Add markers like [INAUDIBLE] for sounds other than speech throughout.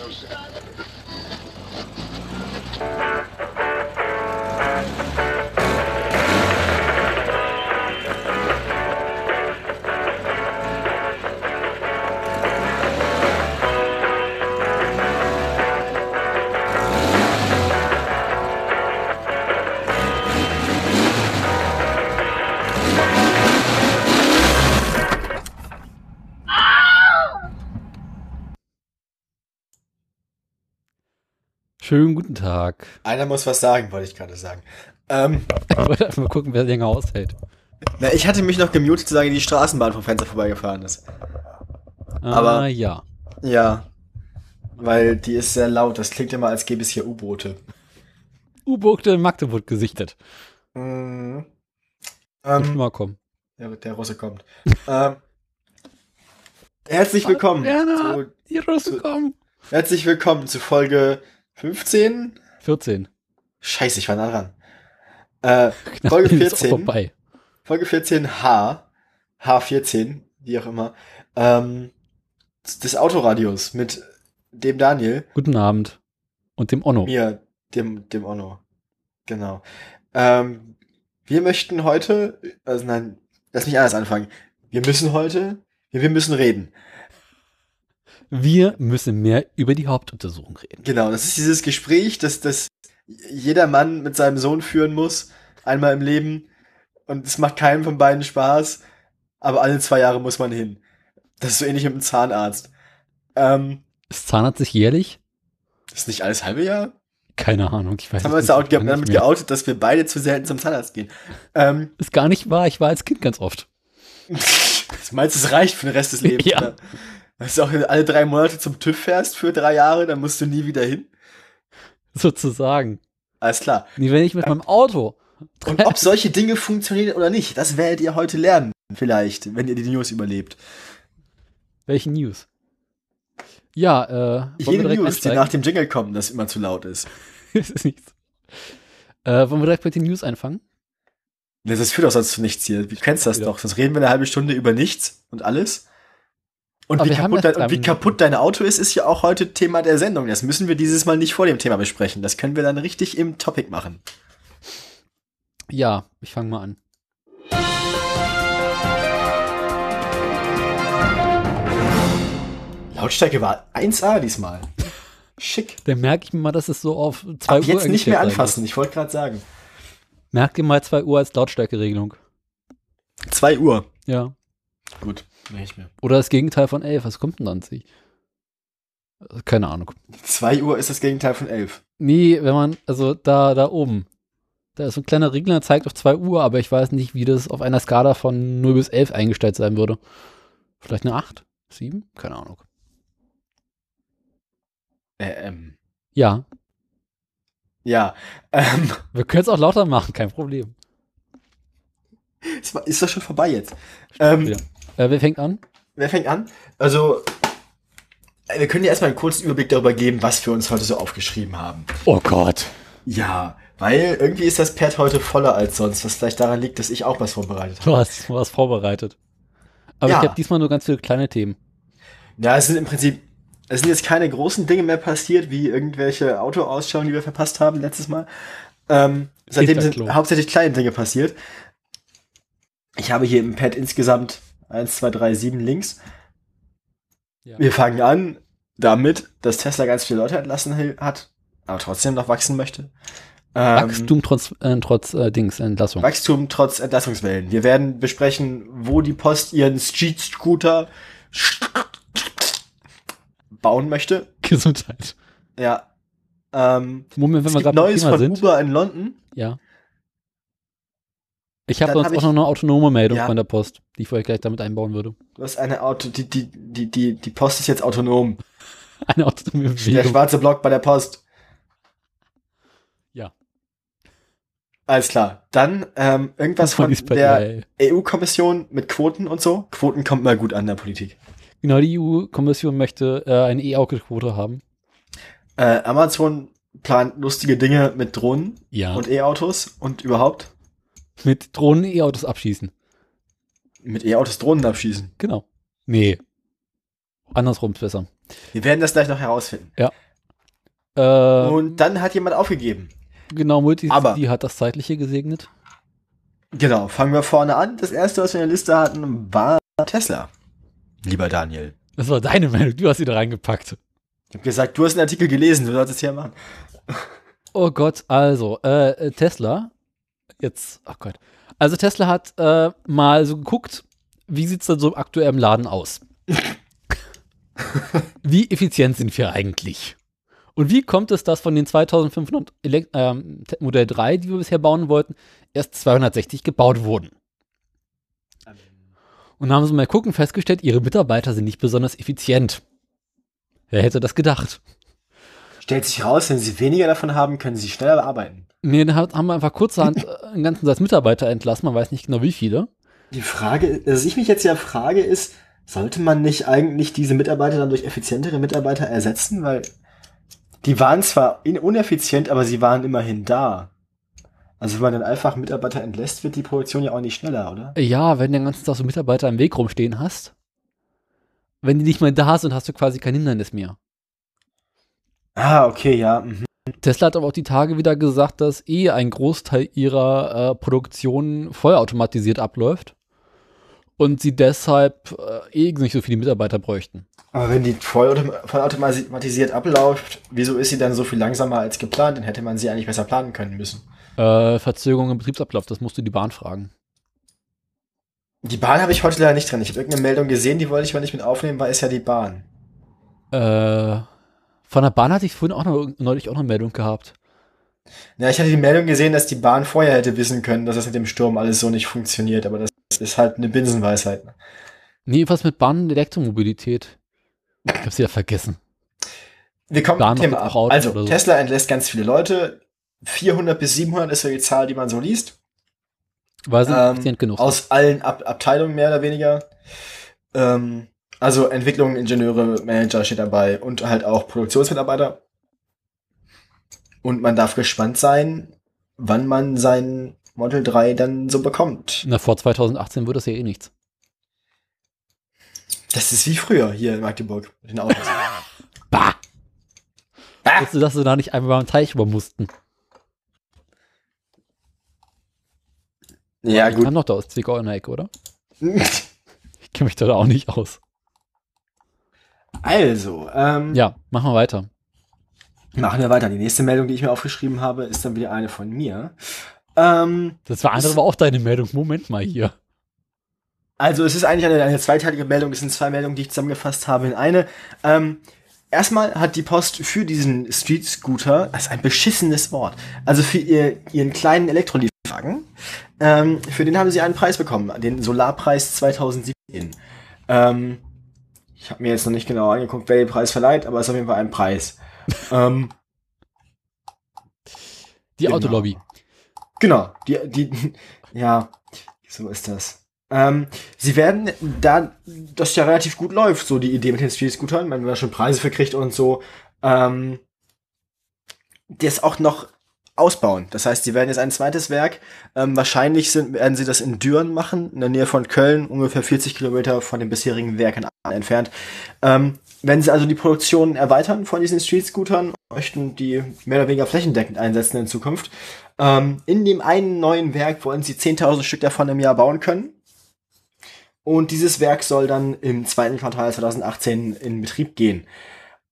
house. Schönen guten Tag. Einer muss was sagen, wollte ich gerade sagen. Ähm, Ich wollte einfach mal gucken, wer länger aushält. na, ich hatte mich noch gemutet, solange die Straßenbahn vom Fenster vorbeigefahren ist. Aber- ah, ja. Ja. Weil die ist sehr laut. Das klingt immer, als gäbe es hier U-Boote. U-Boote in Magdeburg gesichtet. Mhm. Ähm, mal kommen. der, der Russe kommt. ähm, herzlich willkommen. Werner, Zu, die Russen kommen. herzlich willkommen zu Folge 15. 14. Scheiße, ich war nah dran. Äh, [LAUGHS] Knapp Folge ist auch 14. vorbei. Folge 14 H. H14, wie auch immer. Ähm, des Autoradios mit dem Daniel, Guten Abend. Und dem Onno. mir, dem, dem Onno. Genau. Ähm, wir möchten heute, also nein, lass mich anders anfangen. Wir müssen heute, wir müssen reden. Wir müssen mehr über die Hauptuntersuchung reden. Genau, das ist dieses Gespräch, das, das jeder Mann mit seinem Sohn führen muss, einmal im Leben. Und es macht keinem von beiden Spaß, aber alle zwei Jahre muss man hin. Das ist so ähnlich mit dem Zahnarzt. Ähm, Ist Zahnarzt sich jährlich? ist nicht alles halbe Jahr? Keine Ahnung, ich weiß haben wir uns nicht, gar ge nicht damit geoutet, dass wir beide zu selten zum Zahnarzt gehen. Ähm, [LAUGHS] Ist gar nicht wahr, ich war als Kind ganz oft. [LAUGHS] du meinst, es reicht für den Rest des Lebens? [LAUGHS] Ja. Oder? Dass du auch alle drei Monate zum TÜV fährst für drei Jahre, dann musst du nie wieder hin? Sozusagen. Alles klar. Nee, wenn ich mit meinem Auto. Und ob solche Dinge funktionieren oder nicht, das werdet ihr heute lernen. Vielleicht, wenn ihr die News überlebt. Welche News? Ja, äh. Jede News, die einsteigen? nach dem Jingle kommen, das immer zu laut ist. [LAUGHS] das ist nichts. Äh, wollen wir direkt mit den News anfangen? Das das führt auch sonst zu nichts hier. Du kennst das Ja. doch. Sonst reden wir eine halbe Stunde über nichts und alles. Und, wie kaputt, dein, und wie kaputt dein Auto ist, ist ja auch heute Thema der Sendung. Das müssen wir dieses Mal nicht vor dem Thema besprechen. Das können wir dann richtig im Topic machen. Ja, ich fange mal an. Lautstärke war 1A diesmal. Schick. [LAUGHS] Dann merke ich mir mal, dass es so auf 2 Ab Uhr jetzt nicht mehr anfassen. Ich wollte gerade sagen. Merk dir mal 2 Uhr als Lautstärkeregelung. 2 Uhr. Ja. Gut. Nee, ich mehr. Oder das Gegenteil von 11. Was kommt denn dann sich? Keine Ahnung. 2 Uhr ist das Gegenteil von 11. Nee, wenn man, also da, da oben. Da ist so ein kleiner Regler, der zeigt auf 2 Uhr, aber ich weiß nicht, wie das auf einer Skala von 0 bis 11 eingestellt sein würde. Vielleicht eine 8? 7? Keine Ahnung. Äh, ähm. Ja, Ja. Ähm. wir können es auch lauter machen, kein Problem. Ist ist das schon vorbei jetzt? Ähm, Wieder. Äh, wer fängt an? Wer fängt an? Also, äh, wir können dir erstmal einen kurzen Überblick darüber geben, was wir uns heute so aufgeschrieben haben. Oh Gott. Ja, weil irgendwie ist das Pad heute voller als sonst, was vielleicht daran liegt, dass ich auch was vorbereitet habe. Du hast was vorbereitet. Aber Ja. ich habe diesmal nur ganz viele kleine Themen. Ja, es sind im Prinzip, es sind jetzt keine großen Dinge mehr passiert, wie irgendwelche Autoausschau, die wir verpasst haben letztes Mal. Ähm, seitdem sind hauptsächlich kleine Dinge passiert. Ich habe hier im Pad insgesamt 1, 2, 3, 7 Links. Ja. Wir fangen an damit, dass Tesla ganz viele Leute entlassen hat, aber trotzdem noch wachsen möchte. Ähm, Wachstum trotz, äh, trotz äh, Dings, Entlassung. Wachstum trotz Entlassungswellen. Wir werden besprechen, wo die Post ihren Street-Scooter bauen möchte. Gesundheit. Ja. Ähm, Moment, wenn es wir gibt gerade Neues von sind. Uber in London. Ja. Ich habe sonst hab auch noch eine autonome Meldung Ja. von der Post, die ich vielleicht gleich damit einbauen würde. Du hast eine Auto, die, die, die, die, die Post ist jetzt autonom. [LAUGHS] Eine autonome Der Bewegung. schwarze Block bei der Post. Ja. Alles klar. Dann ähm, irgendwas [LAUGHS] von bei der der- EU-Kommission mit Quoten und so. Quoten kommt mal gut an der Politik. Genau, die EU-Kommission möchte äh, eine E-Auto-Quote haben. Äh, Amazon plant lustige Dinge mit Drohnen Ja. und E-Autos und überhaupt mit Drohnen E-Autos abschießen. mit E-Autos Drohnen abschießen. Genau. Nee. Andersrum ist besser. Wir werden das gleich noch herausfinden. Äh, Und dann hat jemand aufgegeben. genau, Multi aber- die hat das Zeitliche gesegnet. Genau, fangen wir vorne an. Das erste, was wir in der Liste hatten, war Tesla. Lieber Daniel. Das war deine Meinung, du hast sie da reingepackt. Ich habe gesagt, du hast einen Artikel gelesen, du solltest es hier machen. Oh Gott, also, äh, äh, Tesla, jetzt, ach Gott. Also Tesla hat äh, mal so geguckt, wie sieht's denn so aktuell im Laden aus? [LAUGHS] wie effizient sind wir eigentlich? Und wie kommt es, dass von den 2500 Elek ähm, Te- Modell 3, die wir bisher bauen wollten, erst 260 gebaut wurden? Und dann haben sie mal gucken, festgestellt, ihre Mitarbeiter sind nicht besonders effizient. Wer hätte das gedacht? Stellt sich raus, wenn sie weniger davon haben, können sie schneller arbeiten. Nee, da hat- haben wir einfach kurzerhand [LAUGHS] äh, einen ganzen Satz Mitarbeiter entlassen, man weiß nicht genau wie viele. Die Frage, dass ich mich jetzt ja frage, ist, sollte man nicht eigentlich diese Mitarbeiter dann durch effizientere Mitarbeiter ersetzen? Weil die waren zwar in- uneffizient, aber sie waren immerhin da. Also wenn man dann einfach Mitarbeiter entlässt, wird die Produktion ja auch nicht schneller, oder? Ja, wenn du den ganzen Tag so Mitarbeiter im Weg rumstehen hast, wenn die nicht mehr da sind, hast du quasi kein Hindernis mehr. Ah, okay, ja. Mhm. Tesla hat aber auch die Tage wieder gesagt, dass eh ein Großteil ihrer äh, Produktion vollautomatisiert abläuft und sie deshalb äh, eh nicht so viele Mitarbeiter bräuchten. Aber wenn die vollautom- vollautomatisiert abläuft, wieso ist sie dann so viel langsamer als geplant? Dann hätte man sie eigentlich besser planen können müssen. Äh, Verzögerung im Betriebsablauf, das musst du die Bahn fragen. Die Bahn habe ich heute leider nicht drin. Ich habe irgendeine Meldung gesehen, die wollte ich mal nicht mit aufnehmen, weil es ja die Bahn. Äh, von der Bahn hatte ich vorhin auch noch, neulich auch noch eine Meldung gehabt. Ja, ich hatte die Meldung gesehen, dass die Bahn vorher hätte wissen können, dass das mit dem Sturm alles so nicht funktioniert, aber das ist halt eine Binsenweisheit. Nee, was mit Bahn und Elektromobilität. Ich hab's wieder vergessen. Wir kommen Bahn zum Thema ab. Also, so. Tesla entlässt ganz viele Leute. 400 bis 700 ist so die Zahl, die man so liest. Weil sie Ähm, effizient genug. Aus allen Ab Abteilungen mehr oder weniger. Ähm, also Entwicklung, Ingenieure, Manager steht dabei und halt auch Produktionsmitarbeiter. Und man darf gespannt sein, wann man sein Model 3 dann so bekommt. Na, vor 2018 wird das ja eh nichts. Das ist wie früher hier in Magdeburg mit den Autos. [LAUGHS] Bah! Bah! Wusstest du, dass sie da nicht einmal beim Teich über mussten? ja, Ich gut. kam doch da aus Zwickau in der Ecke, oder? [LAUGHS] Ich kenne mich da auch nicht aus. Also, ähm, Ja, machen wir weiter. machen wir weiter. Die nächste Meldung, die ich mir aufgeschrieben habe, ist dann wieder eine von mir. Ähm, Das war andere war auch deine Meldung. Moment mal hier. Also es ist eigentlich eine, eine zweiteilige Meldung. Es sind zwei Meldungen, die ich zusammengefasst habe in eine. Ähm, erstmal hat die Post für diesen Street Scooter, das ist ein beschissenes Wort, also für ihr, ihren kleinen Elektrolieferwagen, ähm, für den haben sie einen Preis bekommen, den Solarpreis 2017. Ähm, ich habe mir jetzt noch nicht genau angeguckt, wer den Preis verleiht, aber es ist auf jeden Fall ein Preis. [LAUGHS] ähm, Die Genau. Autolobby. Genau, die, die, [LAUGHS] ja, so ist das. Ähm, sie werden, da das ja relativ gut läuft, so die Idee mit den Street-Scootern, wenn man da schon Preise für kriegt und so, ähm, das auch noch ausbauen. Das heißt, sie werden jetzt ein zweites Werk, ähm, wahrscheinlich sind, werden sie das in Düren machen, in der Nähe von Köln, ungefähr 40 Kilometer von dem bisherigen Werk in Aachen entfernt. Ähm, wenn sie also die Produktion erweitern von diesen Street-Scootern, möchten die mehr oder weniger flächendeckend einsetzen in Zukunft, ähm, in dem einen neuen Werk wollen sie 10.000 Stück davon im Jahr bauen können. Und dieses Werk soll dann im zweiten Quartal 2018 in Betrieb gehen.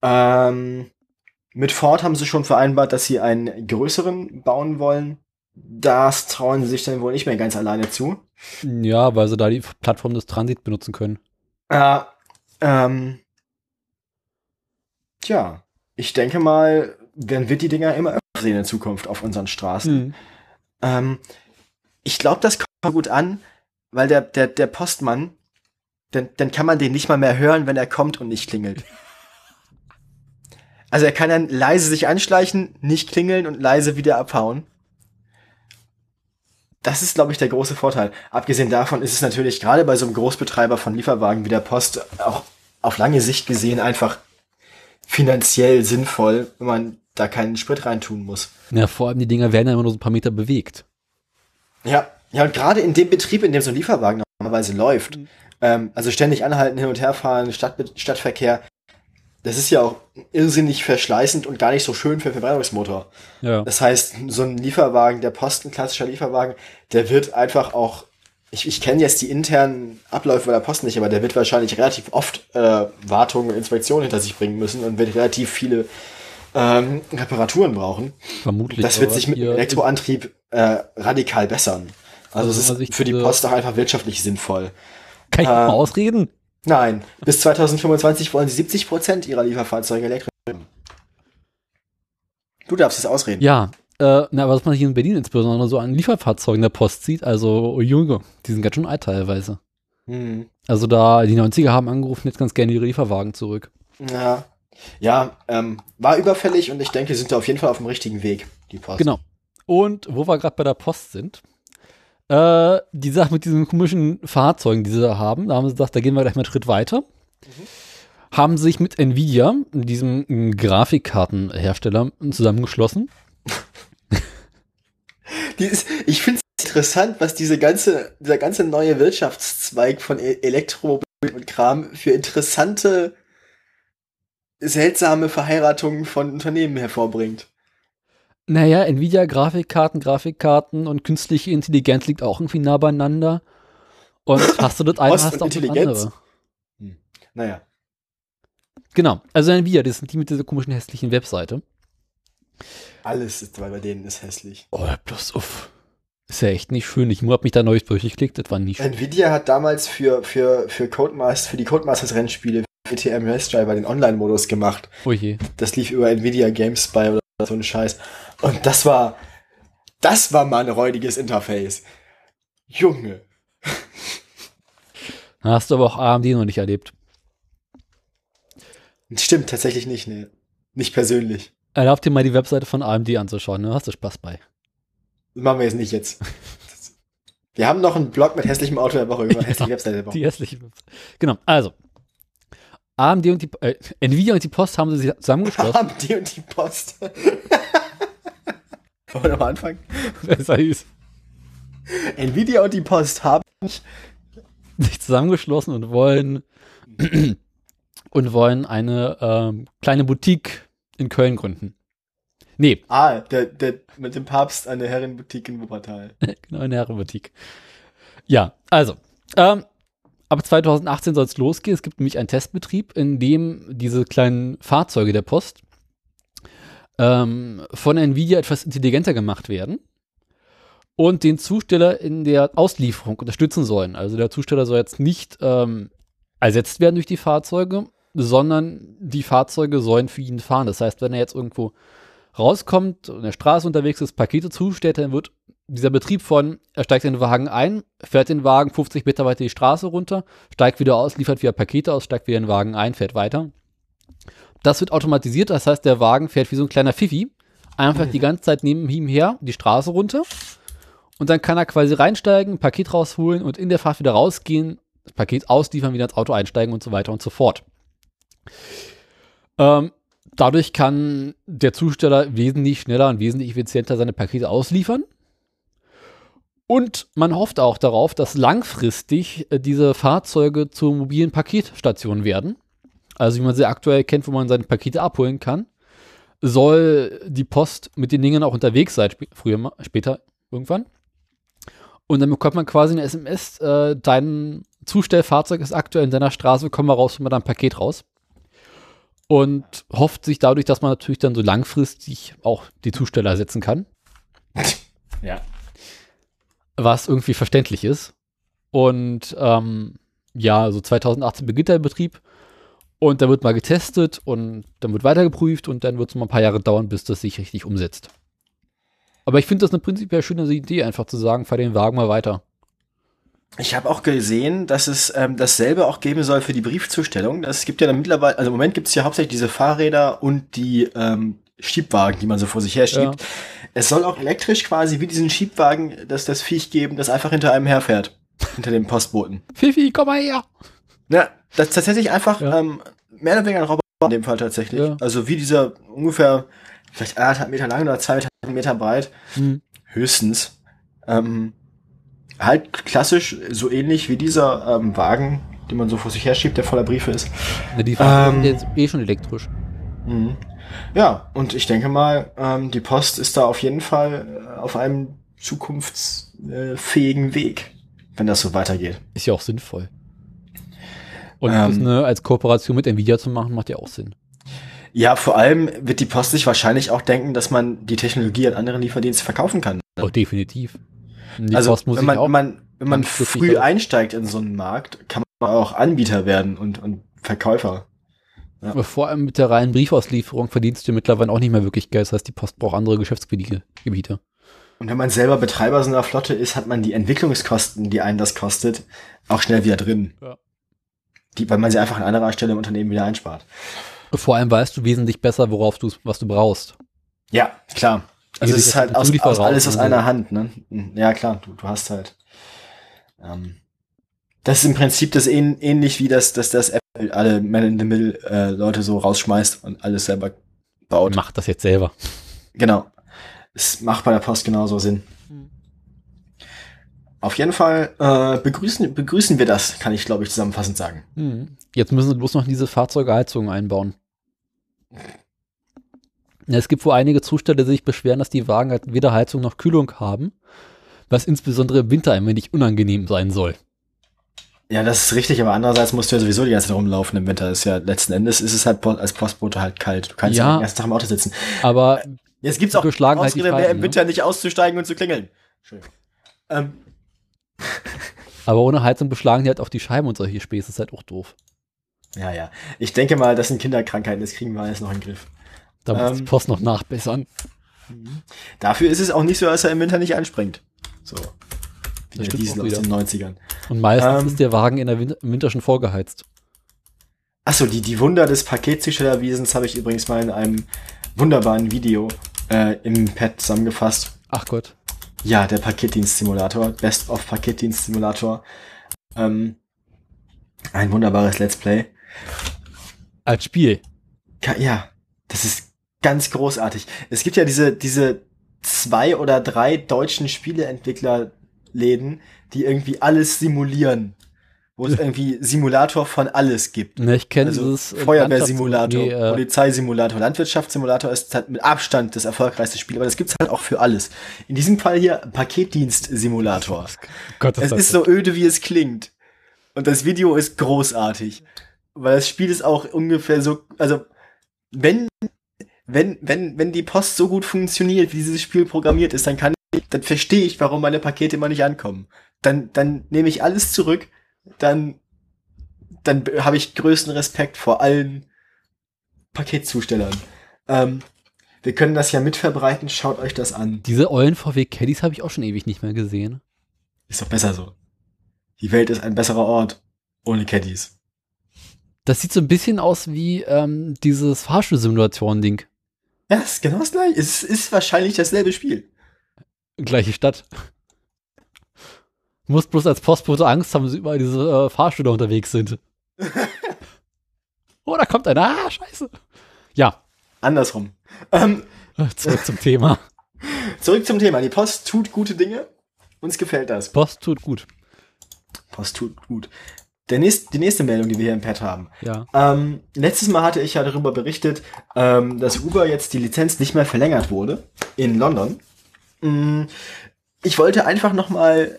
Ähm, mit Ford haben sie schon vereinbart, dass sie einen größeren bauen wollen. Das trauen sie sich dann wohl nicht mehr ganz alleine zu. Ja, weil sie da die Plattform des Transit benutzen können. Äh, ähm, tja, ich denke mal, werden wir die Dinger immer öfter sehen in Zukunft auf unseren Straßen. Ähm, ich glaube, das kommt gut an, weil der, der, der Postmann, dann, dann kann man den nicht mal mehr hören, wenn er kommt und nicht klingelt. [LAUGHS] Also er kann dann leise sich anschleichen, nicht klingeln und leise wieder abhauen. Das ist, glaube ich, der große Vorteil. Abgesehen davon ist es natürlich gerade bei so einem Großbetreiber von Lieferwagen wie der Post auch auf lange Sicht gesehen einfach finanziell sinnvoll, wenn man da keinen Sprit reintun muss. Ja, vor allem die Dinger werden ja immer nur so ein paar Meter bewegt. Ja, ja, und gerade in dem Betrieb, in dem so ein Lieferwagen normalerweise läuft, Ähm, also ständig anhalten, hin und her fahren, Stadt, Stadtverkehr. Das ist ja auch irrsinnig verschleißend und gar nicht so schön für den Verbrennungsmotor. Ja. Das heißt, so ein Lieferwagen, der Posten, klassischer Lieferwagen, der wird einfach auch, ich, ich kenne jetzt die internen Abläufe bei der Post nicht, aber der wird wahrscheinlich relativ oft äh, Wartungen und Inspektionen hinter sich bringen müssen und wird relativ viele ähm, Reparaturen brauchen. Vermutlich. Das wird sich mit Elektroantrieb äh, radikal bessern. Also, Also es ist für die Post auch einfach wirtschaftlich sinnvoll. Kann ich äh, mal ausreden? Nein, bis 2025 wollen sie 70% ihrer Lieferfahrzeuge elektrisch haben. Du darfst es ausreden. Ja, äh, na, aber was man hier in Berlin insbesondere so an Lieferfahrzeugen der Post sieht, also oh Junge, die sind ganz schön alt teilweise. Hm. Also da, die 90er haben angerufen, jetzt ganz gerne ihre Lieferwagen zurück. Ja, ja ähm, war überfällig und ich denke, sind da auf jeden Fall auf dem richtigen Weg, die Post. Genau. Und wo wir gerade bei der Post sind, äh, die Sache mit diesen komischen Fahrzeugen, die sie da haben, da haben sie gesagt, da gehen wir gleich mal einen Schritt weiter. Haben sich mit Nvidia, diesem Grafikkartenhersteller, zusammengeschlossen. [LAUGHS] Die ist, ich finde es interessant, was diese ganze, dieser ganze neue Wirtschaftszweig von E- Elektromobil und Kram für interessante, seltsame Verheiratungen von Unternehmen hervorbringt. Naja, Nvidia, Grafikkarten, Grafikkarten und künstliche Intelligenz liegt auch irgendwie nah beieinander. Und [COUGHS] hast du das eine, hast du auch das andere. Naja. Genau, also Nvidia, das sind die mit dieser komischen hässlichen Webseite. Alles ist bei denen ist hässlich. Oh, bloß uff. Ist ja echt nicht schön. Ich habe mich da neulich durchgeklickt, das war nicht schön. Nvidia hat damals für, für, für Codemasters, für die Codemasters Rennspiele, ETM Race Driver den Online-Modus gemacht. Oh je. Das lief über Nvidia Games Spy oder so ein Scheiß. Und das war, das war mal ein räudiges Interface. Junge. Da hast du aber auch AMD noch nicht erlebt. Stimmt, tatsächlich nicht, ne. Nicht persönlich. Erlaub dir mal die Webseite von AMD anzuschauen, da hast du Spaß bei. Das machen wir jetzt nicht jetzt. Wir haben noch einen Blog mit hässlichem Auto der Woche über [LAUGHS] hässliche Webseite der Woche. Die hässliche Webseite. Genau, also. AMD und die, äh, Nvidia und die Post haben sie [LAUGHS] zusammengeschlossen. Die und die Post. Wollen wir nochmal anfangen? [LAUGHS] das heißt, Nvidia und die Post haben sich zusammengeschlossen und wollen [CLEARS THROAT] und wollen eine ähm, kleine Boutique in Köln gründen. Nee, Ah, der, der mit dem Papst eine Herrenboutique in Wuppertal. [LAUGHS] genau, eine Herrenboutique. Ja, also, ähm, ab 2018 soll es losgehen. Es gibt nämlich einen Testbetrieb, in dem diese kleinen Fahrzeuge der Post ähm, von Nvidia etwas intelligenter gemacht werden und den Zusteller in der Auslieferung unterstützen sollen. Also der Zusteller soll jetzt nicht ähm, ersetzt werden durch die Fahrzeuge, sondern die Fahrzeuge sollen für ihn fahren. Das heißt, wenn er jetzt irgendwo rauskommt und in der Straße unterwegs ist, Pakete zustellt, dann wird dieser Betrieb von, er steigt in den Wagen ein, fährt den Wagen 50 Meter weiter die Straße runter, steigt wieder aus, liefert wieder Pakete aus, steigt wieder in den Wagen ein, fährt weiter. Das wird automatisiert, das heißt, der Wagen fährt wie so ein kleiner Pfiffi, einfach die ganze Zeit neben ihm her die Straße runter und dann kann er quasi reinsteigen, ein Paket rausholen und in der Fahrt wieder rausgehen, das Paket ausliefern, wieder ins Auto einsteigen und so weiter und so fort. Ähm, dadurch kann der Zusteller wesentlich schneller und wesentlich effizienter seine Pakete ausliefern. Und man hofft auch darauf, dass langfristig äh, diese Fahrzeuge zu mobilen Paketstationen werden. Also wie man sie aktuell kennt, wo man seine Pakete abholen kann, soll die Post mit den Dingen auch unterwegs sein, sp früher mal, später irgendwann. Und dann bekommt man quasi eine SMS, äh, dein Zustellfahrzeug ist aktuell in deiner Straße, komm mal raus, hol mal dein Paket raus. Und hofft sich dadurch, dass man natürlich dann so langfristig auch die Zusteller ersetzen kann. [LAUGHS] Ja. was irgendwie verständlich ist. Und ähm, ja, so 2018 beginnt der Betrieb und da wird mal getestet und dann wird weiter geprüft und dann wird es mal ein paar Jahre dauern, bis das sich richtig umsetzt. Aber ich finde das eine prinzipiell schöne Idee, einfach zu sagen, fahr den Wagen mal weiter. Ich habe auch gesehen, dass es ähm, dasselbe auch geben soll für die Briefzustellung. Es gibt ja dann mittlerweile, also im Moment gibt es ja hauptsächlich diese Fahrräder und die ähm, Schiebwagen, die man so vor sich her schiebt. Ja. Es soll auch elektrisch quasi wie diesen Schiebwagen, dass das Viech geben, das einfach hinter einem herfährt. hinter dem Postboten. Fifi, komm mal her! Ja, das ist tatsächlich einfach Ja. ähm, mehr oder weniger ein Roboter in dem Fall tatsächlich. Ja. Also wie dieser ungefähr vielleicht anderthalb Meter lang oder zwei Meter breit, Hm. höchstens. Ähm, halt klassisch so ähnlich wie dieser ähm, Wagen, den man so vor sich herschiebt, der voller Briefe ist. Na, die fahren Ähm. jetzt eh schon elektrisch. Mhm. Ja, und ich denke mal, ähm, die Post ist da auf jeden Fall äh, auf einem zukunftsfähigen Weg, wenn das so weitergeht. Ist ja auch sinnvoll. Und Ähm. das eine, als Kooperation mit Nvidia zu machen, macht ja auch Sinn. Ja, vor allem wird die Post sich wahrscheinlich auch denken, dass man die Technologie an andere Lieferdienste verkaufen kann. Oh, definitiv. Die also wenn man, wenn man, wenn man früh einsteigt in so einen Markt, kann man auch Anbieter werden und, und Verkäufer. Aber vor allem mit der reinen Briefauslieferung verdienst du mittlerweile auch nicht mehr wirklich Geld. Das heißt, die Post braucht andere Geschäftsgebiete. Gebiete. Und wenn man selber Betreiber so einer Flotte ist, hat man die Entwicklungskosten, die einen das kostet, auch schnell wieder drin. Ja. Die, weil man sie einfach an anderer Stelle im Unternehmen wieder einspart. Vor allem weißt du wesentlich besser, worauf du was du brauchst. Ja, klar. Also es ist halt aus, aus alles aus einer Hand, ne? Ja, klar, du, du hast halt. Ähm, das ist im Prinzip das ähn, ähnlich wie das, dass das Apple alle Man-in-the-Middle-Leute so rausschmeißt und alles selber baut. Mach das jetzt selber. Genau. Es macht bei der Post genauso Sinn. Auf jeden Fall äh, begrüßen, begrüßen wir das, kann ich, glaube ich, zusammenfassend sagen. Hm. Jetzt müssen sie bloß noch diese Fahrzeugeheizungen einbauen. Es gibt wohl einige Zusteller, die sich beschweren, dass die Wagen halt weder Heizung noch Kühlung haben, was insbesondere im Winter ein wenig unangenehm sein soll. Ja, das ist richtig, aber andererseits musst du ja sowieso die ganze Zeit rumlaufen im Winter. Ist ja letzten Endes ist es halt als Postbote halt kalt. Du kannst ja, Ja. den ganzen Tag im Auto sitzen. Aber Jetzt gibt's auch halt Ausrede mehr Falten, im ne? Winter nicht auszusteigen und zu klingeln. Entschuldigung. Ähm, Aber ohne Heizung beschlagen die halt auch die Scheiben und solche Späße, ist halt auch doof. ja, ja. Ich denke mal, das sind Kinderkrankheiten, das kriegen wir alles noch in den Griff. Da muss Ähm. die Post noch nachbessern. Dafür ist es auch nicht so, dass er im Winter nicht anspringt. So. Wie der Diesel aus den 90ern. Und meistens Ähm. ist der Wagen in der Win im Winter schon vorgeheizt. Achso, die, die Wunder des Paketzustellerwesens habe ich übrigens mal in einem wunderbaren Video äh, im Pad zusammengefasst. Ach Gott. Ja, der Paketdienst-Simulator, Best of Paketdienst-Simulator. Ähm, ein wunderbares Let's Play. Als Spiel. Ja, das ist ganz großartig. Es gibt ja diese, diese zwei oder drei deutschen Spieleentwicklerläden, die irgendwie alles simulieren. Wo es irgendwie Simulator von alles gibt. Ne, ich kenne Also dieses äh, Feuerwehrsimulator, nee, äh, Polizeisimulator, Landwirtschaftssimulator ist halt mit Abstand das erfolgreichste Spiel, aber das gibt's halt auch für alles. In diesem Fall hier Paketdienst-Simulator. [LAUGHS] Gott, Es ist so öde, wie es klingt. Und das Video ist großartig. Weil das Spiel ist auch ungefähr so, also, wenn, wenn, wenn, wenn die Post so gut funktioniert, wie dieses Spiel programmiert ist, dann kann ich, dann verstehe ich, warum meine Pakete immer nicht ankommen. Dann, dann nehme ich alles zurück, dann, dann habe ich größten Respekt vor allen Paketzustellern. Ähm, wir können das ja mitverbreiten, schaut euch das an. Diese ollen VW Caddies habe ich auch schon ewig nicht mehr gesehen. Ist doch besser so. Die Welt ist ein besserer Ort ohne Caddies. Das sieht so ein bisschen aus wie ähm, dieses Fahrstuhlsimulation-Ding. Ja, ist genau das gleiche. Es ist wahrscheinlich dasselbe Spiel. Gleiche Stadt. Du musst bloß als Postbote Angst haben, dass überall diese äh, Fahrstühle unterwegs sind. [LAUGHS] oh, da kommt einer. Ah, scheiße. Ja, Andersrum. Ähm, zurück zum Thema. [LAUGHS] zurück zum Thema. Die Post tut gute Dinge. Uns gefällt das. Post tut gut. Post tut gut. Der nächst, die nächste Meldung, die wir hier im Pad haben. Ja. Ähm, letztes Mal hatte ich ja darüber berichtet, ähm, dass Uber jetzt die Lizenz nicht mehr verlängert wurde in London. Mm, Ich wollte einfach nochmal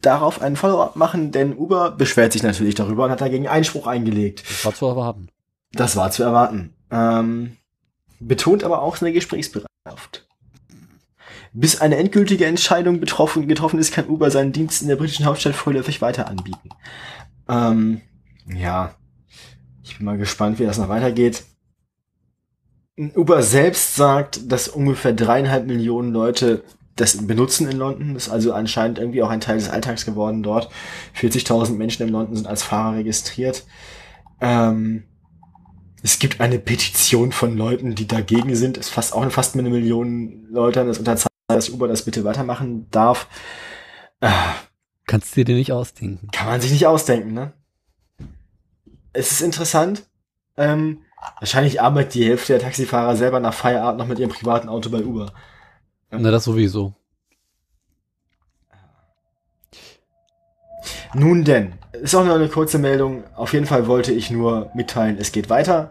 darauf einen Follow-up machen, denn Uber beschwert sich natürlich darüber und hat dagegen Einspruch eingelegt. Das war zu erwarten. Das war zu erwarten. Ähm, betont aber auch seine Gesprächsbereitschaft. Bis eine endgültige Entscheidung betroffen, getroffen ist, kann Uber seinen Dienst in der britischen Hauptstadt vorläufig weiter anbieten. Ähm, ja, ich bin mal gespannt, wie das noch weitergeht. Uber selbst sagt, dass ungefähr dreieinhalb Millionen Leute das benutzen in London. Das ist also anscheinend irgendwie auch ein Teil des Alltags geworden dort. 40.000 Menschen in London sind als Fahrer registriert. Ähm, es gibt eine Petition von Leuten, die dagegen sind. Es fast auch fast mit einer Million Leute das unterzeichnet, dass Uber das bitte weitermachen darf. Äh, Kannst du dir nicht ausdenken. kann man sich nicht ausdenken, ne? Es ist interessant. Ähm, wahrscheinlich arbeitet die Hälfte der Taxifahrer selber nach Feierabend noch mit ihrem privaten Auto bei Uber. Na, das sowieso. Nun denn, ist auch nur eine kurze Meldung. Auf jeden Fall wollte ich nur mitteilen, es geht weiter.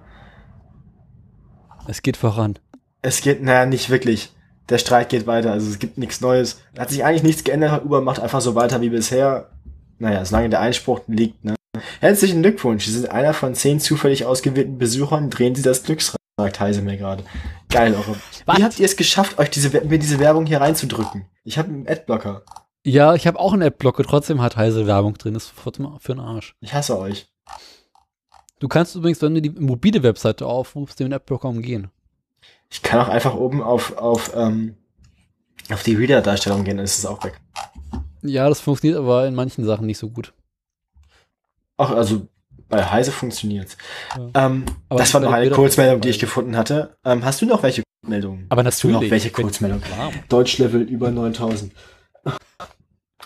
Es geht voran. Es geht, naja, nicht wirklich. Der Streit geht weiter, also es gibt nichts Neues. Hat sich eigentlich nichts geändert, Uber macht einfach so weiter wie bisher. Naja, solange der Einspruch liegt, ne? Herzlichen Glückwunsch, Sie sind einer von zehn zufällig ausgewählten Besuchern, drehen Sie das Glücksrad, sagt Heise mir gerade. Geil, eure. Wie habt ihr es geschafft, euch diese, mir diese Werbung hier reinzudrücken? Ich habe einen Adblocker. Ja, ich habe auch einen Adblocker, trotzdem hat Heise Werbung drin. Das ist für den Arsch. Ich hasse euch. Du kannst übrigens, wenn du die mobile Webseite aufrufst, den Adblocker umgehen. Ich kann auch einfach oben auf, auf, ähm, auf die Reader-Darstellung gehen, dann ist es auch weg. Ja, das funktioniert aber in manchen Sachen nicht so gut. Ach, also bei Heise funktioniert's. Ähm, Aber das war noch eine Kurzmeldung, die ich gefunden hatte. Ähm, hast du noch welche Meldungen? Aber Hast du noch natürlich. welche wenn- Kurzmeldung? Klar. Deutschlevel über 9000.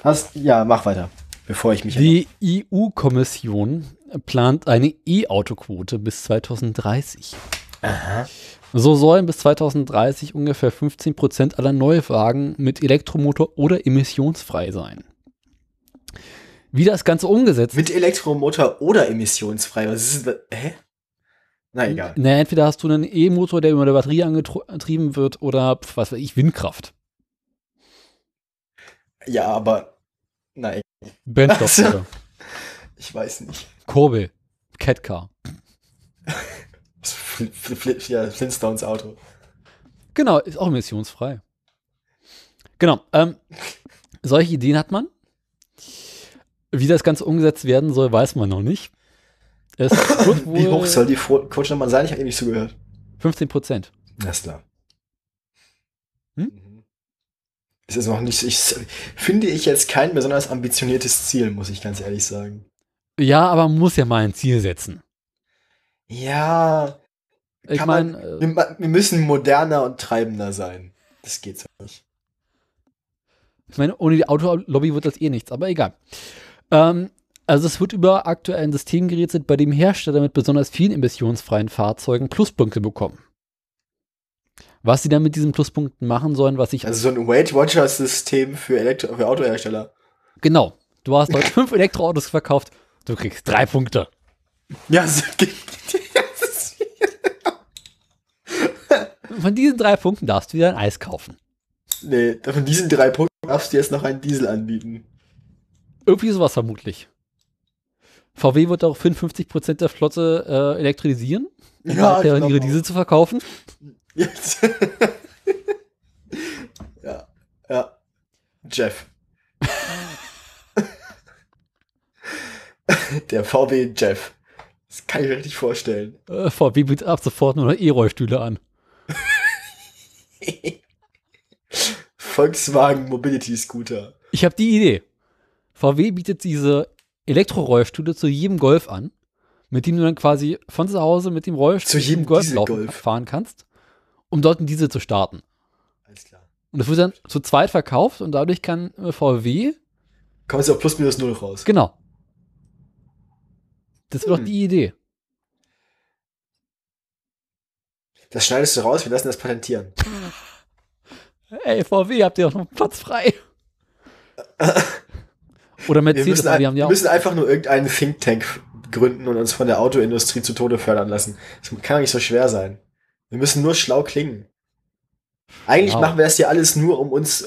Hast, ja, mach weiter, bevor ich mich. Die EU-Kommission plant eine E-Auto-Quote bis 2030. Aha. So sollen bis 2030 ungefähr 15 Prozent aller Neuwagen mit Elektromotor oder emissionsfrei sein. Wie das Ganze umgesetzt Mit Elektromotor oder emissionsfrei. Was ist das? Hä? Na egal. Na, entweder hast du einen E-Motor, der über eine Batterie angetrieben wird, oder was weiß ich, Windkraft. Ja, aber. Nein, Brennstoff, Ach so. oder ich weiß nicht. Kurbel, Catcar. [LAUGHS] Fl ja, Flintstones Auto. Genau, ist auch emissionsfrei. Genau. Ähm, solche Ideen hat man. Wie das Ganze umgesetzt werden soll, weiß man noch nicht. [LAUGHS] Wie hoch soll die nochmal sein? Ich habe eben nicht zugehört. 15 Prozent. Ist klar. Hm? Mhm. Es ist noch nicht, ich, finde ich jetzt kein besonders ambitioniertes Ziel, muss ich ganz ehrlich sagen. Ja, aber man muss ja mal ein Ziel setzen. Ja, Ich meine, äh, wir, wir müssen moderner und treibender sein. Das geht so nicht. ich meine, ohne die Autolobby wird das eh nichts, aber egal. Ähm, also es wird über aktuell ein System gerätselt, bei dem Hersteller mit besonders vielen emissionsfreien Fahrzeugen Pluspunkte bekommen. Was sie dann mit diesen Pluspunkten machen sollen, was ich Also so ein Weight Watchers System für, Elektro für Autohersteller. Genau. Du hast heute [LAUGHS] fünf Elektroautos verkauft, du kriegst drei Punkte. Ja, so, [LAUGHS] von diesen drei Punkten darfst du wieder ein Eis kaufen. nee, von diesen drei Punkten darfst du jetzt noch einen Diesel anbieten. Irgendwie sowas vermutlich. VW wird daraufhin 50% der Flotte äh, elektrisieren, um Ja, ich ihre glaub Diesel zu verkaufen. Jetzt. [LAUGHS] ja, ja. Jeff. [LAUGHS] Der VW Jeff. Das kann ich mir richtig vorstellen. Äh, VW bietet ab sofort nur noch E-Rollstühle an. [LAUGHS] Volkswagen Mobility Scooter. Ich habe die Idee. VW bietet diese Elektrorollstühle zu jedem Golf an, mit dem du dann quasi von zu Hause mit dem Rollstuhl Zu jedem Golf Dieselgolf. fahren kannst, um dort einen Diesel zu starten. Alles klar. Und das wird dann zu zweit verkauft und dadurch kann äh, VW, Kommst du auf plus minus null raus. genau. Das wird Hm. doch die Idee. Das schneidest du raus, wir lassen das patentieren. [LAUGHS] Ey, VW, habt ihr auch noch Platz frei? [LAUGHS] Oder Wir Mercedes, müssen, aber die haben wir ja auch. müssen einfach nur irgendeinen Think Tank gründen und uns von der Autoindustrie zu Tode fördern lassen. Das kann nicht so schwer sein. Wir müssen nur schlau klingen. Eigentlich Wow. machen wir das ja alles nur, um uns,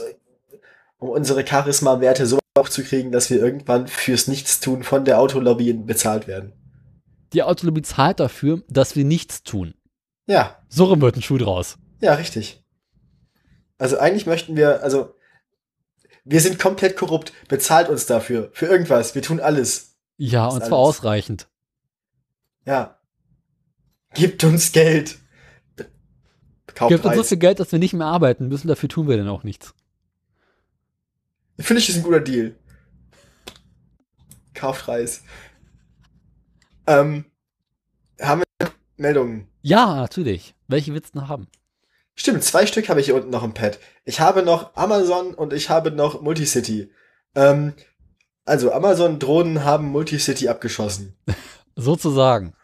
um unsere Charisma-Werte so hochzukriegen, dass wir irgendwann fürs Nichtstun von der Autolobby bezahlt werden. Die Autolobby zahlt dafür, dass wir nichts tun. Ja, So rum wird ein Schuh draus. ja, richtig. Also eigentlich möchten wir, also wir sind komplett korrupt. Bezahlt uns dafür. Für irgendwas. Wir tun alles. Ja, und ist zwar alles. ausreichend. Ja. Gibt uns Geld. Be- Gibt uns so viel Geld, dass wir nicht mehr arbeiten müssen, dafür tun wir dann auch nichts. Finde ich, ist ein guter Deal. Kaufpreis. Ähm, haben wir Meldungen? Ja, natürlich. Welche willst du noch haben? Stimmt, zwei Stück habe ich hier unten noch im Pad. Ich habe noch Amazon und ich habe noch Multicity. Ähm, also Amazon-Drohnen haben Multicity abgeschossen. [LAUGHS] Sozusagen.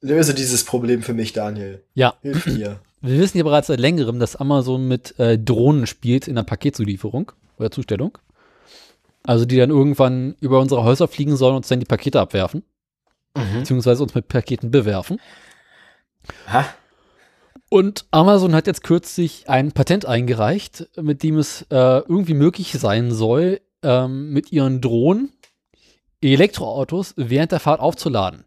Löse dieses Problem für mich, Daniel. Ja, Hilf mir. [CLEARS THROAT] wir wissen ja bereits seit längerem, dass Amazon mit äh, Drohnen spielt in der Paketzulieferung oder Zustellung. Also die dann irgendwann über unsere Häuser fliegen sollen und uns dann die Pakete abwerfen, Mhm. beziehungsweise uns mit Paketen bewerfen. Ha? Und Amazon hat jetzt kürzlich ein Patent eingereicht, mit dem es äh, irgendwie möglich sein soll, ähm, mit ihren Drohnen Elektroautos während der Fahrt aufzuladen.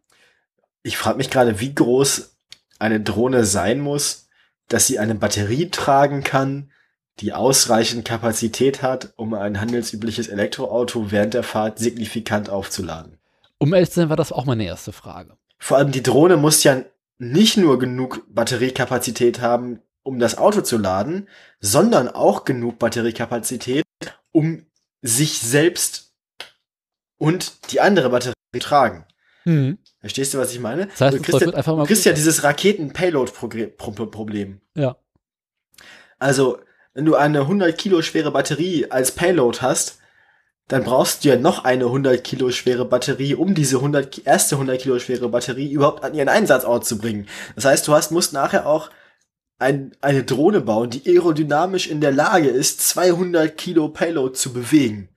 Ich frage mich gerade, wie groß eine Drohne sein muss, dass sie eine Batterie tragen kann, die ausreichend Kapazität hat, um ein handelsübliches Elektroauto während der Fahrt signifikant aufzuladen. Um ehrlich zu sein, war das auch meine erste Frage. Vor allem die Drohne muss ja nicht nur genug Batteriekapazität haben, um das Auto zu laden, sondern auch genug Batteriekapazität, um sich selbst und die andere Batterie zu tragen. Hm. Verstehst du, was ich meine? Das heißt, du kriegst, ja, einfach mal du kriegst ja dieses Raketen-Payload-Problem. Ja. Also, wenn du eine 100 Kilo schwere Batterie als Payload hast, dann brauchst du ja noch eine 100 Kilo schwere Batterie, um diese 100, Ki- erste 100 Kilo schwere Batterie überhaupt an ihren Einsatzort zu bringen. Das heißt, du hast, musst nachher auch ein, eine Drohne bauen, die aerodynamisch in der Lage ist, 200 Kilo Payload zu bewegen.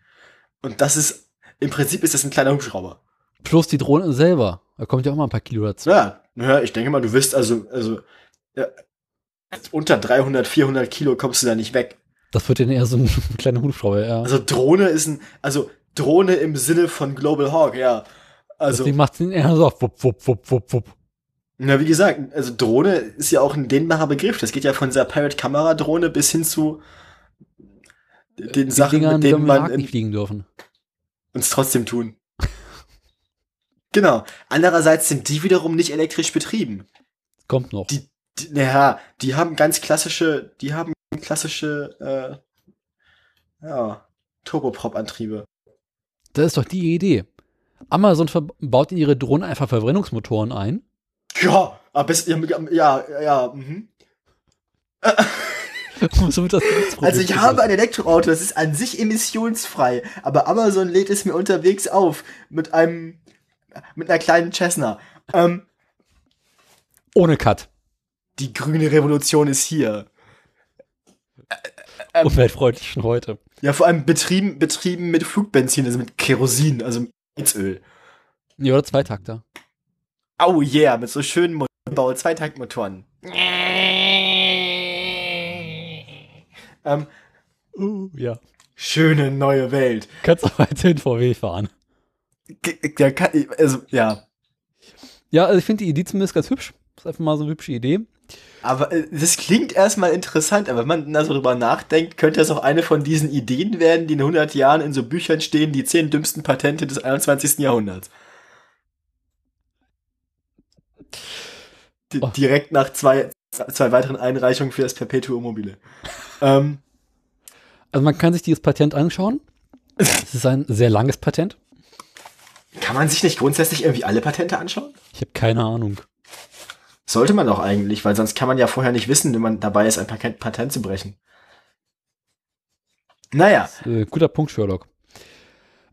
Und das ist, im Prinzip ist das ein kleiner Hubschrauber. Plus die Drohne selber. Da kommt ja auch mal ein paar Kilo dazu. Ja, naja, ich denke mal, du wirst also, also, ja, unter 300, 400 Kilo kommst du da nicht weg. Das wird dann eher so ein [LAUGHS] kleiner Hubschrauber, ja. Also Drohne ist ein, also Drohne im Sinne von Global Hawk, ja. Also, Deswegen macht es eher so wupp, wupp, wupp, wupp, wupp. na, wie gesagt, also Drohne ist ja auch ein dehnbarer Begriff. Das geht ja von dieser Pirate-Kamera-Drohne bis hin zu den Die Sachen, Dinger, mit die denen man nicht fliegen dürfen. uns trotzdem tun. [LAUGHS] genau. Andererseits sind die wiederum nicht elektrisch betrieben. Kommt noch. Die, die naja, die haben ganz klassische, die haben klassische, äh, ja, Turboprop-Antriebe. Das ist doch die Idee. Amazon baut in ihre Drohnen einfach Verbrennungsmotoren ein. Ja, aber bis, ja, ja, ja, mhm. [LAUGHS] So Also ich habe ein Elektroauto, das ist an sich emissionsfrei, aber Amazon lädt es mir unterwegs auf mit einem mit einer kleinen Cessna. Ähm, Ohne Cut. die grüne Revolution ist hier. Ähm. Umweltfreundlich schon heute. Ja, vor allem betrieben betrieben mit Flugbenzin, also mit Kerosin, also mit Heizöl. Ja, oder Zweitakter. Oh yeah, mit so schönen Motorbau, Zweitaktmotoren. Ähm, Uh, ja. schöne neue Welt. Kannst auch weiterhin VW fahren. Der kann, also ja, Ja, also ich finde die Idee zumindest ganz hübsch. Ist einfach mal so eine hübsche Idee. Aber äh, das klingt erstmal interessant, aber wenn man da so drüber nachdenkt, könnte das auch eine von diesen Ideen werden, die in 100 Jahren in so Büchern stehen, die zehn dümmsten Patente des 21. Jahrhunderts. D Oh. Direkt nach zwei, zwei weiteren Einreichungen für das Perpetuum mobile. ähm, Also man kann sich dieses Patent anschauen. Es ist ein sehr langes Patent. kann man sich nicht grundsätzlich irgendwie alle Patente anschauen? Ich habe keine Ahnung. Sollte man doch eigentlich, weil sonst kann man ja vorher nicht wissen, wenn man dabei ist, ein Patent, Patent zu brechen. Naja, Äh, guter Punkt, Sherlock.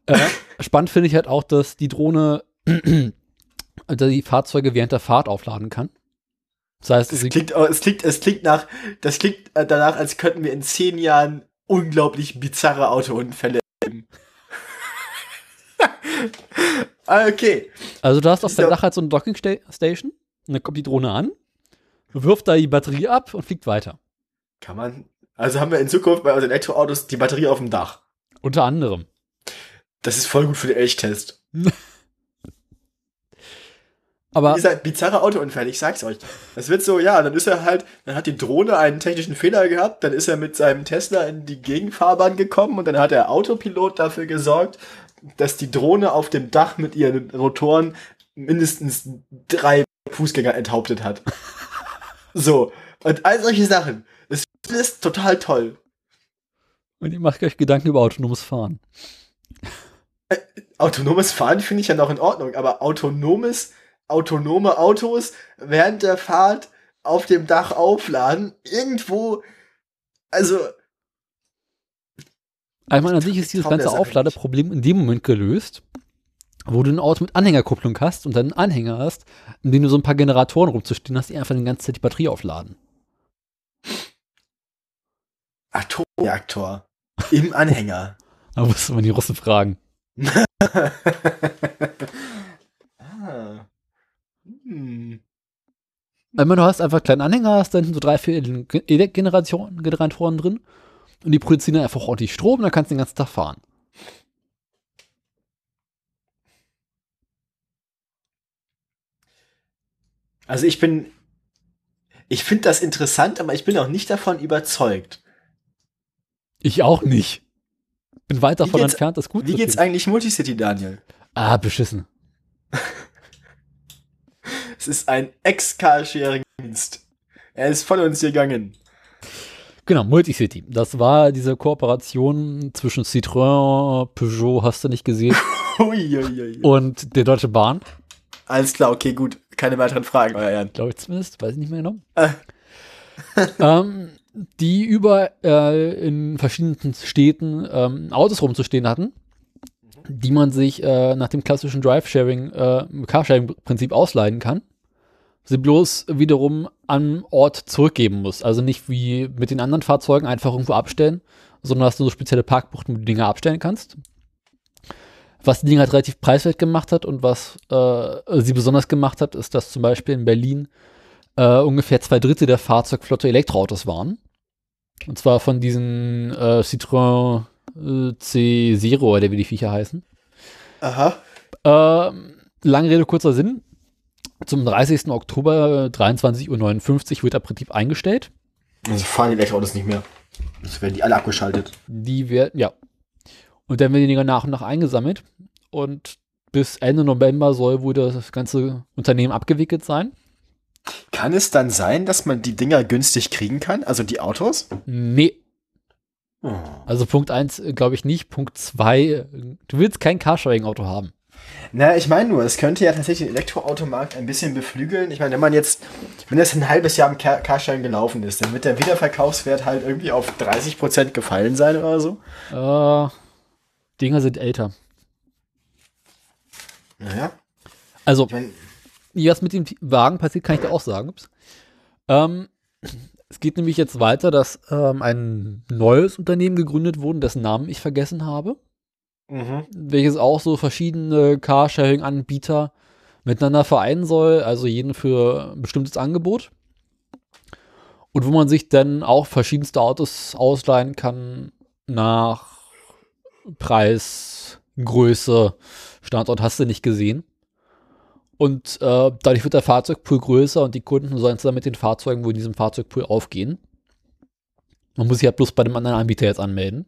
Äh, [LAUGHS] spannend finde ich halt auch, dass die Drohne [CLEARS THROAT] die Fahrzeuge während der Fahrt aufladen kann. Das heißt, Es klingt, oh, es klingt, es klingt nach, das klingt äh, danach, als könnten wir in zehn Jahren unglaublich bizarre Autounfälle erleben. [LAUGHS] Okay. also du hast auf ist ja- Dach halt so eine Docking Sta- Station und dann kommt die Drohne an, wirft da die Batterie ab und fliegt weiter. Kann man, also haben wir in Zukunft bei unseren Elektroautos die Batterie auf dem Dach. Unter anderem. Das ist voll gut für den Elchtest. [LAUGHS] Aber gesagt, bizarre Autounfälle, ich sag's euch. Das wird so, ja, dann ist er halt, dann hat die Drohne einen technischen Fehler gehabt, dann ist er mit seinem Tesla in die Gegenfahrbahn gekommen und dann hat der Autopilot dafür gesorgt, dass die Drohne auf dem Dach mit ihren Rotoren mindestens drei Fußgänger enthauptet hat. so. Und all solche Sachen. Das ist total toll. und ihr macht euch Gedanken über autonomes Fahren. Autonomes Fahren finde ich ja noch in Ordnung, aber autonomes, autonome Autos während der Fahrt auf dem Dach aufladen, irgendwo, also, Ich meine, an sich ist dieses ganze Aufladeproblem in dem Moment gelöst, wo du ein Auto mit Anhängerkupplung hast und dann einen Anhänger hast, in dem du so ein paar Generatoren rumzustehen hast, die einfach die ganze Zeit die Batterie aufladen. Atomreaktor im Anhänger. [LAUGHS] Da musste man die Russen fragen. [LAUGHS] ah. Hm. Meine, du hast einfach einen kleinen Anhänger, hast dann so drei, vier Generatoren drin und die produzieren dann einfach ordentlich Strom und dann kannst du den ganzen Tag fahren. Also ich bin, ich finde das interessant, aber ich bin auch nicht davon überzeugt. Ich auch nicht. Bin weit davon entfernt, das gut Wie zu geht's finden. eigentlich Multicity, Daniel? Ah, beschissen. [LAUGHS] Es ist ein Ex-Carsharing-Dienst. Er ist von uns gegangen. Genau, Multicity. Das war diese Kooperation zwischen Citroën, Peugeot, hast du nicht gesehen, [LAUGHS] und der Deutsche Bahn. Alles klar, okay, gut. Keine weiteren Fragen, euer Ehren. glaube ich zumindest, weiß ich nicht mehr genau. Äh. [LAUGHS] ähm, die über äh, in verschiedenen Städten ähm, Autos rumzustehen hatten, die man sich äh, nach dem klassischen Drive-Sharing, äh, Carsharing-Prinzip ausleihen kann. Sie bloß wiederum am Ort zurückgeben muss. Also nicht wie mit den anderen Fahrzeugen einfach irgendwo abstellen, sondern dass du so spezielle Parkbuchten, wo du Dinge abstellen kannst. Was die Dinge halt relativ preiswert gemacht hat und was äh, sie besonders gemacht hat, ist, dass zum Beispiel in Berlin äh, ungefähr zwei Drittel der Fahrzeugflotte Elektroautos waren. Und zwar von diesen äh, Citroën äh, C0 oder wie die Viecher heißen. Aha. Ähm, lange Rede, kurzer Sinn. Zum 30. Oktober 23.59 Uhr wird der Prinzip eingestellt. Also fahren die Elektroautos nicht mehr. Jetzt werden die alle abgeschaltet. Die werden, ja. Und dann werden die Dinger nach und nach eingesammelt. Und bis Ende November soll wohl das ganze Unternehmen abgewickelt sein. Kann es dann sein, dass man die Dinger günstig kriegen kann? Also die Autos? Nee, Oh. also Punkt 1 glaube ich nicht. Punkt 2, du willst kein Carsharing-Auto haben. Na, ich meine nur, es könnte ja tatsächlich den Elektroautomarkt ein bisschen beflügeln. Ich meine, wenn man jetzt, wenn das ein halbes Jahr im Car Carsharing gelaufen ist, dann wird der Wiederverkaufswert halt irgendwie auf 30% gefallen sein oder so. Äh, Dinger sind älter. Naja. Also, Ich meine, was mit dem Wagen passiert, kann ich dir auch sagen. Ups. Ähm, es geht nämlich jetzt weiter, dass ähm, ein neues Unternehmen gegründet wurde, dessen Namen ich vergessen habe, mhm. welches auch so verschiedene Carsharing-Anbieter miteinander vereinen soll, also jeden für ein bestimmtes Angebot. Und wo man sich dann auch verschiedenste Autos ausleihen kann nach Preis, Größe, Standort hast du nicht gesehen. Und äh, dadurch wird der Fahrzeugpool größer und die Kunden sollen zusammen mit den Fahrzeugen wohl in diesem Fahrzeugpool aufgehen. Man muss sich halt bloß bei dem anderen Anbieter jetzt anmelden.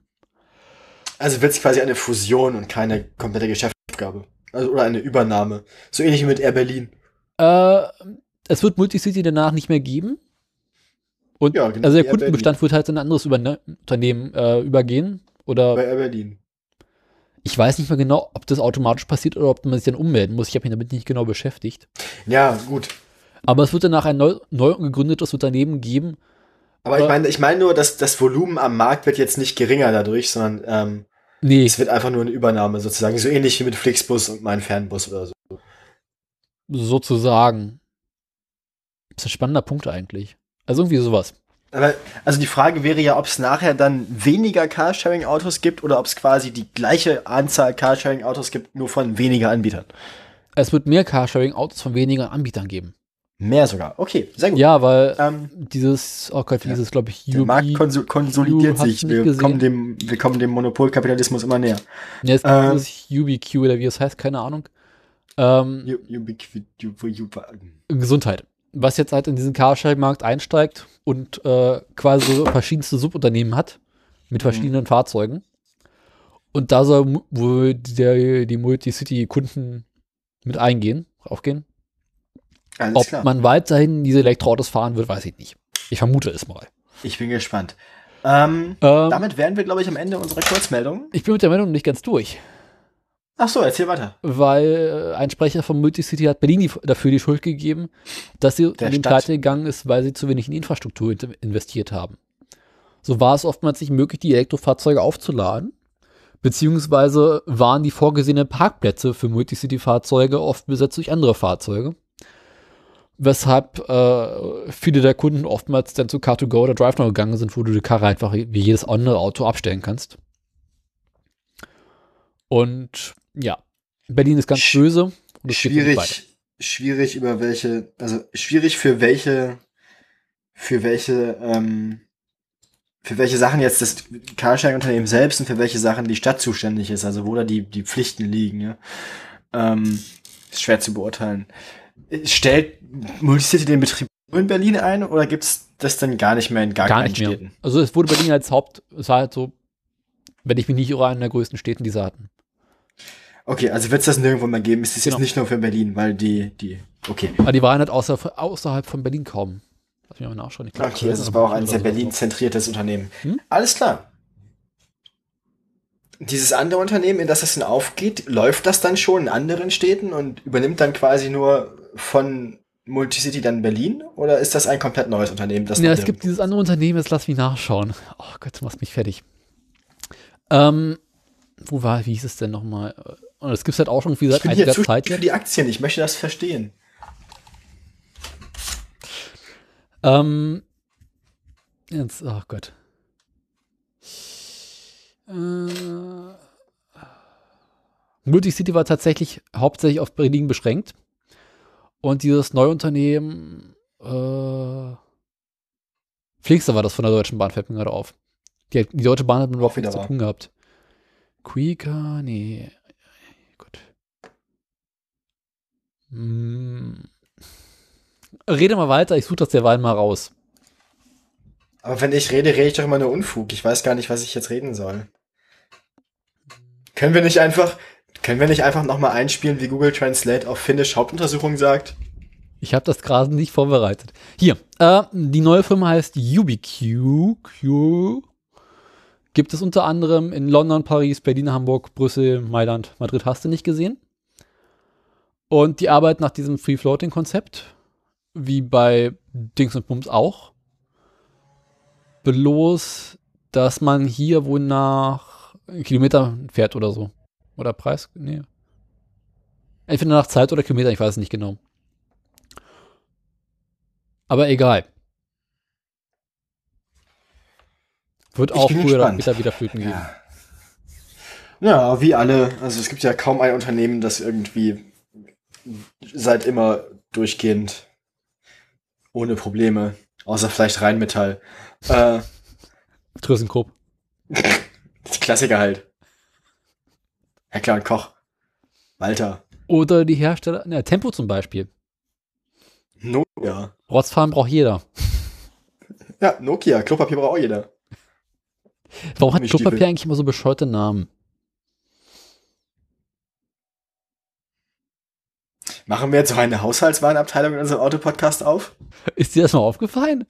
Also wird es quasi eine Fusion und keine komplette Geschäftsaufgabe. Also, oder eine Übernahme. So ähnlich wie mit Air Berlin. Äh, es wird Multicity danach nicht mehr geben. Und Ja, genau also der Kundenbestand wird halt in ein anderes Überne Unternehmen äh, übergehen. Oder Bei Air Berlin. Ich weiß nicht mehr genau, ob das automatisch passiert oder ob man sich dann ummelden muss. Ich habe mich damit nicht genau beschäftigt. Ja, gut. Aber es wird danach ein neu, neu gegründetes Unternehmen geben. Aber ich Aber- meine, ich meine nur, dass das Volumen am Markt wird jetzt nicht geringer dadurch, sondern ähm, Nee, es wird einfach nur eine Übernahme sozusagen. So ähnlich wie mit Flixbus und mein Fernbus oder so. sozusagen. Das ist ein spannender Punkt eigentlich. Also irgendwie sowas. Aber, also die Frage wäre ja, ob es nachher dann weniger Carsharing-Autos gibt oder ob es quasi die gleiche Anzahl Carsharing-Autos gibt, nur von weniger Anbietern. Es wird mehr Carsharing-Autos von weniger Anbietern geben. Mehr sogar. Okay, sehr gut. Ja, weil Ähm, dieses, oh Gott, wie Ja. glaube ich, der Markt konsolidiert sich. Wir kommen, dem, wir kommen dem Monopolkapitalismus immer näher. Ja, es gibt Ähm. dieses UbiQ oder wie es heißt, keine Ahnung. Ähm, Ubiqui- Ju- Ju- Gesundheit. Was jetzt halt in diesen Carsharing-Markt einsteigt und äh, quasi so verschiedenste Subunternehmen hat mit verschiedenen Fahrzeugen. Und da soll wohl der, die Multicity-Kunden mit eingehen, aufgehen. Alles Ob klar. man weiterhin diese Elektroautos fahren wird, weiß ich nicht. Ich vermute es mal. Ich bin gespannt. Ähm, Ähm, damit wären wir, glaube ich, am Ende unserer Kurzmeldung. ich bin mit der Meldung nicht ganz durch, Ach so, erzähl weiter. weil äh, ein Sprecher von Multicity hat Berlin die, dafür die Schuld gegeben, dass sie Der in den. Pleite gegangen ist, weil sie zu wenig in Infrastruktur in- investiert haben. So war es oftmals nicht möglich, die Elektrofahrzeuge aufzuladen, beziehungsweise waren die vorgesehenen Parkplätze für Multicity-Fahrzeuge oft besetzt durch andere Fahrzeuge. Weshalb äh, viele der Kunden oftmals dann zu Car2Go oder DriveNow gegangen sind, wo du die Karre einfach wie jedes andere Auto abstellen kannst. Und ja, Berlin ist ganz Sch böse. Es. Schwierig, schwierig über welche, also schwierig für welche, für welche, ähm, für welche Sachen jetzt das Carsharing-Unternehmen selbst und für welche Sachen die Stadt zuständig ist, also wo da die, die Pflichten liegen, ja. Ähm, ist schwer zu beurteilen. Stellt Multicity den Betrieb nur in Berlin ein oder gibt's das dann gar nicht mehr in gar, Gar keinen nicht mehr. Städten? Also es wurde Berlin als Haupt, es war halt so, wenn ich mich nicht irre, einer der größten Städten, die sie hatten. Okay, also wird es das nirgendwo mehr geben. Es ist Genau. jetzt nicht nur für Berlin, weil die, die, okay. Aber die waren halt außer, außerhalb von Berlin kaum. Lass mich mal nachschauen. Ich glaub, Okay, also es war auch ein sehr Berlin-zentriertes Unternehmen. Hm? Alles klar. Dieses andere Unternehmen, in das es dann aufgeht, läuft das dann schon in anderen Städten und übernimmt dann quasi nur von Multicity dann Berlin? Oder ist das ein komplett neues Unternehmen? Das Ja, es gibt dieses andere Unternehmen, jetzt lass mich nachschauen. Oh Gott, du machst mich fertig. Ähm, wo war, wie hieß es denn nochmal? Und das gibt es halt auch schon wie ich seit einiger zu Zeit jetzt. die Aktien. Ich möchte das verstehen. Ähm, jetzt, oh Gott. Äh, Multicity war tatsächlich hauptsächlich auf Berlin beschränkt. Und dieses neue Unternehmen, äh, Flixer war das von der Deutschen Bahn, fällt mir gerade auf. Die, die Deutsche Bahn hat mit überhaupt nichts zu tun gehabt. Quika, nee. Gut. Hm. Rede mal weiter, ich suche das derweil mal raus. Aber wenn ich rede, rede ich doch immer nur Unfug. Ich weiß gar nicht, was ich jetzt reden soll. Können wir nicht einfach, können wir nicht einfach nochmal einspielen, wie Google Translate auf Finnisch Hauptuntersuchung sagt? Ich habe das gerade nicht vorbereitet. Hier, äh, die neue Firma heißt UbiQ. Q. Gibt es unter anderem in London, Paris, Berlin, Hamburg, Brüssel, Mailand, Madrid. Hast du nicht gesehen? Und die arbeiten nach diesem Free-Floating-Konzept, wie bei Dings und Bums auch. Bloß, dass man hier wohl nach Kilometer fährt oder so. Oder Preis? Nee. Entweder nach Zeit oder Kilometer, ich weiß es nicht genau. Aber egal. Wird Ich auch früher oder gespannt. später wieder Flöten geben. Ja. Ja, wie alle. Also es gibt ja kaum ein Unternehmen, das irgendwie seit immer durchgehend ohne Probleme, außer vielleicht Rheinmetall. Äh, [LAUGHS] die Klassiker halt. Heckler und Koch. Walter. Oder die Hersteller, ne, Tempo zum Beispiel. Nokia. Rotzfahren braucht jeder. Ja, Nokia. Klopapier braucht auch jeder. Warum hat. Klopapier eigentlich immer so bescheuerte Namen? Machen wir jetzt noch eine Haushaltswarenabteilung in unserem Autopodcast auf? Ist dir das mal aufgefallen?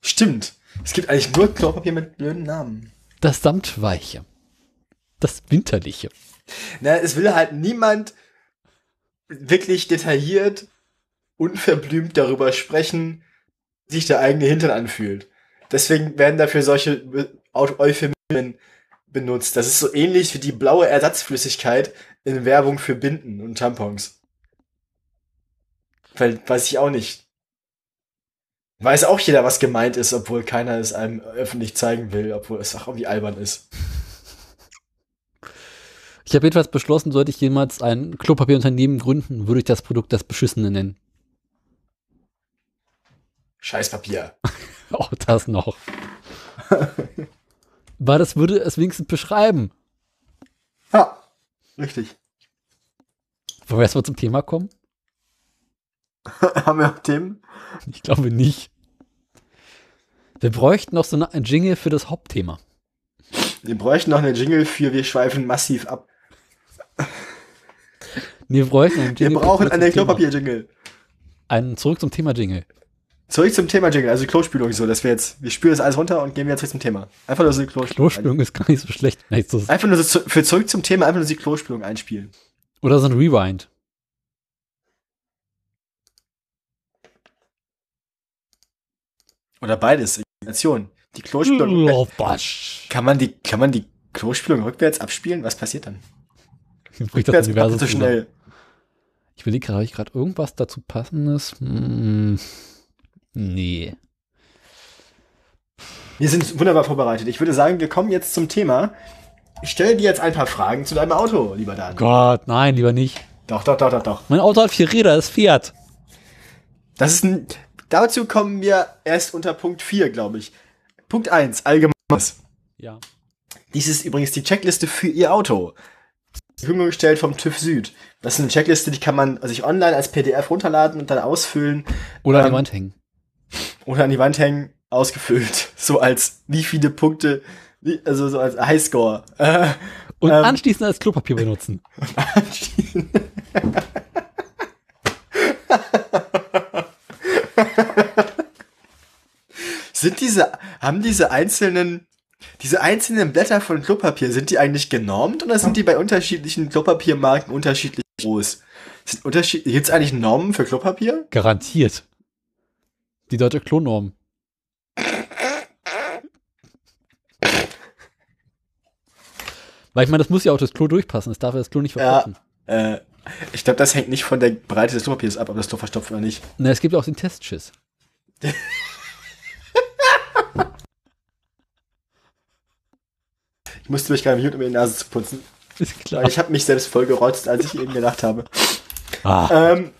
Stimmt. Es gibt eigentlich nur Klopapier mit blöden Namen. Das Samtweiche. Das Winterliche. Na, es will halt niemand wirklich detailliert, unverblümt darüber sprechen, wie sich der eigene Hintern anfühlt. Deswegen werden dafür solche Eu- Euphemismen benutzt. Das ist so ähnlich wie die blaue Ersatzflüssigkeit in Werbung für Binden und Tampons. Weil, weiß ich auch nicht. Weiß auch jeder, was gemeint ist, obwohl keiner es einem öffentlich zeigen will, obwohl es auch irgendwie albern ist. Ich habe jedenfalls beschlossen, sollte ich jemals ein Klopapierunternehmen gründen, würde ich das Produkt das Beschissene nennen. Scheißpapier. [LAUGHS] Auch das noch. [LAUGHS] Weil das würde es wenigstens beschreiben. Ja, richtig. Wollen wir erstmal zum Thema kommen? [LAUGHS] Haben wir noch Themen? Ich glaube nicht. Wir bräuchten noch so eine, ein Jingle für das Hauptthema. Wir bräuchten noch eine Jingle für Wir schweifen massiv ab. Wir bräuchten einen Wir Jingle. für brauchen zurück eine zum Thema. Klopapier-Jingle. Einen zurück zum Thema Jingle. Zurück zum Thema Jingle, also Klospülung so, dass wir jetzt, wir spülen das alles runter und gehen wieder zurück zum Thema. Einfach nur so die Klospülung. Klospülung ist gar nicht so schlecht. Nein, so- Einfach nur so für zurück zum Thema, einfach nur die Klospülung einspielen. Oder so ein Rewind. Oder beides. Kombination. Die Klospülung. Oh, basch. Kann man die, kann man die Klospülung rückwärts abspielen? Was passiert dann? Bricht das Universum zu zusammen. schnell. Ich überlege gerade, habe ich gerade irgendwas dazu passendes? Hm, nee. Wir sind wunderbar vorbereitet. Ich würde sagen, wir kommen jetzt zum Thema, Ich stelle dir jetzt ein paar Fragen zu deinem Auto, lieber Dan. Gott, nein, lieber nicht. Doch, doch, doch, doch, doch. Mein Auto hat vier Räder, das Fiat. Das ist ein. Dazu kommen wir erst unter Punkt 4, glaube ich. Punkt 1, allgemeines. Ja. Dies ist übrigens die Checkliste für Ihr Auto. Verfügung gestellt vom TÜV Süd. Das ist eine Checkliste, die kann man sich online als PDF runterladen und dann ausfüllen Oder an Ähm, die Wand hängen. oder an die Wand hängen, ausgefüllt. [LAUGHS] So als wie viele Punkte, also so als Highscore. Äh, Und ähm, anschließend als Klopapier benutzen. [LAUGHS] [LAUGHS] [LAUGHS] sind diese, haben diese einzelnen, diese einzelnen Blätter von Klopapier, sind die eigentlich genormt oder sind die bei unterschiedlichen Klopapiermarken unterschiedlich groß? Sind Unterschied, gibt's eigentlich Normen für Klopapier? Garantiert. Die deutsche Klonorm. Weil ich meine, das muss ja auch das Klo durchpassen. Das darf ja das Klo nicht Ja. verpassen. Äh, ich glaube, das hängt nicht von der Breite des Klopapiers ab, ob das Klo verstopft oder nicht. Na, es gibt auch den Testschiss. Ich musste mich gerade mute, um mir die Nase zu putzen. Ist klar. Weil ich habe mich selbst voll gerotzt, als ich eben gelacht habe. Ah, Ähm,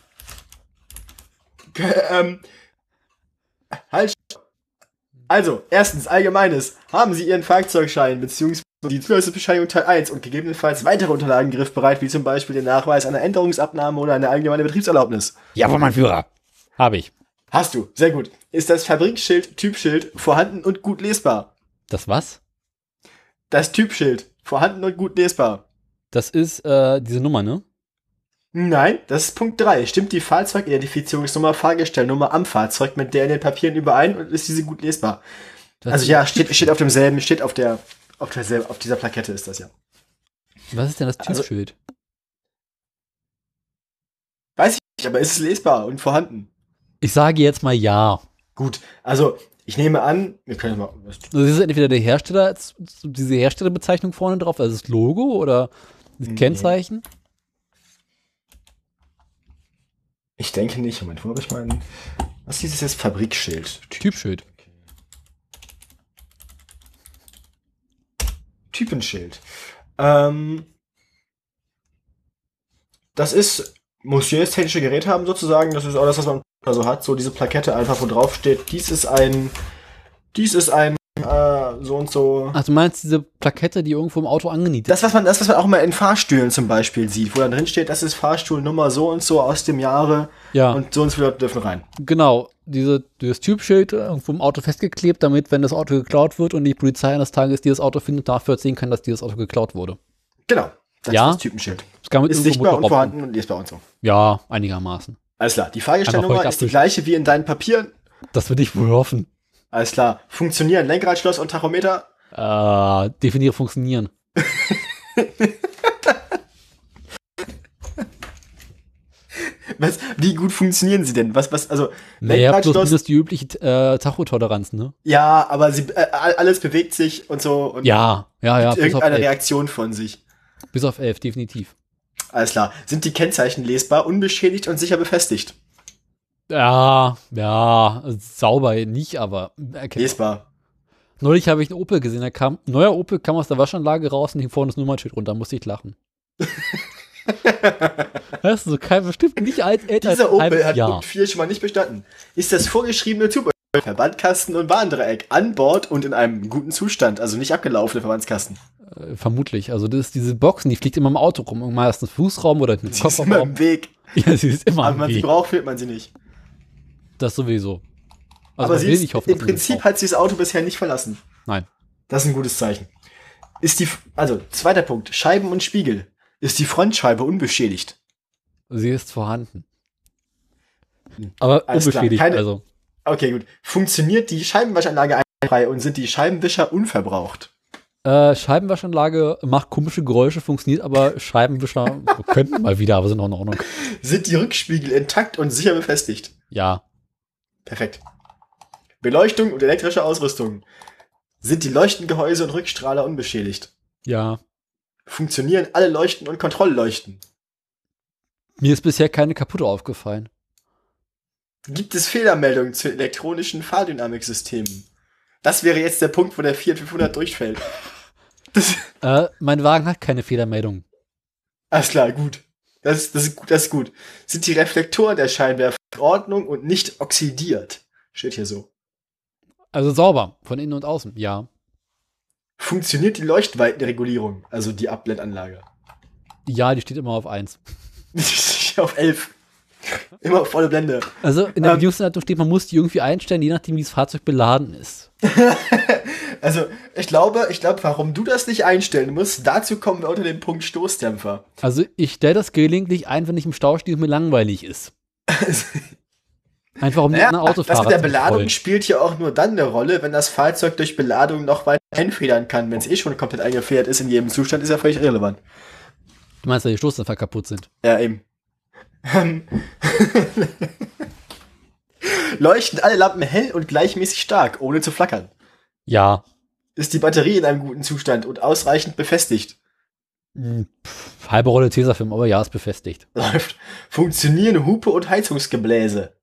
ähm, halt. Also, erstens, allgemeines. Haben Sie Ihren Fahrzeugschein bzw. die Zulassungsbescheinigung Teil 1 und gegebenenfalls weitere Unterlagen griffbereit, wie zum Beispiel den Nachweis einer Änderungsabnahme oder eine allgemeine Betriebserlaubnis? ja, aber mein Führer. Habe ich. Hast du, sehr gut. Ist das Fabrikschild, Typschild vorhanden und gut lesbar? Das was? Das Typschild vorhanden und gut lesbar? Das ist äh, diese Nummer, ne? Nein, das ist Punkt 3. Stimmt die Fahrzeugidentifizierungsnummer, Fahrgestellnummer am Fahrzeug mit der in den Papieren überein und ist diese gut lesbar? Das Also ja, steht, steht auf demselben, steht auf der, auf derselben, auf dieser Plakette ist das ja. Was ist denn das Also- Typschild? Weiß ich nicht, aber ist es lesbar und vorhanden? ich sage jetzt mal ja. Gut, also ich nehme an, wir können mal, Also das ist entweder der Hersteller, diese Herstellerbezeichnung vorne drauf, also das Logo oder das Nee. Kennzeichen. ich denke nicht, Moment, wo habe ich meinen, was ist dieses jetzt Fabrikschild? Typschild. Typenschild. Ähm, das ist, muss jedes technische Gerät haben sozusagen, das ist auch das, was man so hat, so diese Plakette einfach, wo drauf steht, dies ist ein, dies ist ein, äh, so und so. Ach, du meinst diese Plakette, die irgendwo im Auto angenietet Das, was man, das, was man auch mal in Fahrstühlen zum Beispiel sieht, wo dann drin steht, das ist Fahrstuhlnummer so und so aus dem Jahre Ja, und so und so viele Leute dürfen rein. genau. Diese, dieses Typschild irgendwo im Auto festgeklebt, damit, wenn das Auto geklaut wird und die Polizei eines Tages dieses Auto findet, dafür sehen kann, dass dieses Auto geklaut wurde. Genau. Das Ja. ist das Typenschild. Das kann man Ist sichtbar und vorhanden und lesbar und so. Ja, einigermaßen. Alles klar. Die Fahrgestellnummer ist die gleiche wie in deinen Papieren. Das würde ich wohl hoffen. Alles klar. Funktionieren Lenkradschloss und Tachometer? Äh, definiere funktionieren. [LAUGHS] Was, wie gut funktionieren sie denn? Was, was, also, Naja, bloß Lenkradschloss, minus die übliche äh, Tachotoleranz, ne? ja, aber sie, äh, alles bewegt sich und so und Ja, ja, ja. gibt irgendeine Reaktion von sich. bis auf elf, definitiv. Alles klar. Sind die Kennzeichen lesbar, unbeschädigt und sicher befestigt? Ja, ja, sauber nicht, aber erkennbar. Lesbar. Neulich habe ich einen Opel gesehen, da kam, ein neuer Opel kam aus der Waschanlage raus und hing vorne das Nummernschild runter, musste ich lachen. [LAUGHS] [LAUGHS] das ist so kein bestimmt nicht alt, älter Dieser Opel hat Jahr. Punkt 4 schon mal nicht bestanden. Ist das vorgeschriebene Typ Verbandkasten und Warndreieck an Bord und in einem guten Zustand, also nicht abgelaufene Verbandskasten. Äh, vermutlich. Also das ist diese Boxen, die fliegt immer im Auto rum, meistens Fußraum oder im Sie ist immer Kofferraum. im Weg. [LAUGHS] Ja, sie ist immer Aber wenn man sie Weg. braucht, findet man sie nicht. Das sowieso. Also Aber sie ist, nicht hoffen, im sie Prinzip hat sie das Auto bisher nicht verlassen. Nein. Das ist ein gutes Zeichen. Ist die, also, zweiter Punkt. Scheiben und Spiegel. Ist die Frontscheibe unbeschädigt? Sie ist vorhanden. Aber Hm. Alles klar, unbeschädigt, keine- also. Okay, gut. Funktioniert die Scheibenwaschanlage einwandfrei und sind die Scheibenwischer unverbraucht? Äh, Scheibenwaschanlage macht komische Geräusche, funktioniert aber Scheibenwischer [LAUGHS] könnten mal wieder, aber sind auch in Ordnung. Sind die Rückspiegel intakt und sicher befestigt? Ja. Perfekt. Beleuchtung und elektrische Ausrüstung. Sind die Leuchtengehäuse und Rückstrahler unbeschädigt? Ja. Funktionieren alle Leuchten und Kontrollleuchten? Mir ist bisher keine kaputte aufgefallen. Gibt es Fehlermeldungen zu elektronischen Fahrdynamiksystemen? Das wäre jetzt der Punkt, wo der Fiat 500 durchfällt. [LAUGHS] Äh, mein Wagen hat keine Fehlermeldung. Alles klar, gut. Das, ist- das, ist, gut, das ist gut. Sind die Reflektoren der Scheinwerfer in Ordnung und nicht oxidiert? Steht hier so. Also sauber, von innen und außen, ja. Funktioniert die Leuchtweitenregulierung, also die Abblendanlage? Ja, die steht immer auf 1. [LAUGHS] auf 11. Immer auf volle Blende. Also in der Ähm. Bedienungsanleitung steht, man muss die irgendwie einstellen, je nachdem, wie das Fahrzeug beladen ist. [LAUGHS] Also, ich glaube, ich glaube, warum du das nicht einstellen musst, dazu kommen wir unter den Punkt Stoßdämpfer. Also ich stelle das gelegentlich ein, wenn ich im Stau stehe und mir langweilig ist. [LAUGHS] Einfach um Naja, den Autofahrer das mit der Beladung betreuen. spielt hier auch nur dann eine Rolle, wenn das Fahrzeug durch Beladung noch weiter einfedern kann. Wenn es eh schon komplett eingefedert ist in jedem Zustand, ist ja völlig irrelevant. Du meinst, weil die Stoßdämpfer kaputt sind. Ja, eben. Ähm. [LAUGHS] Leuchten alle Lampen hell und gleichmäßig stark, ohne zu flackern. Ja. Ist die Batterie in einem guten Zustand und ausreichend befestigt? Hm, Pff, halbe Rolle Tesafilm, aber ja, ist befestigt. Läuft. Funktionieren Hupe und Heizungsgebläse?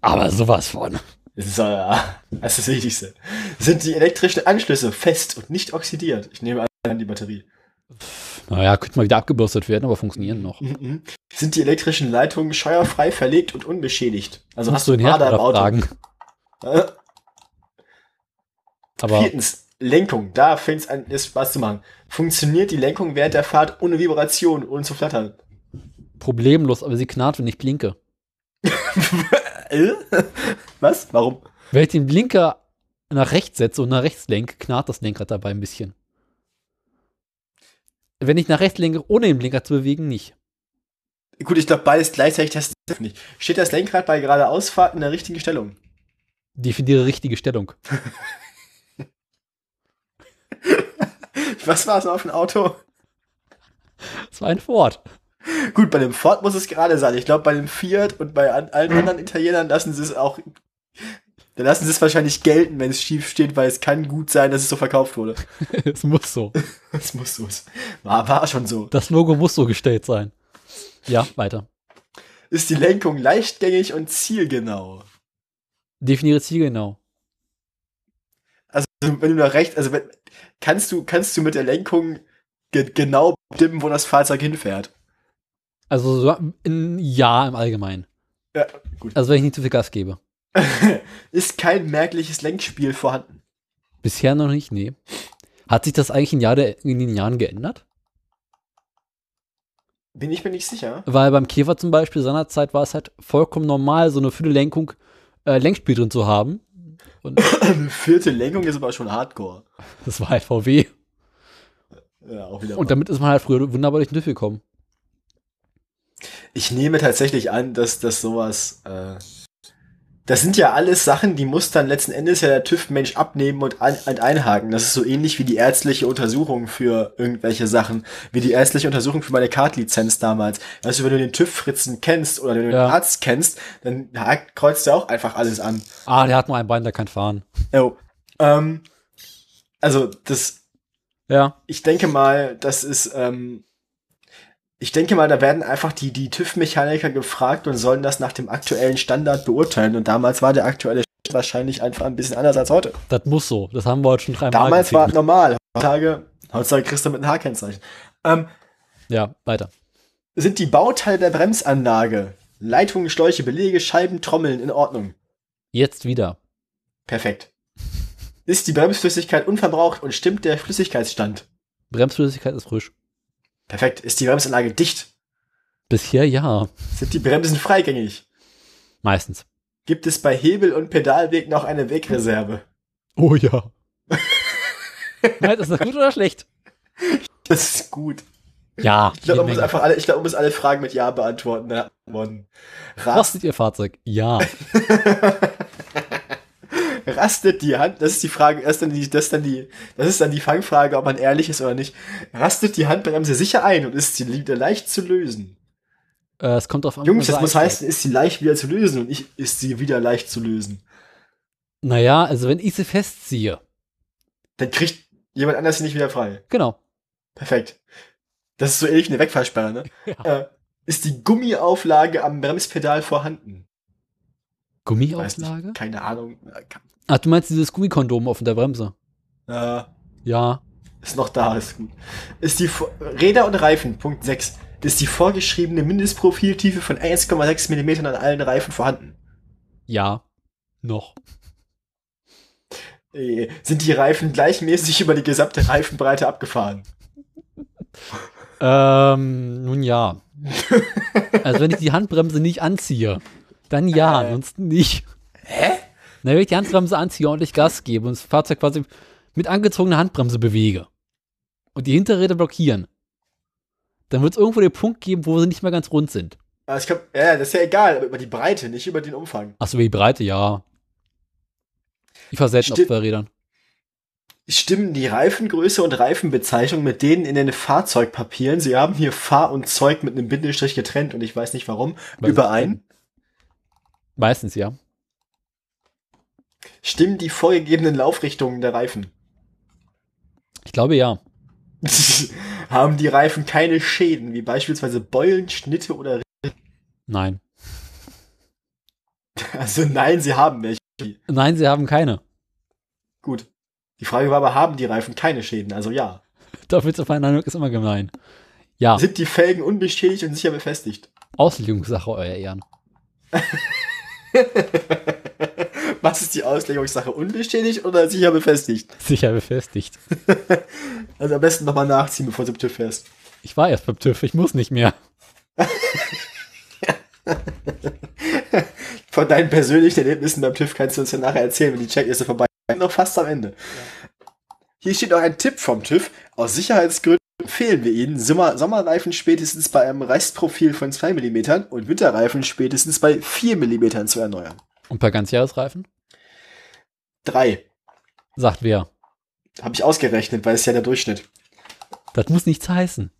Aber sowas von. Das ist, äh, [LAUGHS] das ist das Wichtigste. Sind die elektrischen Anschlüsse fest und nicht oxidiert? Ich nehme an die Batterie. Naja, könnte mal wieder abgebürstet werden, aber funktionieren noch. Mhm. Sind die elektrischen Leitungen scheuerfrei verlegt und unbeschädigt? Also Musst hast du den Auto? fragen. Äh, Aber Viertens, Lenkung. Da fängt es an, ist Spaß zu machen. Funktioniert die Lenkung während der Fahrt ohne Vibration, ohne zu flattern? problemlos, aber sie knarrt, wenn ich blinke. [LAUGHS] Äh? [LAUGHS] Was? Warum? Wenn ich den Blinker nach rechts setze und nach rechts lenke, knarrt das Lenkrad dabei ein bisschen. Wenn ich nach rechts lenke, ohne den Blinker zu bewegen, nicht. Gut, ich glaube, beides gleichzeitig hilft nicht. Steht das Lenkrad bei geradeausfahrt in der richtigen Stellung? Definiere richtige Stellung. [LAUGHS] [LAUGHS] Was war es auf dem Auto? Das war ein Ford. [LAUGHS] Gut, bei dem Ford muss es gerade sein. Ich glaube, bei dem Fiat und bei an, allen anderen Italienern lassen sie es auch. Da lassen sie es wahrscheinlich gelten, wenn es schief steht, weil es kann gut sein, dass es so verkauft wurde. [LAUGHS] Es muss so. [LAUGHS] Das muss so. War, war schon so. Das Logo muss so gestellt sein. Ja, weiter. Ist die Lenkung leichtgängig und zielgenau? Definiere Ziel genau. Also, wenn du nach rechts, also wenn, kannst du, kannst du mit der Lenkung ge genau bestimmen, wo das Fahrzeug hinfährt? Also so ein Ja im Allgemeinen. Ja, gut. Also wenn ich nicht zu viel Gas gebe. [LAUGHS] Ist kein merkliches Lenkspiel vorhanden. Bisher noch nicht, nee. Hat sich das eigentlich in, Jahr der, in den Jahren geändert? Bin ich mir nicht sicher. Weil beim Käfer zum Beispiel seinerzeit war es halt vollkommen normal, so eine Viertellenkung äh, Lenkspiel drin zu haben. Und Eine [COUGHS] vierte Lenkung ist aber schon Hardcore. das war halt VW. Ja, auch wieder. Und damit ist man halt früher wunderbar durch den TÜV gekommen. Ich nehme tatsächlich an, dass das sowas. Äh, das sind ja alles Sachen, die muss dann letzten Endes ja der TÜV-Mensch abnehmen und, ein, und einhaken. Das ist so ähnlich wie die ärztliche Untersuchung für irgendwelche Sachen. Wie die ärztliche Untersuchung für meine Kartlizenz damals. Weißt du, wenn du den TÜV-Fritzen kennst oder den Ja. Arzt kennst, dann hakt- kreuzt er auch einfach alles an. Ah, der hat nur ein Bein, der kann fahren. Jo. Ähm, also, das, Ja. ich denke mal, das ist, ähm, ich denke mal, da werden einfach die, die TÜV-Mechaniker gefragt und sollen das nach dem aktuellen Standard beurteilen. Und damals war der aktuelle Standard wahrscheinlich einfach ein bisschen anders als heute. Das muss so. Das haben wir heute schon dreimal Damals war es gesehen. normal. Heutzutage, heutzutage kriegst du mit einem H-Kennzeichen. Ähm, Ja, weiter. sind die Bauteile der Bremsanlage, Leitungen, Schläuche, Belege, Scheiben, Trommeln in Ordnung? Jetzt wieder. Perfekt. Ist die Bremsflüssigkeit unverbraucht und stimmt der Flüssigkeitsstand? Bremsflüssigkeit ist frisch. Perfekt. Ist die Bremsanlage dicht? Bisher ja. Sind die Bremsen freigängig? Meistens. Gibt es bei Hebel und Pedalweg noch eine Wegreserve? Oh ja. [LAUGHS] Nein, ist das gut oder schlecht? Das ist gut. Ja. Ich glaube, man muss einfach alle, ich glaube, man muss alle Fragen mit Ja beantworten. Rast, Kostet Ihr Fahrzeug? Ja. [LAUGHS] rastet die Hand, das ist die Frage, das ist dann die, das ist dann die, das ist dann die Fangfrage, ob man ehrlich ist oder nicht. Rastet die Handbremse sicher ein und ist sie wieder leicht zu lösen? Äh, es kommt drauf an. Jungs, das muss heißen, ist sie leicht wieder zu lösen und nicht, ist sie wieder leicht zu lösen. Naja, also wenn ich sie festziehe. Dann kriegt jemand anders sie nicht wieder frei. Genau. Perfekt. Das ist so ähnlich wie eine Wegfahrsperre, ne? [LAUGHS] Ja. Äh, ist die Gummiauflage am Bremspedal vorhanden? Gummiauflage? nicht, keine Ahnung. Ach, du meinst dieses Gummikondom auf der Bremse? Äh, Ja. Ist noch da, ist gut. Ist die Räder und Reifen, Punkt 6. Ist die vorgeschriebene Mindestprofiltiefe von 1,6 mm an allen Reifen vorhanden? Ja. Noch. Äh, Sind die Reifen gleichmäßig über die gesamte Reifenbreite abgefahren? Ähm, nun ja. Also wenn ich die Handbremse nicht anziehe, dann ja, Äh. ansonsten nicht. Hä? Na, wenn ich die Handbremse anziehe und ordentlich Gas gebe und das Fahrzeug quasi mit angezogener Handbremse bewege und die Hinterräder blockieren, dann wird es irgendwo den Punkt geben, wo sie nicht mehr ganz rund sind. Aber ich glaub, ja, das ist ja egal, aber über die Breite, nicht über den Umfang. Achso, wie die Breite, ja. Ich fahr selten auf zwei Rädern. Stimmen die Reifengröße und Reifenbezeichnung mit denen in den Fahrzeugpapieren, sie haben hier Fahr und Zeug mit einem Bindestrich getrennt und ich weiß nicht warum, Weiß überein? Meistens, ja. Stimmen die vorgegebenen Laufrichtungen der Reifen? Ich glaube ja. [LAUGHS] haben die Reifen keine Schäden, wie beispielsweise Beulen, Schnitte oder... Nein. Also nein, sie haben welche. Nein, sie haben keine. Gut. Die Frage war aber, haben die Reifen keine Schäden? Also ja. [LAUGHS] Doppelzueinander ist immer gemein. Ja, Sind die Felgen unbeschädigt und sicher befestigt? Auslegungssache, euer Ehren. [LAUGHS] Was ist die Auslegungssache? Unbeschädigt oder sicher befestigt? [LAUGHS] Sicher befestigt. Also am besten nochmal nachziehen, bevor du TÜV fährst. Ich war erst beim TÜV, ich muss nicht mehr. Von deinen persönlichen Erlebnissen beim TÜV kannst du uns ja nachher erzählen, wenn die Checkliste vorbei ist. Noch fast am Ende. Hier steht noch ein Tipp vom TÜV. Aus Sicherheitsgründen empfehlen wir Ihnen, Sommer Sommerreifen spätestens bei einem Restprofil von 2 mm und Winterreifen spätestens bei 4 mm zu erneuern. Und bei Ganzjahresreifen? Drei. Sagt wer? Habe ich ausgerechnet, weil es ja der Durchschnitt. Das muss nichts heißen.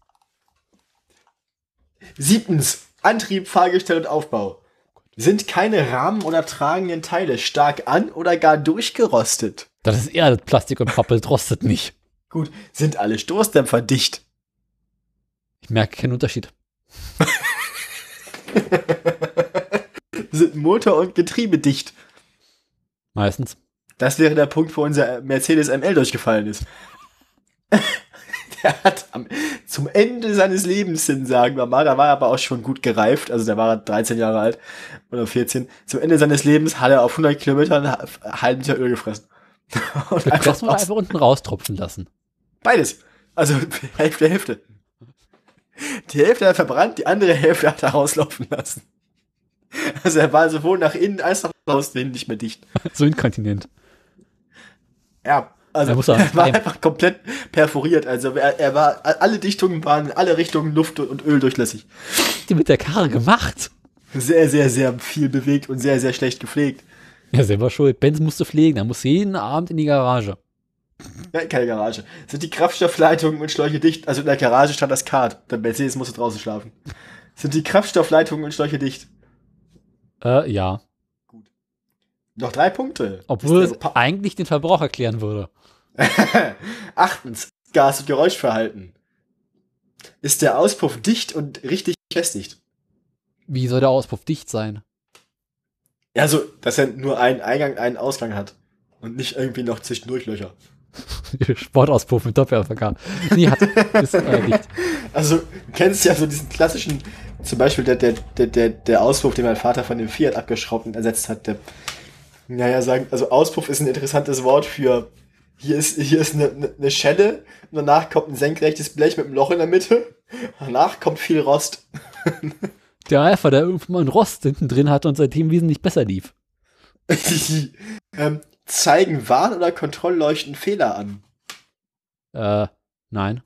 Siebtens. Antrieb, Fahrgestell und Aufbau. Sind keine Rahmen oder tragenden Teile stark an oder gar durchgerostet? Das ist eher Plastik und Pappel, rostet nicht. Gut. Sind alle Stoßdämpfer dicht? Ich merke keinen Unterschied. [LAUGHS] Sind Motor und Getriebe dicht? Meistens. Das wäre der Punkt, wo unser Mercedes ML durchgefallen ist. [LAUGHS] der hat am, zum Ende seines Lebens hin, sagen wir mal, da war er aber auch schon gut gereift, also der war 13 Jahre alt oder 14. Zum Ende seines Lebens hat er auf 100 Kilometern einen halben Liter Öl gefressen. [LAUGHS] Und Das einfach einfach unten raustropfen lassen. beides. Also Hälfte, Hälfte. Die Hälfte hat er verbrannt, die andere Hälfte hat er rauslaufen lassen. [LAUGHS] Also er war sowohl nach innen als auch nach außen nicht mehr dicht. So inkontinent. Ja, also Er er war einfach komplett perforiert. Also er, er war, alle Dichtungen waren in alle Richtungen Luft und Öl durchlässig. Was ihr mit der Karre gemacht? Sehr, sehr, sehr viel bewegt und sehr, sehr schlecht gepflegt. Ja, selber schuld. Benz musste pflegen, er muss jeden Abend in die Garage. Ja, keine Garage. Sind die Kraftstoffleitungen und Schläuche dicht? Also in der Garage stand das Kart. Der Mercedes musste draußen schlafen. Sind die Kraftstoffleitungen und Schläuche dicht? Äh, ja. Noch drei Punkte. Obwohl es eigentlich den Verbrauch erklären würde. [LAUGHS] Achtens. Gas- und Geräuschverhalten. Ist der Auspuff dicht und richtig befestigt? Wie soll der Auspuff dicht sein? Ja, so, dass er nur einen Eingang, einen Ausgang hat. Und nicht irgendwie noch zwischendurch Löcher. [LAUGHS] Sportauspuff mit Doppel-AFK. Nee, hat, ist äh. [LAUGHS] Also, du kennst ja so diesen klassischen, zum Beispiel der, der, der, der, der Auspuff, den mein Vater von dem Fiat abgeschraubt und ersetzt hat, der, naja, sagen, also Auspuff ist ein interessantes Wort für, hier ist, hier ist eine, eine, Schelle, und danach kommt ein senkrechtes Blech mit einem Loch in der Mitte, danach kommt viel Rost. [LAUGHS] Der Alpha, der irgendwann mal einen Rost hinten drin hatte und seitdem wesentlich besser lief. [LAUGHS] ähm, zeigen Warn- oder Kontrollleuchten Fehler an. Äh, nein.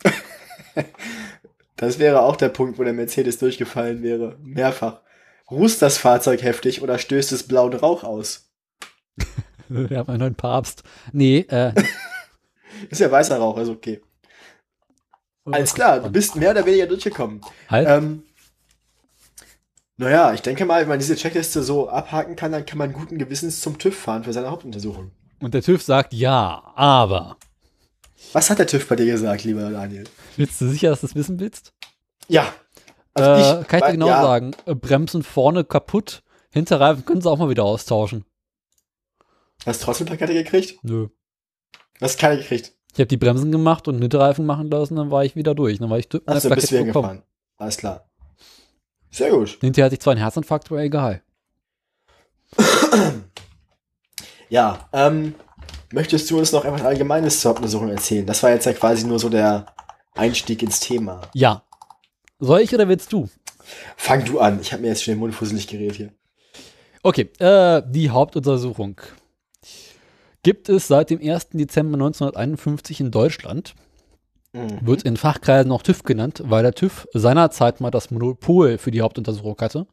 [LAUGHS] Das wäre auch der Punkt, wo der Mercedes durchgefallen wäre. Mehrfach. Rußt das Fahrzeug heftig oder stößt es blauen Rauch aus? [LAUGHS] Wir haben einen neuen Papst. Nee, äh. [LAUGHS] Ist ja weißer Rauch, also okay. Alles klar, du bist mehr oder weniger durchgekommen. Halt. Ähm, naja, ich denke mal, wenn man diese Checkliste so abhaken kann, dann kann man guten Gewissens zum TÜV fahren für seine Hauptuntersuchung. Und der TÜV sagt ja, aber. Was hat der TÜV bei dir gesagt, lieber Daniel? Willst du sicher, dass du das wissen willst? Ja. äh, kann ich dir genau ja, sagen. Äh, Bremsen vorne kaputt, Hinterreifen können sie auch mal wieder austauschen. Hast du trotzdem Plakette gekriegt? Nö. Du hast keine gekriegt. Ich habe die Bremsen gemacht und Hinterreifen machen lassen, dann war ich wieder durch. Dann war ich durch. Achso, bist du gefahren. Alles klar. Sehr gut. Hinterher hatte ich zwar einen Herzinfarkt, aber egal. Ja, ähm, möchtest du uns noch etwas Allgemeines zur Hauptuntersuchung erzählen? Das war jetzt ja quasi nur so der Einstieg ins Thema. Ja. Soll ich oder willst du? Fang du an. Ich habe mir jetzt schon den Mund fusselig geredet hier. Okay, äh, die Hauptuntersuchung gibt es seit dem 1. Dezember 1951 in Deutschland. Mhm. Wird in Fachkreisen auch TÜV genannt, weil der TÜV seinerzeit mal das Monopol für die Hauptuntersuchung hatte,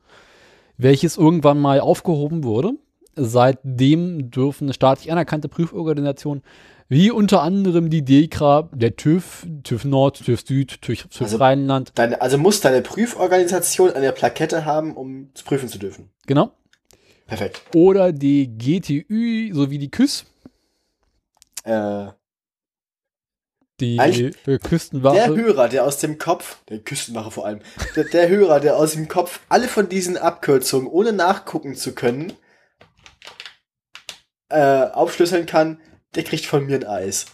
welches irgendwann mal aufgehoben wurde. Seitdem dürfen staatlich anerkannte Prüforganisationen wie unter anderem die DEKRA, der TÜV, TÜV Nord, TÜV Süd, TÜV, TÜV Also- Rheinland, Deine, also muss deine Prüforganisation eine Plakette haben, um zu prüfen zu dürfen. genau, Perfekt. oder die GTÜ sowie die KÜS, Äh, die äh, Küstenwache. der Hörer, der aus dem Kopf, der Küstenwache vor allem, der, der Hörer, der aus dem Kopf alle von diesen Abkürzungen, ohne nachgucken zu können, äh, aufschlüsseln kann, der kriegt von mir ein Eis.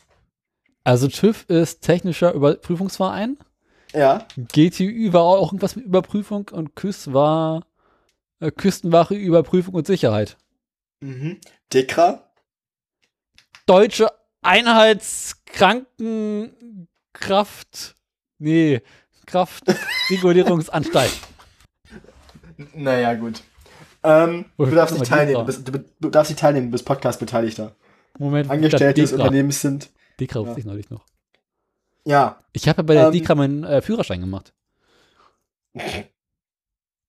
Also TÜV ist technischer Überprüfungsverein. Ja, GTÜ war auch irgendwas mit Überprüfung und KÜS war äh, Küstenwache, Überprüfung und Sicherheit. mhm. Dekra, Deutsche Einheitskrankenkraft. Nee, Kraftregulierungsanstalt. [LAUGHS] naja, gut. Ähm, du darfst nicht teilnehmen, bist, du, du darfst nicht teilnehmen, du bist Podcast-Beteiligter. Moment, Angestellte des. Unternehmens sind. Dekra Ja. ich neulich noch. Ja, Ich habe ja bei der Ähm. Dekra meinen äh, Führerschein gemacht.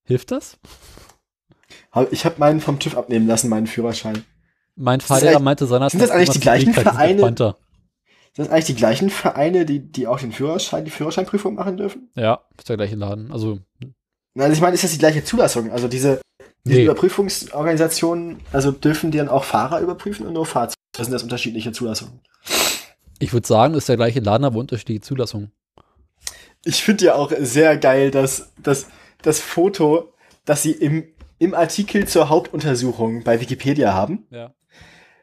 Hilft das? ich habe meinen vom TÜV abnehmen lassen, meinen Führerschein. Mein Fahrlehrer eigentlich- meinte seinerzeit. sind das eigentlich die gleichen Vereine? Sind das eigentlich die gleichen Vereine, die, die auch den Führerschein, die Führerscheinprüfung machen dürfen? Ja, ist der gleiche Laden. Also, Also ich meine, ist das die gleiche Zulassung? Also diese, diese Nee. Überprüfungsorganisationen, also dürfen die dann auch Fahrer überprüfen und nur Fahrzeuge? Das sind das unterschiedliche Zulassungen. ich würde sagen, ist der gleiche Laden, aber unterschiedliche Zulassung. Ich finde ja auch sehr geil, dass, dass das Foto, das sie im, im Artikel zur Hauptuntersuchung bei Wikipedia haben, Ja.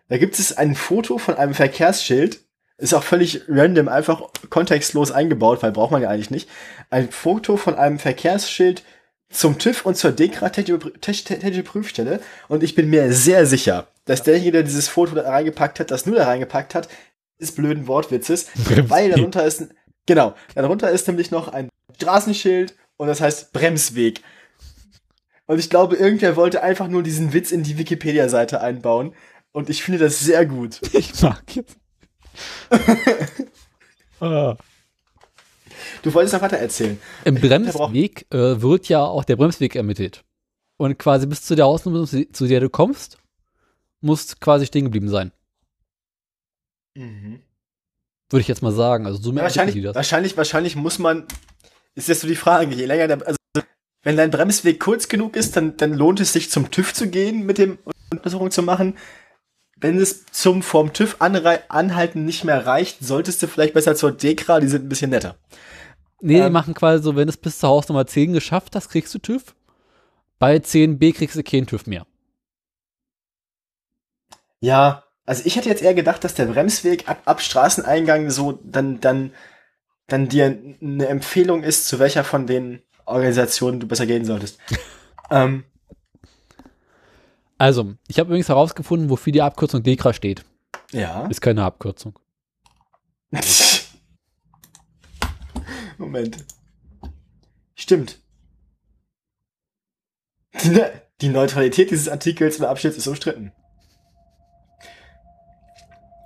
da gibt es ein Foto von einem Verkehrsschild, ist auch völlig random, einfach kontextlos eingebaut, weil braucht man ja eigentlich nicht. Ein Foto von einem Verkehrsschild zum TÜV und zur DEKRA Technische Prüfstelle und ich bin mir sehr sicher, dass derjenige, der dieses Foto da reingepackt hat, das nur da reingepackt hat, des blöden Wortwitzes, weil darunter ist, ein- genau, darunter ist nämlich noch ein Straßenschild und das heißt Bremsweg. Und ich glaube, irgendwer wollte einfach nur diesen Witz in die Wikipedia-Seite einbauen. Und ich finde das sehr gut. Ich mag jetzt. [LAUGHS] ah. Du wolltest noch weiter erzählen. Im Bremsweg äh, wird ja auch der Bremsweg ermittelt. Und quasi bis zu der Hausnummer, zu der du kommst, musst quasi stehen geblieben sein. Würde ich jetzt mal sagen. Also so Ja, wahrscheinlich, das. wahrscheinlich, wahrscheinlich muss man, ist jetzt so die Frage, je länger der, also, wenn dein Bremsweg kurz genug ist, dann, dann lohnt es sich zum TÜV zu gehen, mit dem Untersuchung zu machen. Wenn es zum vom TÜV anhalten nicht mehr reicht, solltest du vielleicht besser zur DEKRA, die sind ein bisschen netter. Nee, die ähm, machen quasi so, wenn du es bis zur Hausnummer 10 geschafft hast, kriegst du TÜV. Bei 10b kriegst du keinen TÜV mehr. Ja, also ich hätte jetzt eher gedacht, dass der Bremsweg ab, ab Straßeneingang so dann, dann, dann dir eine Empfehlung ist, zu welcher von den Organisationen du besser gehen solltest. [LAUGHS] ähm, Also, ich habe übrigens herausgefunden, wofür die Abkürzung DEKRA steht. ja. Ist keine Abkürzung. [LAUGHS] [LAUGHS] Moment. Stimmt. Die, [LAUGHS] Ne- die Neutralität dieses Artikels im Abschnitt ist umstritten.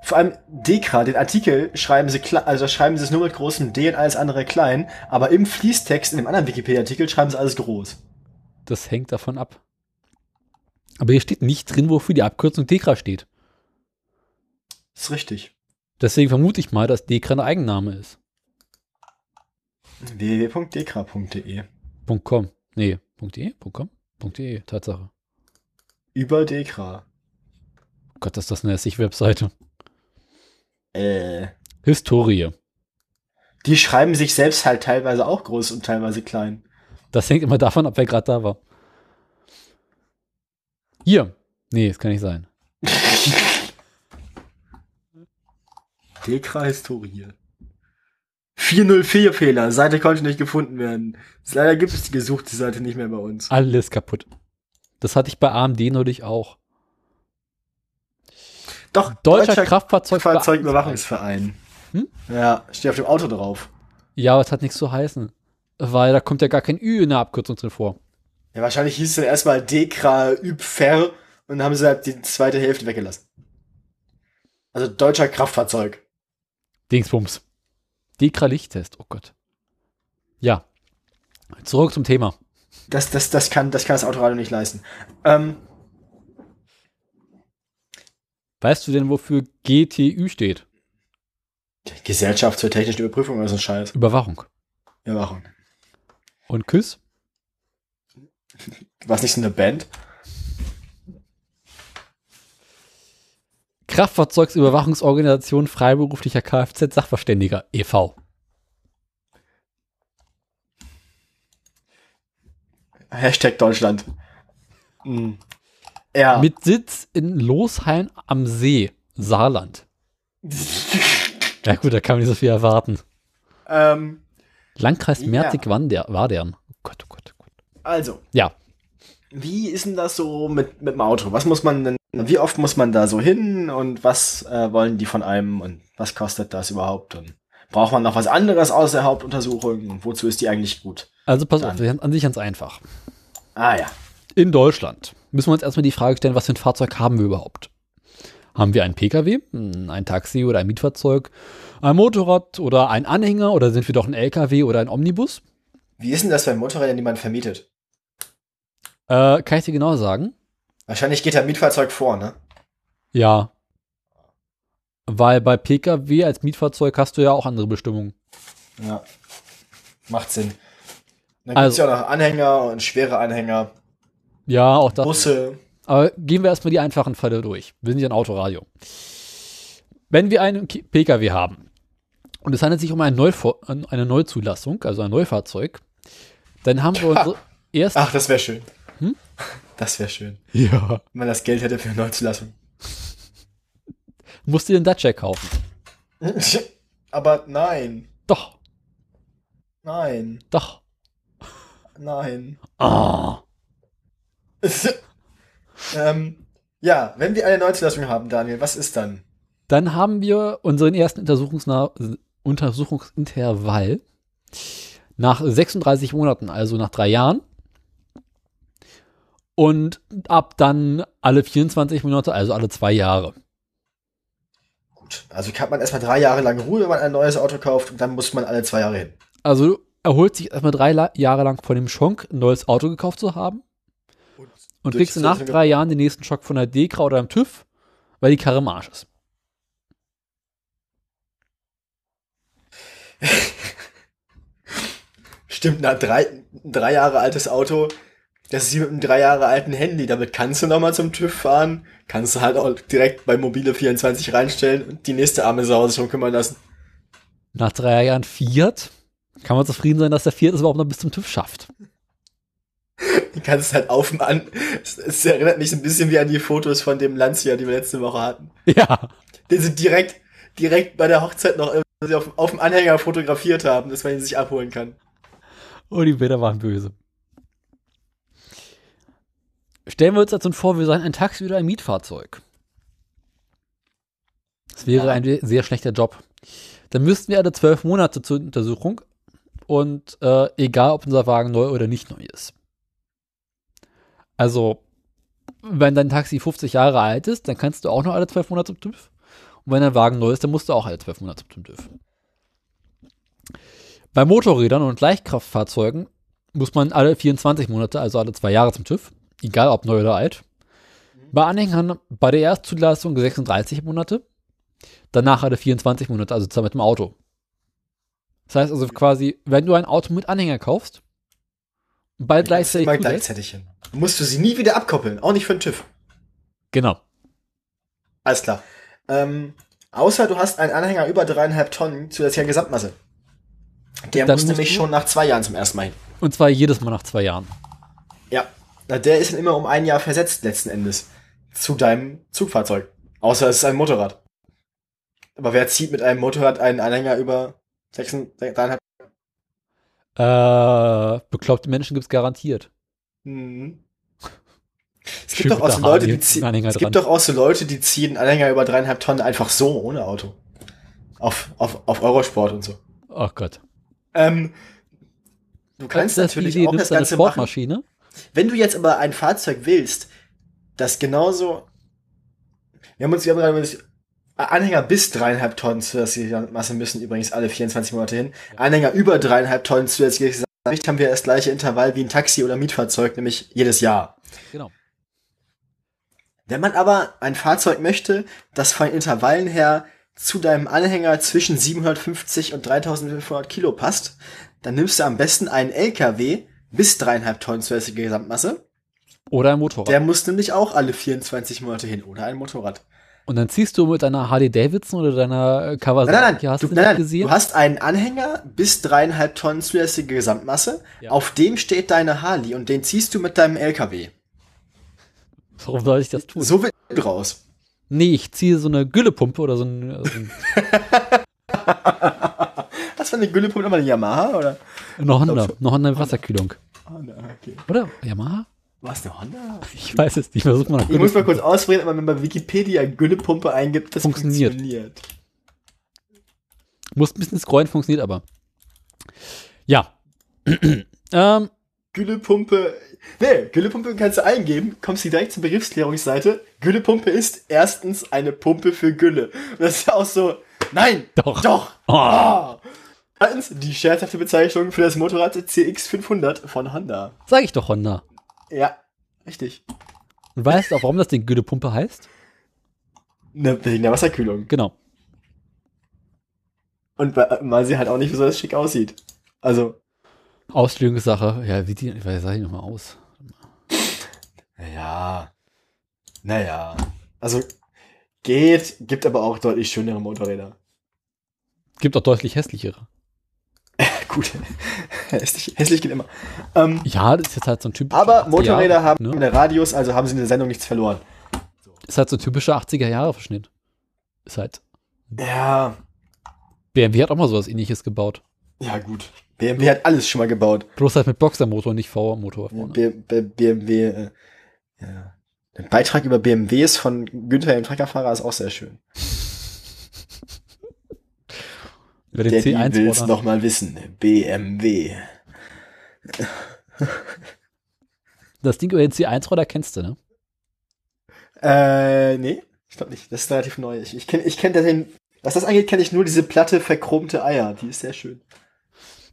Vor allem Dekra, den Artikel schreiben sie also schreiben sie es nur mit großem D und alles andere klein, aber im Fließtext in dem anderen Wikipedia-Artikel schreiben sie alles groß. Das hängt davon ab. Aber hier steht nicht drin, wofür die Abkürzung DEKRA steht. ist richtig. Deswegen vermute ich mal, dass DEKRA ein Eigenname ist. www.dekra.de .com. Nee, .de? .com? .de, Tatsache. Über Dekra. Oh Gott, ist das eine hässliche Webseite. Äh. Historie. Die schreiben sich selbst halt teilweise auch groß und teilweise klein. Das hängt immer davon ab, wer gerade da war. Hier. Nee, das kann nicht sein. [LAUGHS] Dekra-Historie. 404 Fehler. Seite konnte nicht gefunden werden. Leider gibt es die gesuchte Seite nicht mehr bei uns. Alles kaputt. Das hatte ich bei AMD neulich auch. Doch, Deutscher, Kraftfahrzeug. Fahrzeugüberwachungsverein. Hm? Ja, steht auf dem Auto drauf. Ja, aber es hat nichts zu heißen. Weil da kommt ja gar kein Ü in der Abkürzung drin vor. Ja, wahrscheinlich hieß es dann erstmal Dekra Übfer und haben sie halt die zweite Hälfte weggelassen. Also deutscher Kraftfahrzeug. Dingsbums. Dekra-Lichttest. Oh Gott. Ja. Zurück zum Thema. Das, das, das, kann, das kann das Autoradio nicht leisten. Ähm, Weißt du denn, wofür GTÜ steht? Gesellschaft für technische Überprüfung oder so ein Scheiß. Überwachung. Überwachung. Und Küss? War es nicht so eine Band? Kraftfahrzeugsüberwachungsorganisation freiberuflicher Kfz-Sachverständiger e.V. Hashtag Deutschland. Hm. Ja. Mit Sitz in Losheim am See, Saarland. [LAUGHS] Ja gut, da kann man nicht so viel erwarten. ähm, Landkreis Ja. Merzig-Wadern. Oh Gott, oh Gott, oh Gott. also, Ja, wie ist denn das so mit, mit dem Auto? Was muss man denn, wie oft muss man da so hin und was äh, wollen die von einem und was kostet das überhaupt? Und braucht man noch was anderes aus der Hauptuntersuchung? Und wozu ist die eigentlich gut? also pass Dann. auf, wir sind an sich ganz einfach. Ah ja. In Deutschland müssen wir uns erstmal die Frage stellen, was für ein Fahrzeug haben wir überhaupt? Haben wir ein Pkw, hm, ein Taxi oder ein Mietfahrzeug, ein Motorrad oder ein Anhänger oder sind wir doch ein LKW oder ein Omnibus? Wie ist denn das bei Motorrädern, die man vermietet? Äh, kann ich dir genau sagen? Wahrscheinlich geht der Mietfahrzeug vor, ne? Ja. Weil bei Pkw als Mietfahrzeug hast du ja auch andere Bestimmungen. Ja. Macht Sinn. Dann Also- gibt's ja auch noch Anhänger und schwere Anhänger, Ja, auch das. Busse. Aber gehen wir erstmal die einfachen Fälle durch. Wir sind ja ein Autoradio. Wenn wir einen Pkw haben und es handelt sich um eine, Neufo eine Neuzulassung, also ein Neufahrzeug, dann haben wir [LAUGHS] unsere erste. Ach, das wäre schön. Hm? Das wäre schön. Ja. Wenn man das Geld hätte für eine Neuzulassung. Musst du den Dacia kaufen. [LAUGHS] Aber nein. Doch, Nein. doch. Nein. Ah. [LAUGHS] ähm, ja, wenn wir eine Neuzulassung haben, Daniel, was ist dann? Dann haben wir unseren ersten Untersuchungsna Untersuchungsintervall nach 36 Monaten, also nach drei Jahren. Und ab dann alle 24 Monate, also alle zwei Jahre. Gut, also hat man erstmal drei Jahre lang Ruhe, wenn man ein neues Auto kauft und dann muss man alle zwei Jahre hin. Also erholt sich erstmal drei La Jahre lang von dem Schock, ein neues Auto gekauft zu haben. Und durch kriegst du nach drei Jahren den nächsten Schock von der Dekra oder dem TÜV, weil die Karre im Arsch ist. [LAUGHS] Stimmt, na, drei, drei Jahre altes Auto, das ist wie mit einem drei Jahre alten Handy. Damit kannst du nochmal zum TÜV fahren, kannst du halt auch direkt bei Mobile 24 reinstellen und die nächste arme Sau sich drum kümmern lassen. Nach drei Jahren Fiat kann man zufrieden sein, dass der Fiat es überhaupt noch bis zum TÜV schafft. [LAUGHS] Du kannst halt auf dem an. Es, es erinnert mich so ein bisschen wie an die Fotos von dem Lancia, die wir letzte Woche hatten. Ja. Den sie direkt, direkt bei der Hochzeit noch auf, auf dem Anhänger fotografiert haben, dass man ihn sich abholen kann. Oh, die Bilder waren böse. Stellen wir uns jetzt vor, wir seien ein Taxi oder ein Mietfahrzeug. Das wäre Ja. ein sehr schlechter Job. Dann müssten wir alle zwölf Monate zur Untersuchung und äh, egal, ob unser Wagen neu oder nicht neu ist. Also, wenn dein Taxi 50 Jahre alt ist, dann kannst du auch noch alle zwölf Monate zum TÜV. Und wenn dein Wagen neu ist, dann musst du auch alle zwölf Monate zum TÜV. Bei Motorrädern und Leichtkraftfahrzeugen muss man alle 24 Monate, also alle zwei Jahre zum TÜV, egal ob neu oder alt. Bei Anhängern bei der Erstzulassung 36 Monate, danach alle 24 Monate, also zwar mit dem Auto. Das heißt also quasi, wenn du ein Auto mit Anhänger kaufst, bald gleichzeitig Mal gleichzeitig hin. Musst du sie nie wieder abkoppeln, auch nicht für den TÜV. genau, Alles klar. Ähm, außer du hast einen Anhänger über dreieinhalb Tonnen zusätzlicher Gesamtmasse. Der Dann muss nämlich schon nach zwei Jahren zum ersten Mal hin. und zwar jedes Mal nach zwei Jahren. Ja. Na, der ist dann immer um ein Jahr versetzt letzten Endes zu deinem Zugfahrzeug. Außer es ist ein Motorrad. Aber wer zieht mit einem Motorrad einen Anhänger über 6,5? Äh, bekloppte Menschen gibt's garantiert. Mhm. Es gibt doch auch so Leute, die ziehen. Es gibt doch auch so Leute, die ziehen Anhänger über dreieinhalb Tonnen einfach so ohne Auto. Auf, auf, auf Eurosport und so. Oh Gott. Ähm, du kannst das natürlich auch das Ganze machen. Wenn du jetzt aber ein Fahrzeug willst, das genauso. Wir haben uns, wir haben gerade überlegt, Anhänger bis dreieinhalb Tonnen zusätzliche Masse müssen übrigens alle 24 Monate hin. Anhänger über dreieinhalb Tonnen zusätzliche Gewicht haben wir das gleiche Intervall wie ein Taxi oder Mietfahrzeug, nämlich jedes Jahr. Genau. Wenn man aber ein Fahrzeug möchte, das von Intervallen her zu deinem Anhänger zwischen 750 und 3500 Kilo passt, dann nimmst du am besten einen LKW bis dreieinhalb Tonnen zusätzliche Gesamtmasse. Oder ein Motorrad. Der muss nämlich auch alle 24 Monate hin oder ein Motorrad. Und dann ziehst du mit deiner Harley Davidson oder deiner äh, Kawasaki, Nein, nein, nein. hast Du, nein, nein. gesehen? du hast einen Anhänger bis dreieinhalb Tonnen zulässige Gesamtmasse. Ja. Auf dem steht deine Harley und den ziehst du mit deinem LKW. Warum soll ich das tun? So wird raus. Nee, ich ziehe so eine Güllepumpe oder so ein, so ein [LAUGHS] Was für eine Güllepumpe nochmal, eine Yamaha oder? eine Honda, eine Honda Wasserkühlung. Honda, okay. Oder? Yamaha? Was, eine Honda? [LAUGHS] Ich weiß es nicht. Versuch mal Ich muss mal kurz ausprobieren, aber wenn man bei Wikipedia Güllepumpe eingibt, das Funktioniert. funktioniert. Muss ein bisschen scrollen, funktioniert aber. Ja. [CLEARS THROAT] ähm, Güllepumpe. Nee, Güllepumpe kannst du eingeben, kommst du direkt zur Begriffsklärungsseite. Güllepumpe ist erstens eine Pumpe für Gülle. Und das ist ja auch so. Nein! Doch. Doch! Oh. Ah. Zweitens, die scherzhafte Bezeichnung für das Motorrad CX500 von Honda. sag ich doch Honda. Ja, richtig. Und weißt du auch, warum das Ding Güllepumpe heißt? Ne, wegen der Wasserkühlung. Genau. Und weil, sie halt auch nicht besonders schick aussieht. Also, Auslegungssache. Ja, wie die, weiß, sag ich nochmal aus. naja. Naja. Also, geht, gibt aber auch deutlich schönere Motorräder. Gibt auch deutlich hässlichere. Gut. [LAUGHS] hässlich, hässlich geht immer. Ähm, Ja, das ist jetzt halt so ein typischer aber 80er Motorräder Jahre, haben ne? einen Radius, also haben sie in der Sendung nichts verloren. Ist halt so ein typischer 80er Jahre Verschnitt. Ist halt. Ja, BMW hat auch mal sowas ähnliches gebaut. ja gut. BMW hat alles schon mal gebaut. Bloß halt mit Boxermotor, nicht V-Motor BMW, äh, ja. Der Beitrag über BMWs von Günther dem Treckerfahrer ist auch sehr schön. Über den Der die C1 will's Roller. noch mal wissen. BMW. Das Ding über den C1-Roller kennst du, ne? Äh, nee, ich glaube nicht. Das ist relativ neu. Ich, ich kenne, ich kenne den, was das angeht, kenne ich nur diese platte, verchromte Eier. Die ist sehr schön.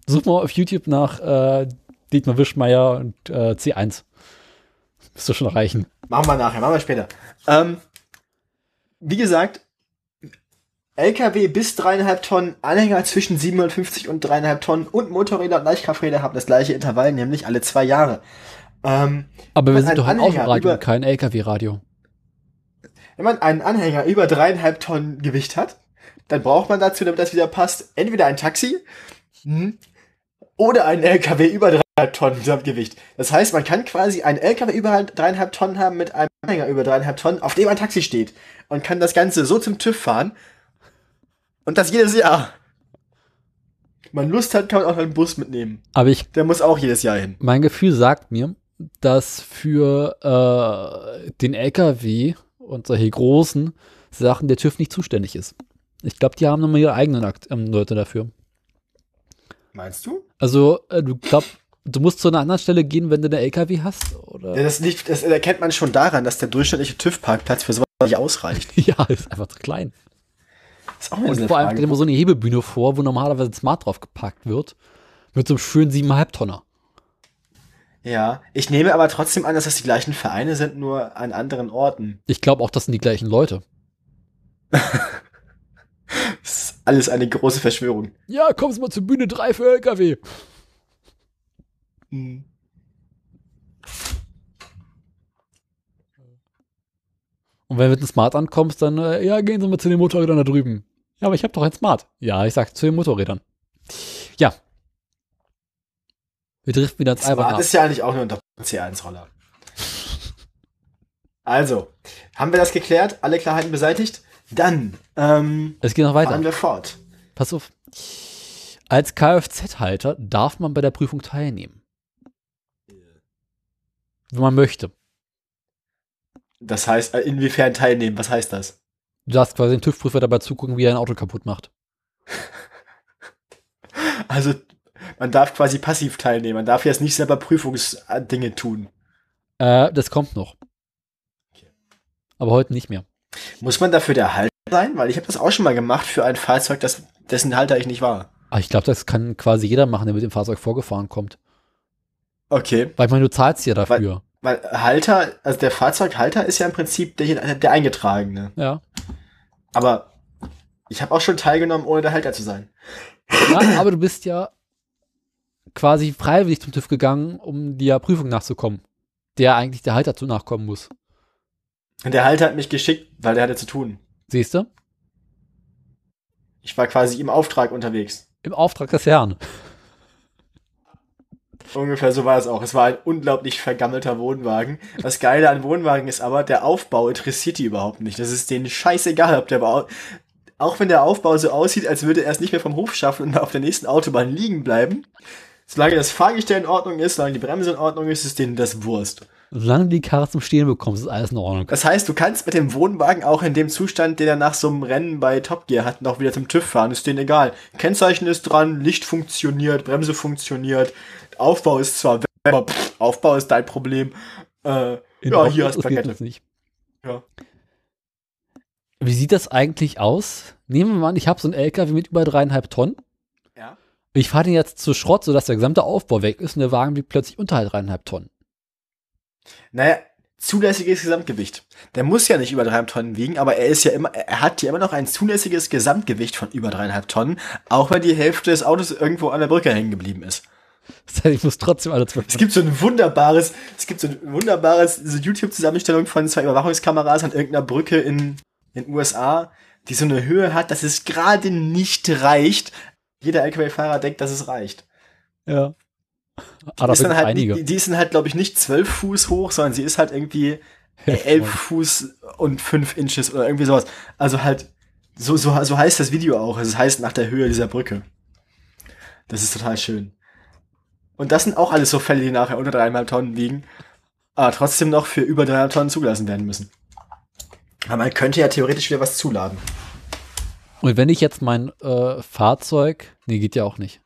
Such mal auf YouTube nach äh, Dietmar Wischmeier und äh, C1. Wirst du schon reichen. Machen wir nachher, machen wir später. Ähm, wie gesagt, LKW bis dreieinhalb Tonnen, Anhänger zwischen 750 und dreieinhalb Tonnen und Motorräder und Leichtkrafträder haben das gleiche Intervall, nämlich alle zwei Jahre. Ähm, Aber wir sind doch ein Autoradio kein LKW-Radio. wenn man einen Anhänger über dreieinhalb Tonnen Gewicht hat, dann braucht man dazu, damit das wieder passt, entweder ein Taxi mhm, oder einen LKW über dreieinhalb Tonnen Gesamtgewicht. Das heißt, man kann quasi einen LKW über dreieinhalb Tonnen haben mit einem Anhänger über dreieinhalb Tonnen, auf dem ein Taxi steht und kann das Ganze so zum TÜV fahren und das jedes Jahr. Wenn man Lust hat, kann man auch einen Bus mitnehmen. Aber ich, Der muss auch jedes Jahr hin. mein Gefühl sagt mir, dass für äh, den LKW und solche großen Sachen der TÜV nicht zuständig ist. Ich glaube, die haben nochmal ihre eigenen Akt ähm, Leute dafür. Meinst du? Also, äh, du glaub, du musst zu einer anderen Stelle gehen, wenn du eine LKW hast? Oder? Ja, das, liegt, das erkennt man schon daran, dass der durchschnittliche TÜV-Parkplatz für sowas nicht ausreicht. [LAUGHS] ja, ist einfach zu klein. Das ist auch Und vor allem dir mal so eine Hebebühne vor, wo normalerweise Smart drauf gepackt wird. Mit so einem schönen 7,5 Tonner. Ja, ich nehme aber trotzdem an, dass das die gleichen Vereine sind, nur an anderen Orten. Ich glaube auch, das sind die gleichen Leute. [LAUGHS] Das ist alles eine große Verschwörung. Ja, kommst mal zur Bühne 3 für LKW. Hm. Und wenn du mit einem Smart ankommst, dann, äh, ja, gehen Sie mal zu den Motorrädern da drüben. Ja, aber ich habe doch ein Smart. Ja, ich sag zu den Motorrädern. Ja. Wir driften wieder ins Smart ab. ist ja eigentlich auch nur ein C1-Roller. Also, haben wir das geklärt? Alle Klarheiten beseitigt? Dann, ähm, Es geht noch fahren weiter. wir fort. Pass auf. Als Kfz-Halter darf man bei der Prüfung teilnehmen. Wenn man möchte. Das heißt, äh, inwiefern teilnehmen? Was heißt das? Du darfst quasi dem TÜV-Prüfer dabei zugucken, wie er ein Auto kaputt macht. [LAUGHS] Also, man darf quasi passiv teilnehmen. Man darf jetzt nicht selber Prüfungsdinge tun. Äh, das kommt noch. Aber heute nicht mehr. Muss man dafür der Halter sein? Weil ich habe das auch schon mal gemacht für ein Fahrzeug, das, dessen Halter ich nicht war. Ah, ich glaube, das kann quasi jeder machen, der mit dem Fahrzeug vorgefahren kommt. Okay. Weil ich meine, du zahlst ja dafür. Weil Halter, also der Fahrzeughalter ist ja im Prinzip der, der Eingetragene. ja. Aber ich habe auch schon teilgenommen, ohne der Halter zu sein. ja. Aber du bist ja quasi freiwillig zum TÜV gegangen, um der Prüfung nachzukommen. Der eigentlich der Halter zu nachkommen muss. Und der Halter hat mich geschickt, weil der hatte zu tun. Siehst du? Ich war quasi im Auftrag unterwegs. Im Auftrag des Herrn. Ungefähr so war es auch. Es war ein unglaublich vergammelter Wohnwagen. Das Geile an Wohnwagen ist aber, der Aufbau interessiert die überhaupt nicht. Das ist denen scheißegal, ob der Bau, auch wenn der Aufbau so aussieht, als würde er es nicht mehr vom Hof schaffen und auf der nächsten Autobahn liegen bleiben. Solange das Fahrgestell in Ordnung ist, solange die Bremse in Ordnung ist, ist denen das Wurst. Solange du die Karre zum Stehen bekommst, ist alles in Ordnung. Das heißt, du kannst mit dem Wohnwagen auch in dem Zustand, den er nach so einem Rennen bei Top Gear hat, noch wieder zum TÜV fahren. Ist denen egal. Kennzeichen ist dran, Licht funktioniert, Bremse funktioniert, Aufbau ist zwar aber pff, Aufbau ist dein Problem. Äh, In ja, Ordnung, hier hast du nicht. Ja. Wie sieht das eigentlich aus? Nehmen wir mal an, ich habe so einen LKW mit über dreieinhalb Tonnen. Ja. Ich fahre den jetzt zu Schrott, sodass der gesamte Aufbau weg ist und der Wagen wiegt plötzlich unter dreieinhalb Tonnen. Naja, zulässiges Gesamtgewicht. Der muss ja nicht über dreieinhalb Tonnen wiegen, aber er ist ja immer, er hat ja immer noch ein zulässiges Gesamtgewicht von über dreieinhalb Tonnen, auch wenn die Hälfte des Autos irgendwo an der Brücke hängen geblieben ist. [LAUGHS] Das heißt, ich muss trotzdem alle zwölf. Es gibt so ein wunderbares, es gibt so ein wunderbares so YouTube-Zusammenstellung von zwei Überwachungskameras an irgendeiner Brücke in den USA, die so eine Höhe hat, dass es gerade nicht reicht. Jeder LKW-Fahrer denkt, dass es reicht. Ja. Die Aber ist da dann sind halt, einige. die, die dann halt, glaube ich, nicht zwölf Fuß hoch, sondern sie ist halt irgendwie elf Fuß und fünf Inches oder irgendwie sowas. Also halt, so, so, so heißt das Video auch. Also Es heißt nach der Höhe dieser Brücke. Das ist total schön. Und das sind auch alles so Fälle, die nachher unter dreieinhalb Tonnen wiegen, aber trotzdem noch für über dreieinhalb Tonnen zugelassen werden müssen. Aber man könnte ja theoretisch wieder was zuladen. Und wenn ich jetzt mein äh, Fahrzeug, nee, geht ja auch nicht.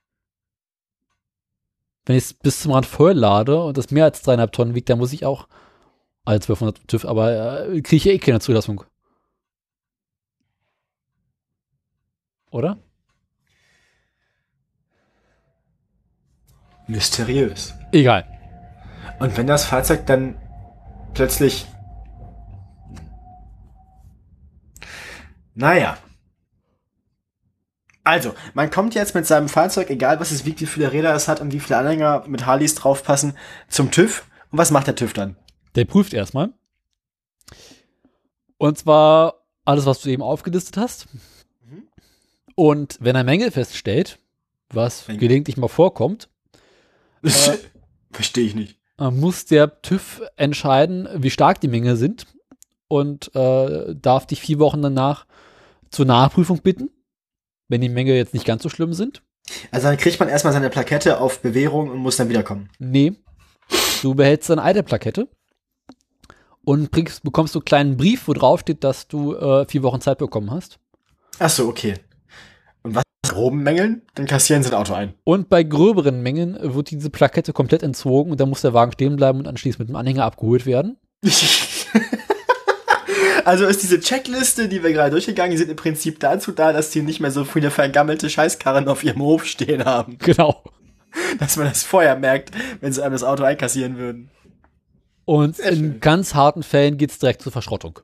Wenn ich es bis zum Rand voll lade und das mehr als dreieinhalb Tonnen wiegt, dann muss ich auch alle 1200 TÜV, aber äh, kriege ich eh keine Zulassung. Oder? Mysteriös. Egal. Und wenn das Fahrzeug dann plötzlich. Naja. Also, man kommt jetzt mit seinem Fahrzeug, egal was es wiegt, wie viele Räder es hat und wie viele Anhänger mit Harleys draufpassen, zum TÜV. Und was macht der TÜV dann? Der prüft erstmal. Und zwar alles, was du eben aufgelistet hast. Mhm. Und wenn er Mängel feststellt, was Mängel. gelegentlich mal vorkommt, [LAUGHS] Verstehe ich nicht. äh, muss der TÜV entscheiden, wie stark die Mängel sind und äh, darf dich vier Wochen danach zur Nachprüfung bitten, wenn die Mängel jetzt nicht ganz so schlimm sind. Also dann kriegt man erstmal seine Plakette auf Bewährung und muss dann wiederkommen. Nee, du behältst deine alte Plakette und bringst, bekommst du einen kleinen Brief, wo drauf steht, dass du äh, vier Wochen Zeit bekommen hast. Ach so, okay. Groben Mängeln? Dann kassieren sie ein Auto ein. Und bei gröberen Mengen wird diese Plakette komplett entzogen und dann muss der Wagen stehen bleiben und anschließend mit dem Anhänger abgeholt werden. [LAUGHS] Also ist diese Checkliste, die wir gerade durchgegangen sind, im Prinzip dazu da, dass die nicht mehr so viele vergammelte Scheißkarren auf ihrem Hof stehen haben. [LAUGHS] Genau. Dass man das vorher merkt, wenn sie einem das Auto einkassieren würden. Und in ganz harten Fällen geht es direkt zur Verschrottung.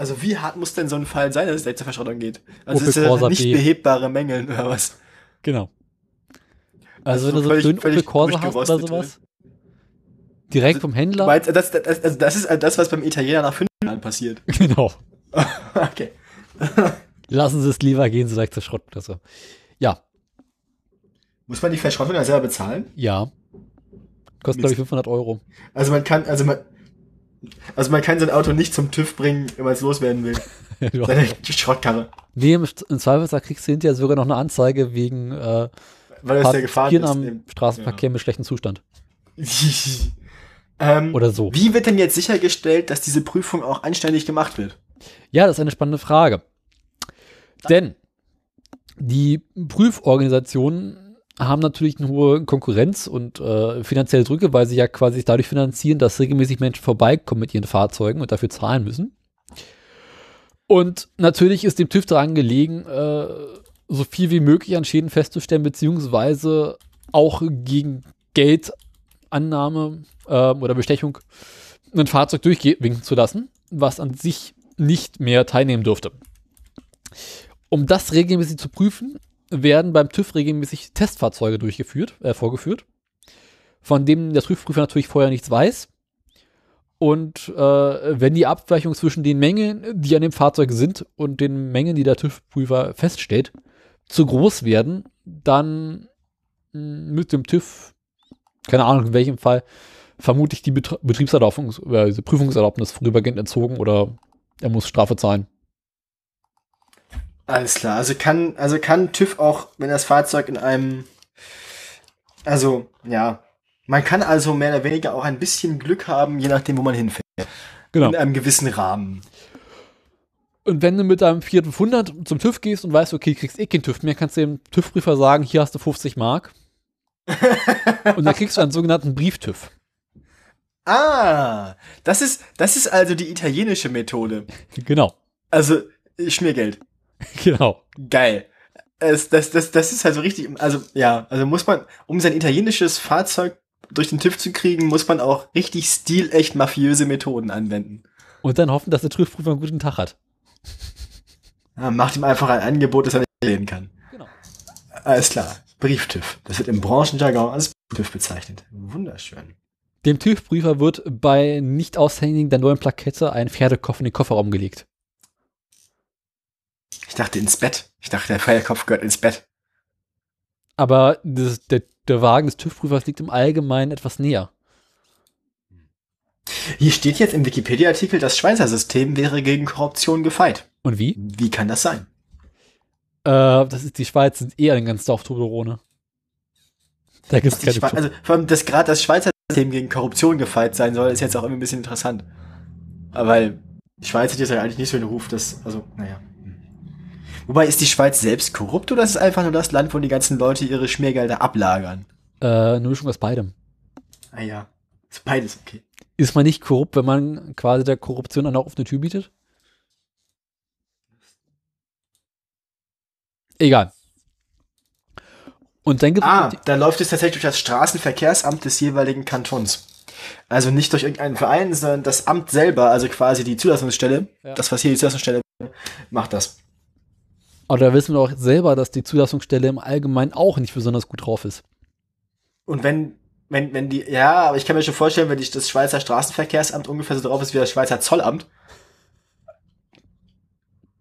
Also wie hart muss denn so ein Fall sein, dass es zur Verschrottung geht? Also ist ja nicht B. behebbare Mängeln oder was? Genau. Also, Also wenn du so völlig- schön völlig Corsa hast oder sowas, direkt vom Händler. Meinst, das, das, also das ist das, was beim Italiener nach fünf Jahren passiert. [LAUGHS] Genau. [LAUGHS] okay. [LAUGHS] Lassen Sie es lieber, gehen Sie direkt zur Schrottpresse. Ja, Muss man die Verschrottung dann selber bezahlen? ja. Kostet, glaube ich, 500 Euro. Also man kann, also man, Also man kann sein Auto nicht zum TÜV bringen, wenn man es loswerden will. [LAUGHS] Du- Seine Schrottkarre. nee, im, im Zweifelsfall kriegst du hinterher sogar noch eine Anzeige wegen äh, Weil das der gefahren ist. am Im- Straßenverkehr mit schlechtem Zustand. [LAUGHS] ähm, Oder so. Wie wird denn jetzt sichergestellt, dass diese Prüfung auch anständig gemacht wird? Ja, das ist eine spannende Frage. Denn die Prüforganisationen haben natürlich eine hohe Konkurrenz und äh, finanzielle Drücke, weil sie ja quasi dadurch finanzieren, dass regelmäßig Menschen vorbeikommen mit ihren Fahrzeugen und dafür zahlen müssen. Und natürlich ist dem TÜV daran gelegen, äh, so viel wie möglich an Schäden festzustellen, beziehungsweise auch gegen Geldannahme äh, oder Bestechung ein Fahrzeug durchwinken zu lassen, was an sich nicht mehr teilnehmen dürfte. Um das regelmäßig zu prüfen, werden beim TÜV regelmäßig Testfahrzeuge durchgeführt, äh, vorgeführt, von denen der TÜV-Prüfer natürlich vorher nichts weiß. Und äh, wenn die Abweichung zwischen den Mengen, die an dem Fahrzeug sind, und den Mengen, die der TÜV-Prüfer feststellt, zu groß werden, dann mh, mit dem TÜV, keine Ahnung in welchem Fall, vermutlich die Betr Betriebserlaubnis, äh, Prüfungserlaubnis vorübergehend entzogen oder er muss Strafe zahlen. Alles klar. Also kann, also kann TÜV auch, wenn das Fahrzeug in einem, also, ja, man kann also mehr oder weniger auch ein bisschen Glück haben, je nachdem, wo man hinfährt. Genau. In einem gewissen Rahmen. Und wenn du mit deinem Fiat 500 zum TÜV gehst und weißt, okay, kriegst eh keinen TÜV mehr, kannst du dem TÜV-Prüfer sagen, hier hast du 50 Mark. [LAUGHS] und dann kriegst du einen sogenannten Brieftüv. Ah, das ist, das ist also die italienische Methode. Genau, Also, Schmiergeld. [LAUGHS] genau. Geil. Es, das, das, das ist halt so richtig, also, ja, also muss man, um sein italienisches Fahrzeug durch den TÜV zu kriegen, muss man auch richtig stilecht mafiöse Methoden anwenden. Und dann hoffen, dass der TÜV-Prüfer einen guten Tag hat. Ja, macht ihm einfach ein Angebot, das er nicht lehnen kann. Genau. Alles klar. Brieftüv. Das wird im Branchenjargon als TÜV bezeichnet. Wunderschön. Dem TÜV-Prüfer wird bei Nicht-Aushändigen der neuen Plakette ein Pferdekopf in den Kofferraum gelegt. Ich dachte ins Bett. Ich dachte, der Feierkopf gehört ins Bett. Aber das, der, der Wagen des TÜV-Prüfers liegt im Allgemeinen etwas näher. Hier steht jetzt im Wikipedia-Artikel, das Schweizer System wäre gegen Korruption gefeit. Und wie? Wie kann das sein? Äh, das ist die Schweiz, sind eher ein ganz Dorf Toblerone. Da gibt es keine Schwe- also, vor allem, dass gerade das Schweizer System gegen Korruption gefeit sein soll, ist jetzt auch irgendwie ein bisschen interessant. Aber weil die Schweiz hat jetzt ja eigentlich nicht so den Ruf, dass, also, naja. Wobei, ist die Schweiz selbst korrupt oder ist es einfach nur das Land, wo die ganzen Leute ihre Schmiergelder ablagern? Äh, eine Mischung aus beidem. Ah ja. Ist beides okay. Ist man nicht korrupt, wenn man quasi der Korruption eine offene Tür bietet? Egal. Und dann gibt es Ah, da läuft es tatsächlich durch das Straßenverkehrsamt des jeweiligen Kantons. Also nicht durch irgendeinen Verein, sondern das Amt selber, also quasi die Zulassungsstelle, Ja. das, was hier die Zulassungsstelle macht das. Aber da wissen wir auch selber, dass die Zulassungsstelle im Allgemeinen auch nicht besonders gut drauf ist. Und wenn, wenn, wenn die, ja, aber ich kann mir schon vorstellen, wenn die, das Schweizer Straßenverkehrsamt ungefähr so drauf ist wie das Schweizer Zollamt,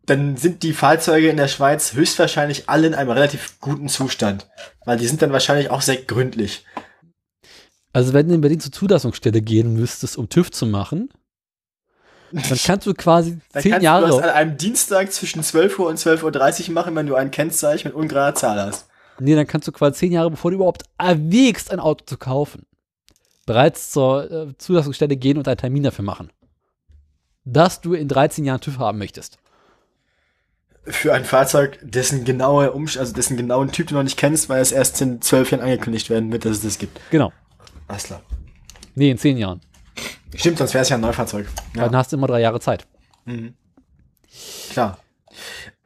dann sind die Fahrzeuge in der Schweiz höchstwahrscheinlich alle in einem relativ guten Zustand. Weil die sind dann wahrscheinlich auch sehr gründlich. Also wenn du in Berlin zur Zulassungsstelle gehen müsstest, um TÜV zu machen, dann kannst du quasi Dann zehn kannst du das Jahre, an einem Dienstag zwischen 12 Uhr und 12.30 Uhr machen, wenn du ein Kennzeichen mit ungerader Zahl hast. nee, dann kannst du quasi zehn Jahre, bevor du überhaupt erwägst, ein Auto zu kaufen, bereits zur äh, Zulassungsstelle gehen und einen Termin dafür machen. Dass du in 13 Jahren TÜV haben möchtest. Für ein Fahrzeug, dessen genaue Umst also dessen genauen Typ du noch nicht kennst, weil es erst in zwölf Jahren angekündigt werden wird, dass es das gibt. Genau. Alles klar. Nee, in zehn Jahren. Stimmt, sonst wäre es ja ein Neufahrzeug. Ja. Dann hast du immer drei Jahre Zeit. Mhm. Klar.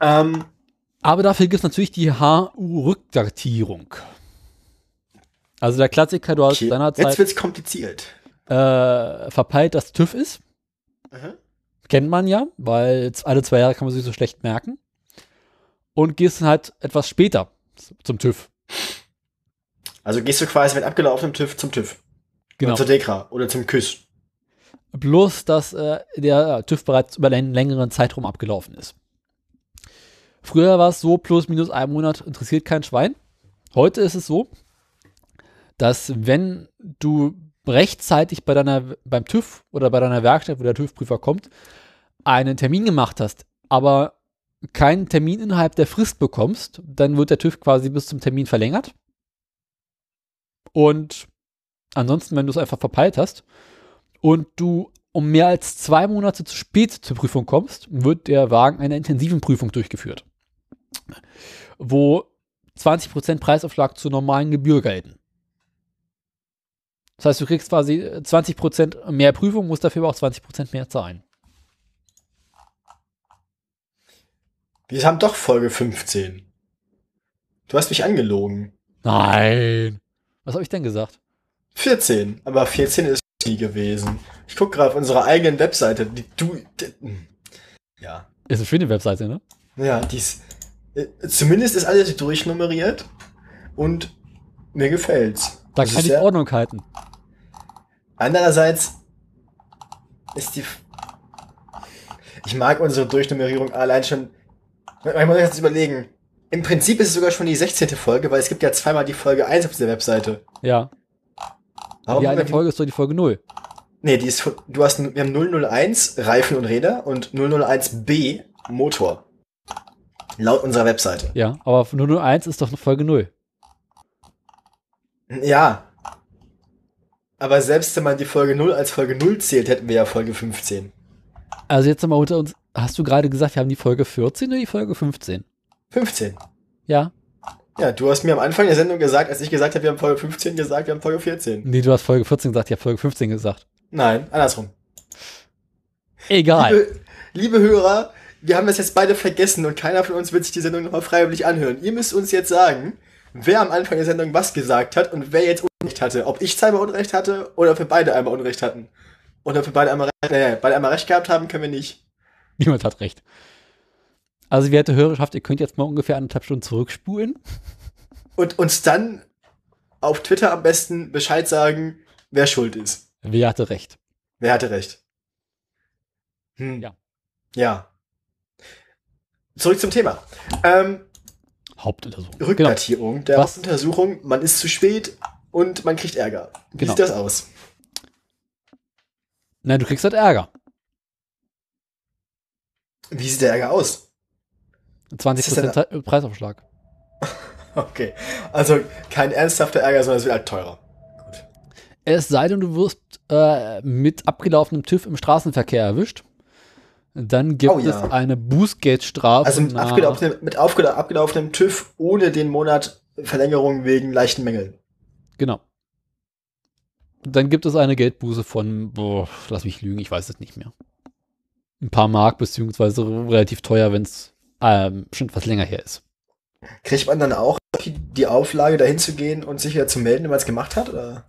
Ähm, Aber dafür gibt es natürlich die HU-Rückdatierung. Also der Klassiker, du hast okay. Jetzt seinerzeit wird's kompliziert. äh, verpeilt, dass TÜV ist. Mhm. Kennt man ja, weil alle zwei Jahre kann man sich so schlecht merken. Und gehst dann halt etwas später zum TÜV. Also gehst du quasi mit abgelaufenem TÜV zum TÜV. Genau. Oder zur Dekra oder zum KÜS. Bloß, dass äh, der TÜV bereits über einen längeren Zeitraum abgelaufen ist. Früher war es so, plus minus ein Monat interessiert kein Schwein. Heute ist es so, dass wenn du rechtzeitig bei deiner, beim TÜV oder bei deiner Werkstatt, wo der TÜV-Prüfer kommt, einen Termin gemacht hast, aber keinen Termin innerhalb der Frist bekommst, dann wird der TÜV quasi bis zum Termin verlängert. Und ansonsten, wenn du es einfach verpeilt hast und du um mehr als zwei Monate zu spät zur Prüfung kommst, wird der Wagen einer intensiven Prüfung durchgeführt, wo 20% Preisaufschlag zur normalen Gebühr gelten. Das heißt, du kriegst quasi 20% mehr Prüfung, musst dafür aber auch 20% mehr zahlen. Wir haben doch Folge 15. Du hast mich angelogen. Nein. Was habe ich denn gesagt? 14. Aber 14 ist gewesen. Ich gucke gerade auf unserer eigenen Webseite. Die, du. Die, ja. Ist eine schöne Webseite, ne? Ja, die ist. Äh, zumindest ist alles durchnummeriert. Und mir gefällt's. Da kann ich ja, Ordnung halten. Andererseits ist die. Ich mag unsere Durchnummerierung allein schon man muss jetzt überlegen. Im Prinzip ist es sogar schon die 16. Folge, weil es gibt ja zweimal die Folge 1 auf dieser Webseite. Ja. Warum die eine Folge ist doch die Folge 0. Nee, die ist, du hast, wir haben 001 Reifen und Räder und 001b Motor. Laut unserer Webseite. Ja, aber 001 ist doch eine Folge 0. Ja. Aber selbst wenn man die Folge 0 als Folge 0 zählt, hätten wir ja Folge 15. Also jetzt mal unter uns, hast du gerade gesagt, wir haben die Folge 14 oder die Folge 15? 15. Ja. Ja, du hast mir am Anfang der Sendung gesagt, als ich gesagt habe, wir haben Folge 15 gesagt, wir haben Folge 14. Nee, du hast Folge 14 gesagt, ich habe Folge 15 gesagt. Nein, andersrum. Egal. Liebe, liebe Hörer, wir haben das jetzt beide vergessen und keiner von uns wird sich die Sendung nochmal freiwillig anhören. Ihr müsst uns jetzt sagen, wer am Anfang der Sendung was gesagt hat und wer jetzt Unrecht hatte. Ob ich zweimal Unrecht hatte oder ob wir beide einmal Unrecht hatten. Oder ob wir beide einmal, äh, beide einmal Recht gehabt haben, können wir nicht. Niemand hat recht. Also, werte Hörerschaft, ihr könnt jetzt mal ungefähr anderthalb Stunden zurückspulen. Und uns dann auf Twitter am besten Bescheid sagen, wer schuld ist. Wer hatte recht? Wer hatte recht? Hm. Ja. Ja. Zurück zum Thema. Ähm, Hauptuntersuchung. Rückdatierung genau. der Was? Hauptuntersuchung. Man ist zu spät und man kriegt Ärger. Wie genau. sieht das aus? Nein, du kriegst halt Ärger. Wie sieht der Ärger aus? 20% Preisaufschlag. [LAUGHS] okay. Also kein ernsthafter Ärger, sondern es wird halt teurer. Gut. Es sei denn, du wirst äh, mit abgelaufenem TÜV im Straßenverkehr erwischt. Dann gibt oh, ja. es eine Bußgeldstrafe. Also mit, abgelaufenem, mit abgelaufenem TÜV ohne den Monat Verlängerung wegen leichten Mängeln. Genau. Dann gibt es eine Geldbuße von, boah, lass mich lügen, ich weiß es nicht mehr ein paar Mark, beziehungsweise relativ teuer, wenn es ähm, schon etwas länger her ist. Kriegt man dann auch die Auflage, dahin zu gehen und sich wieder zu melden, wenn man es gemacht hat? Oder?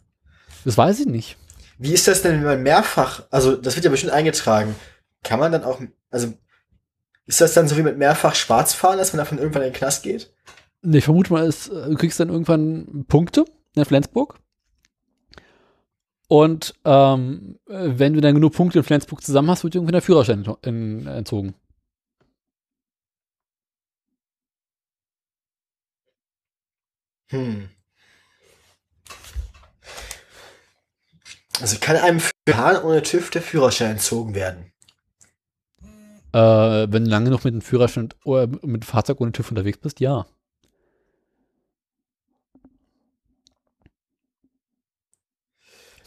Das weiß ich nicht. Wie ist das denn, wenn man mehrfach, also das wird ja bestimmt eingetragen, kann man dann auch, also ist das dann so wie mit mehrfach Schwarzfahren, dass man davon irgendwann in den Knast geht? Nee, ich vermute mal, es, du kriegst dann irgendwann Punkte in Flensburg und ähm, wenn du dann genug Punkte in Flensburg zusammen hast, wird dir irgendwann der Führerschein in, entzogen. Hm. Also kann einem Fahren ohne TÜV der Führerschein entzogen werden? Äh, wenn du lange noch mit dem Führerschein oder mit Fahrzeug ohne TÜV unterwegs bist, ja.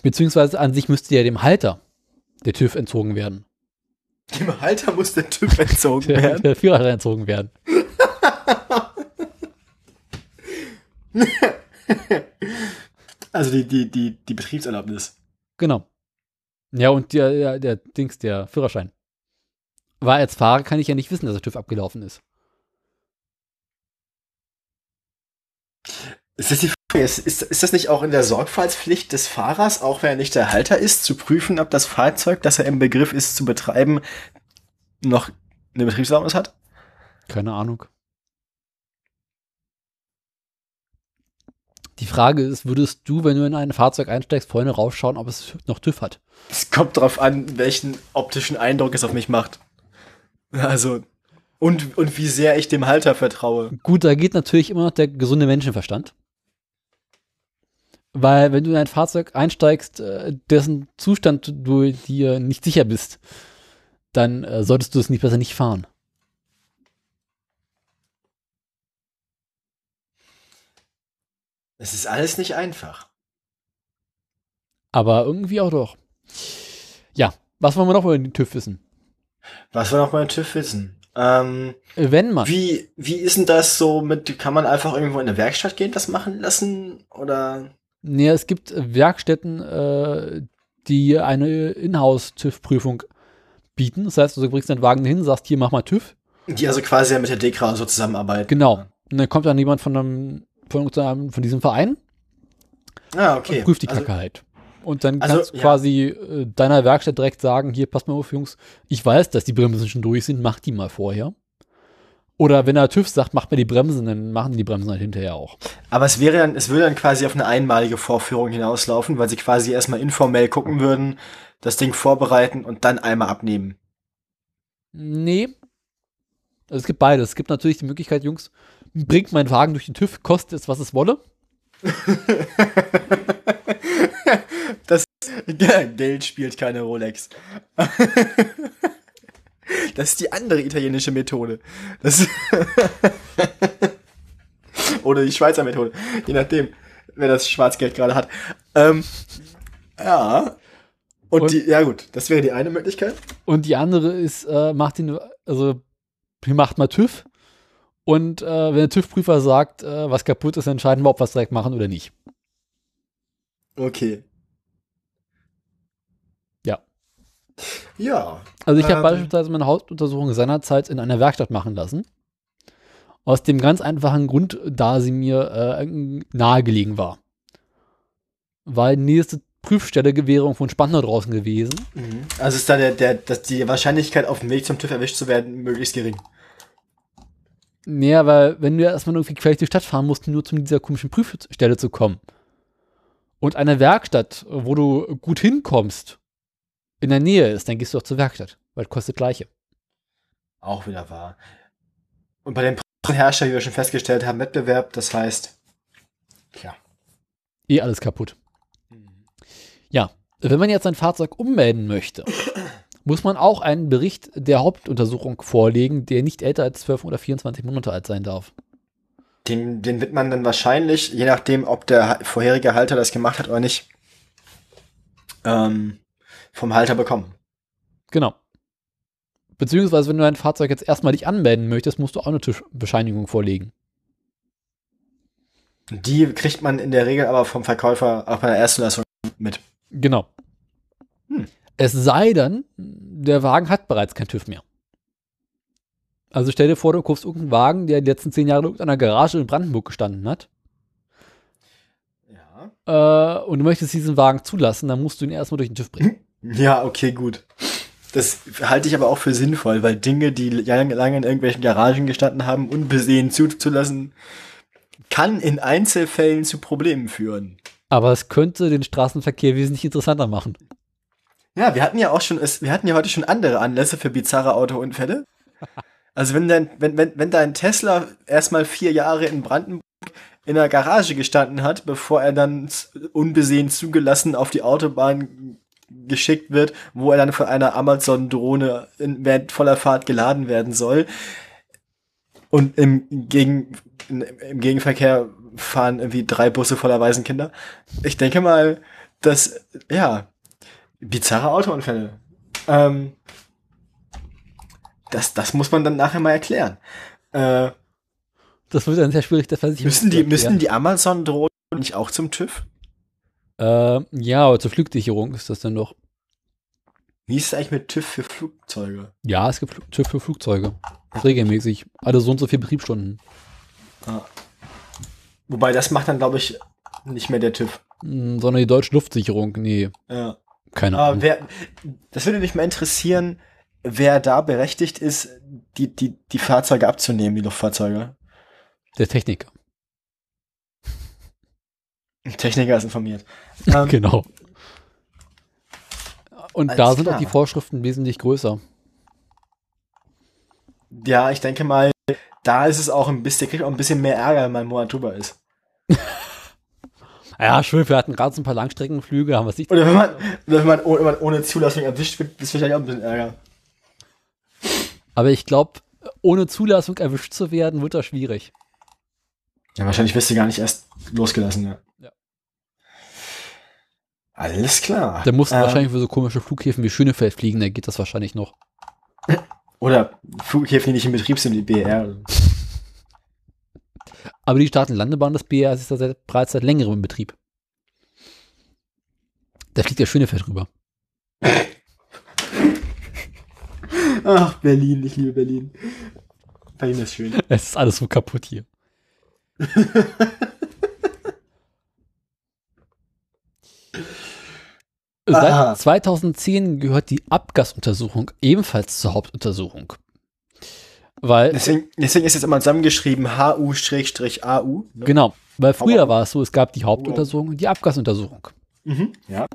Beziehungsweise an sich müsste ja dem Halter der TÜV entzogen werden. Dem Halter muss der TÜV entzogen [LAUGHS] der, werden? Der Führerschein entzogen werden. [LAUGHS] [LAUGHS] also die, die, die, die Betriebserlaubnis. Genau. Ja, und der, der, der Dings, der Führerschein. Weil als Fahrer kann ich ja nicht wissen, dass der TÜV abgelaufen ist. Ist das die Frage? Ist, ist, ist das nicht auch in der Sorgfaltspflicht des Fahrers, auch wenn er nicht der Halter ist, zu prüfen, ob das Fahrzeug, das er im Begriff ist zu betreiben, noch eine Betriebserlaubnis hat? Keine Ahnung. Die Frage ist, würdest du, wenn du in ein Fahrzeug einsteigst, vorne rausschauen, ob es noch TÜV hat? Es kommt darauf an, welchen optischen Eindruck es auf mich macht. Also, und, und wie sehr ich dem Halter vertraue. Gut, da geht natürlich immer noch der gesunde Menschenverstand Weil wenn du in ein Fahrzeug einsteigst, äh, dessen Zustand du dir nicht sicher bist, dann äh, solltest du es nicht besser nicht fahren. Es ist alles nicht einfach. Aber irgendwie auch doch. Ja, was wollen wir noch über den TÜV wissen? Was wir noch mal den TÜV wissen? Ähm, Wenn man. wie, wie ist denn das so mit, kann man einfach irgendwo in eine Werkstatt gehen, das machen lassen? Oder? Nee, es gibt Werkstätten, äh, die eine Inhouse-TÜV-Prüfung bieten. Das heißt, du bringst deinen Wagen hin, sagst, hier, mach mal TÜV. Die also quasi ja mit der DEKRA so zusammenarbeiten. Genau. Und dann kommt dann jemand von einem, von, von diesem Verein Ah, okay. und prüft die Also- Kacke halt. Und dann Also, kannst du ja. quasi äh, deiner Werkstatt direkt sagen, hier, pass mal auf, Jungs, ich weiß, dass die Bremsen schon durch sind, mach die mal vorher. Oder wenn der TÜV sagt, macht mir die Bremsen, dann machen die Bremsen halt hinterher auch. Aber es wäre dann, es würde dann quasi auf eine einmalige Vorführung hinauslaufen, weil sie quasi erstmal informell gucken würden, das Ding vorbereiten und dann einmal abnehmen. Nee. Also es gibt beides. Es gibt natürlich die Möglichkeit, Jungs, bringt meinen Wagen durch den TÜV, kostet es, was es wolle. [LAUGHS] [LAUGHS] Geld spielt keine Rolex. [LAUGHS] Das ist die andere italienische Methode. Das Oder die Schweizer Methode. Je nachdem, wer das Schwarzgeld gerade hat. Ähm, ja. Und, Und- die, ja gut, das wäre die eine Möglichkeit. Und die andere ist, äh, macht den, also macht mal TÜV. Und äh, wenn der TÜV-Prüfer sagt, äh, was kaputt ist, entscheiden wir, ob wir es direkt machen oder nicht. Okay. Ja. Ja. Also ich habe Ähm. beispielsweise meine Hautuntersuchung seinerzeit in einer Werkstatt machen lassen. Aus dem ganz einfachen Grund, da sie mir äh, nahegelegen war. Weil die nächste Prüfstelle Gewährung von Spandau draußen gewesen. Mhm. Also ist da der, der, dass die Wahrscheinlichkeit, auf dem Weg zum TÜV erwischt zu werden, möglichst gering. Naja, weil wenn du erstmal irgendwie quer durch die Stadt fahren musst, nur zu dieser komischen Prüfstelle zu kommen. Und eine Werkstatt, wo du gut hinkommst, in der Nähe ist, dann gehst du auch zur Werkstatt, weil es kostet gleiche. Auch wieder wahr. Und bei den Herstellern, wie wir schon festgestellt haben, Wettbewerb, das heißt, ja. Eh alles kaputt. Ja, wenn man jetzt sein Fahrzeug ummelden möchte, muss man auch einen Bericht der Hauptuntersuchung vorlegen, der nicht älter als 12 oder 24 Monate alt sein darf. Den, den wird man dann wahrscheinlich, je nachdem, ob der vorherige Halter das gemacht hat oder nicht, ähm, vom Halter bekommen. Genau. Beziehungsweise, wenn du dein Fahrzeug jetzt erstmal nicht anmelden möchtest, musst du auch eine Tischbescheinigung vorlegen. Die kriegt man in der Regel aber vom Verkäufer auch bei der Erstzulassung mit. Genau. Hm. Es sei denn, der Wagen hat bereits kein TÜV mehr. Also stell dir vor, du kaufst irgendeinen Wagen, der die letzten zehn Jahre in irgendeiner Garage in Brandenburg gestanden hat. Ja. äh, und du möchtest diesen Wagen zulassen, dann musst du ihn erstmal durch den TÜV bringen. Ja, okay, gut. Das halte ich aber auch für sinnvoll, weil Dinge, die lange in irgendwelchen Garagen gestanden haben, unbesehen zuzulassen, kann in Einzelfällen zu Problemen führen. Aber es könnte den Straßenverkehr wesentlich interessanter machen. Ja, wir hatten ja auch schon, wir hatten ja heute schon andere Anlässe für bizarre Autounfälle. Also wenn dein, wenn, wenn, wenn dein Tesla erstmal vier Jahre in Brandenburg in der Garage gestanden hat, bevor er dann unbesehen zugelassen auf die Autobahn geschickt wird, wo er dann von einer Amazon-Drohne in während voller Fahrt geladen werden soll. Und im, Gegen, im Gegenverkehr fahren irgendwie drei Busse voller Waisenkinder. Ich denke mal, dass, ja, bizarre Autounfälle. Ähm, das, das muss man dann nachher mal erklären. Äh, Das wird dann sehr schwierig, der Versicherung. müssen die, müssen die Amazon-Drohnen nicht auch zum TÜV? Äh, ja, aber zur Flugsicherung ist das dann doch. Wie ist es eigentlich mit TÜV für Flugzeuge? Ja, es gibt Fl- TÜV für Flugzeuge. Regelmäßig. Alle so und so viele Betriebsstunden. Wobei, das macht dann, glaube ich, nicht mehr der TÜV. Hm, Sondern die deutsche Luftsicherung. Nee, Ja. Keine Ahnung. wer, das würde mich mal interessieren, wer da berechtigt ist, die, die, die Fahrzeuge abzunehmen, die Luftfahrzeuge. Der Techniker. Techniker ist informiert. [LAUGHS] Ähm, genau. Und da sind auch klar. die Vorschriften wesentlich größer. Ja, ich denke mal, da ist es auch ein bisschen, kriegt auch ein bisschen mehr Ärger, wenn man drüber ist. [LAUGHS] Ja, schön, wir hatten gerade so ein paar Langstreckenflüge, haben wir es nicht. Oder wenn man, wenn man, ohne, wenn man ohne Zulassung erwischt wird, ist wahrscheinlich auch ein bisschen Ärger. Aber ich glaube, ohne Zulassung erwischt zu werden, wird das schwierig. Ja, wahrscheinlich wirst du gar nicht erst losgelassen, ja. Ja. Alles klar. Der musste Ähm, wahrscheinlich für so komische Flughäfen wie Schönefeld fliegen, da geht das wahrscheinlich noch. Oder Flughäfen, die nicht in Betrieb sind, wie BR. [LAUGHS] Aber die Staatenlandebahn des BR ist da seit, bereits seit längerem in Betrieb. Da fliegt der Schönefeld rüber. Ach, Berlin, ich liebe Berlin. Berlin ist schön. Es ist alles so kaputt hier. [LAUGHS] Aha. Seit 2010 gehört die Abgasuntersuchung ebenfalls zur Hauptuntersuchung. Weil, Deswegen, deswegen ist jetzt immer zusammengeschrieben HU-AU. Ne? genau, weil früher war es so, es gab die Hauptuntersuchung und die Abgasuntersuchung. Mhm. Ja.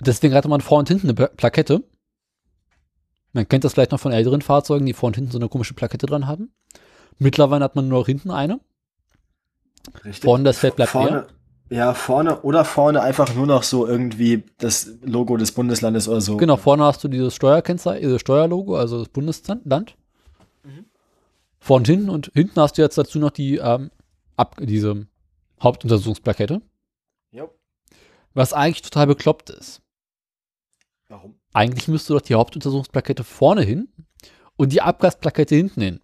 Deswegen hatte man vor und hinten eine Pla- Plakette. Man kennt das vielleicht noch von älteren Fahrzeugen, die vor und hinten so eine komische Plakette dran haben. Mittlerweile hat man nur noch hinten eine. Richtig. Vorne das Feld bleibt vorne, Ja, vorne oder vorne einfach nur noch so irgendwie das Logo des Bundeslandes oder so. Genau, vorne hast du dieses Steuerkennzeichen, dieses Steuerlogo, also das Bundesland. Vorne und hinten und hinten hast du jetzt dazu noch die ähm, ab, diese Hauptuntersuchungsplakette, Jo. was eigentlich total bekloppt ist. Warum? Eigentlich müsste doch die Hauptuntersuchungsplakette vorne hin und die Abgasplakette hinten hin.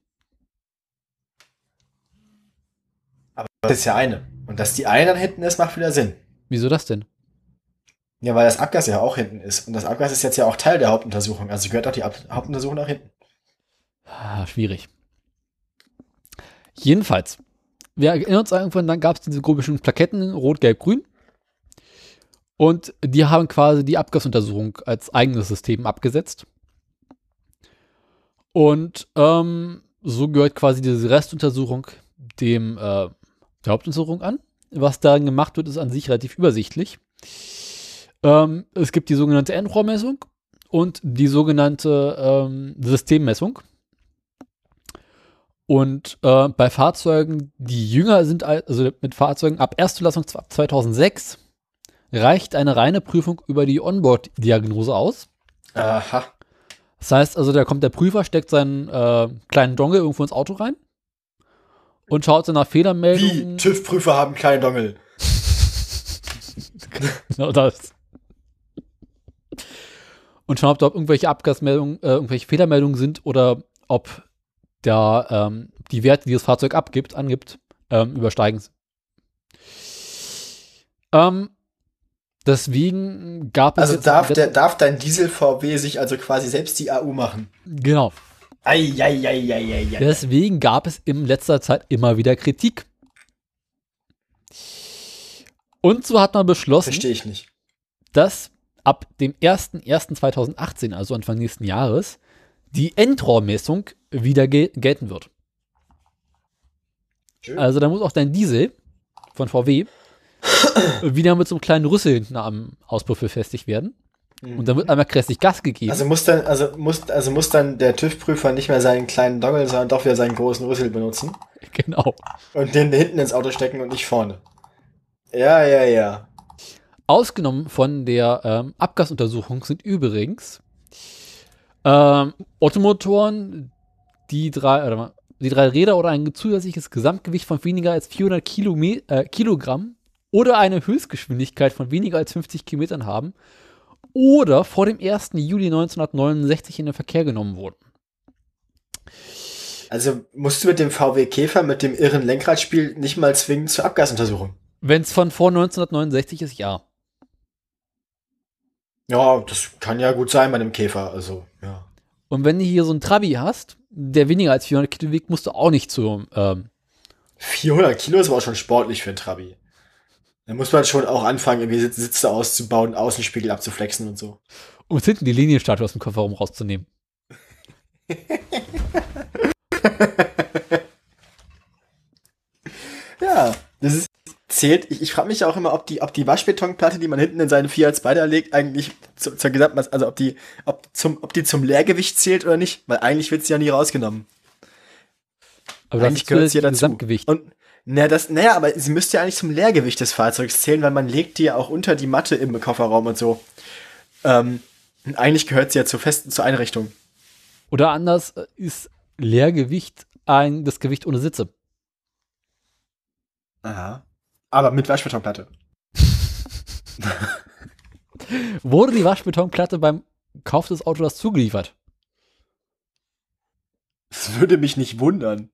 Aber das ist ja eine. Und dass die eine dann hinten ist, macht wieder Sinn. Wieso das denn? Ja, weil das Abgas ja auch hinten ist. Und das Abgas ist jetzt ja auch Teil der Hauptuntersuchung. Also gehört auch die Ab Hauptuntersuchung nach hinten. Ah, schwierig. Jedenfalls, wir erinnern uns irgendwann, dann gab es diese komischen Plaketten, rot, gelb, grün. Und die haben quasi die Abgasuntersuchung als eigenes System abgesetzt. Und ähm, so gehört quasi diese Restuntersuchung dem äh, der Hauptuntersuchung an. Was darin gemacht wird, ist an sich relativ übersichtlich. Ähm, es gibt die sogenannte Endrohrmessung und die sogenannte ähm, Systemmessung. Und äh, bei Fahrzeugen, die jünger sind, al- also mit Fahrzeugen ab Erstzulassung z- ab 2006, reicht eine reine Prüfung über die Onboard-Diagnose aus. Aha. Das heißt also, da kommt der Prüfer, steckt seinen äh, kleinen Dongle irgendwo ins Auto rein und schaut so nach Wie? Fehlermeldungen. TÜV-Prüfer haben keinen Dongel. [LAUGHS] genau das. Und schauen, ob da irgendwelche Abgasmeldungen, äh, irgendwelche Fehlermeldungen sind oder ob da ähm, die Werte, die das Fahrzeug abgibt, angibt, ähm, übersteigen. Ähm, deswegen gab es Also darf, der, darf dein Diesel-VW sich also quasi selbst die AU machen? genau. Eieieiei. Deswegen gab es in letzter Zeit immer wieder Kritik. Und so hat man beschlossen, Verstehe ich nicht. dass ab dem 01.01.2018, also Anfang nächsten Jahres, die Endrohrmessung wieder gel gelten wird. Schön. Also da muss auch dein Diesel von VW [COUGHS] wieder mit so einem kleinen Rüssel hinten am Auspuff befestigt werden. Und dann wird einmal kräftig Gas gegeben. Also muss dann, also muss, also muss dann der TÜV-Prüfer nicht mehr seinen kleinen Dongle, sondern doch wieder seinen großen Rüssel benutzen [LAUGHS] genau. und den hinten ins Auto stecken und nicht vorne. Ja, ja, ja. Ausgenommen von der ähm, Abgasuntersuchung sind übrigens ähm, Ottomotoren, die drei, oder mal, die drei Räder oder ein zusätzliches Gesamtgewicht von weniger als 400 Kilome äh, Kilogramm oder eine Höchstgeschwindigkeit von weniger als 50 Kilometern haben oder vor dem 1. Juli 1969 in den Verkehr genommen wurden. Also musst du mit dem VW Käfer, mit dem irren Lenkradspiel nicht mal zwingen zur Abgasuntersuchung. Wenn es von vor 1969 ist, ja. Ja, das kann ja gut sein bei einem Käfer, also. Und wenn du hier so einen Trabi hast, der weniger als 400 Kilo wiegt, musst du auch nicht zu ähm, 400 Kilo ist aber auch schon sportlich für einen Trabi. Da muss man schon auch anfangen, irgendwie Sitz- Sitze auszubauen, Außenspiegel abzuflexen und so. um jetzt hinten die Linienstatue aus dem Kofferraum rauszunehmen. [LAUGHS] Ja, das ist zählt. Ich, ich frage mich auch immer, ob die, ob die Waschbetonplatte, die man hinten in seinen Fiat Spider legt, eigentlich zu, zur Gesamtmasse, also ob die, ob zum, ob die zum Leergewicht zählt oder nicht, weil eigentlich wird sie ja nie rausgenommen. Aber eigentlich das gehört sie ja dazu. Gesamtgewicht. Und Na, das, naja, aber sie müsste ja eigentlich zum Leergewicht des Fahrzeugs zählen, weil man legt die ja auch unter die Matte im Kofferraum und so. Ähm, und eigentlich gehört sie ja zur festen, zur Einrichtung. Oder anders äh, ist Leergewicht ein, das Gewicht ohne Sitze. Aha. Aber mit Waschbetonplatte. [LAUGHS] Wurde die Waschbetonplatte beim Kauf des Autos zugeliefert? Das würde mich nicht wundern.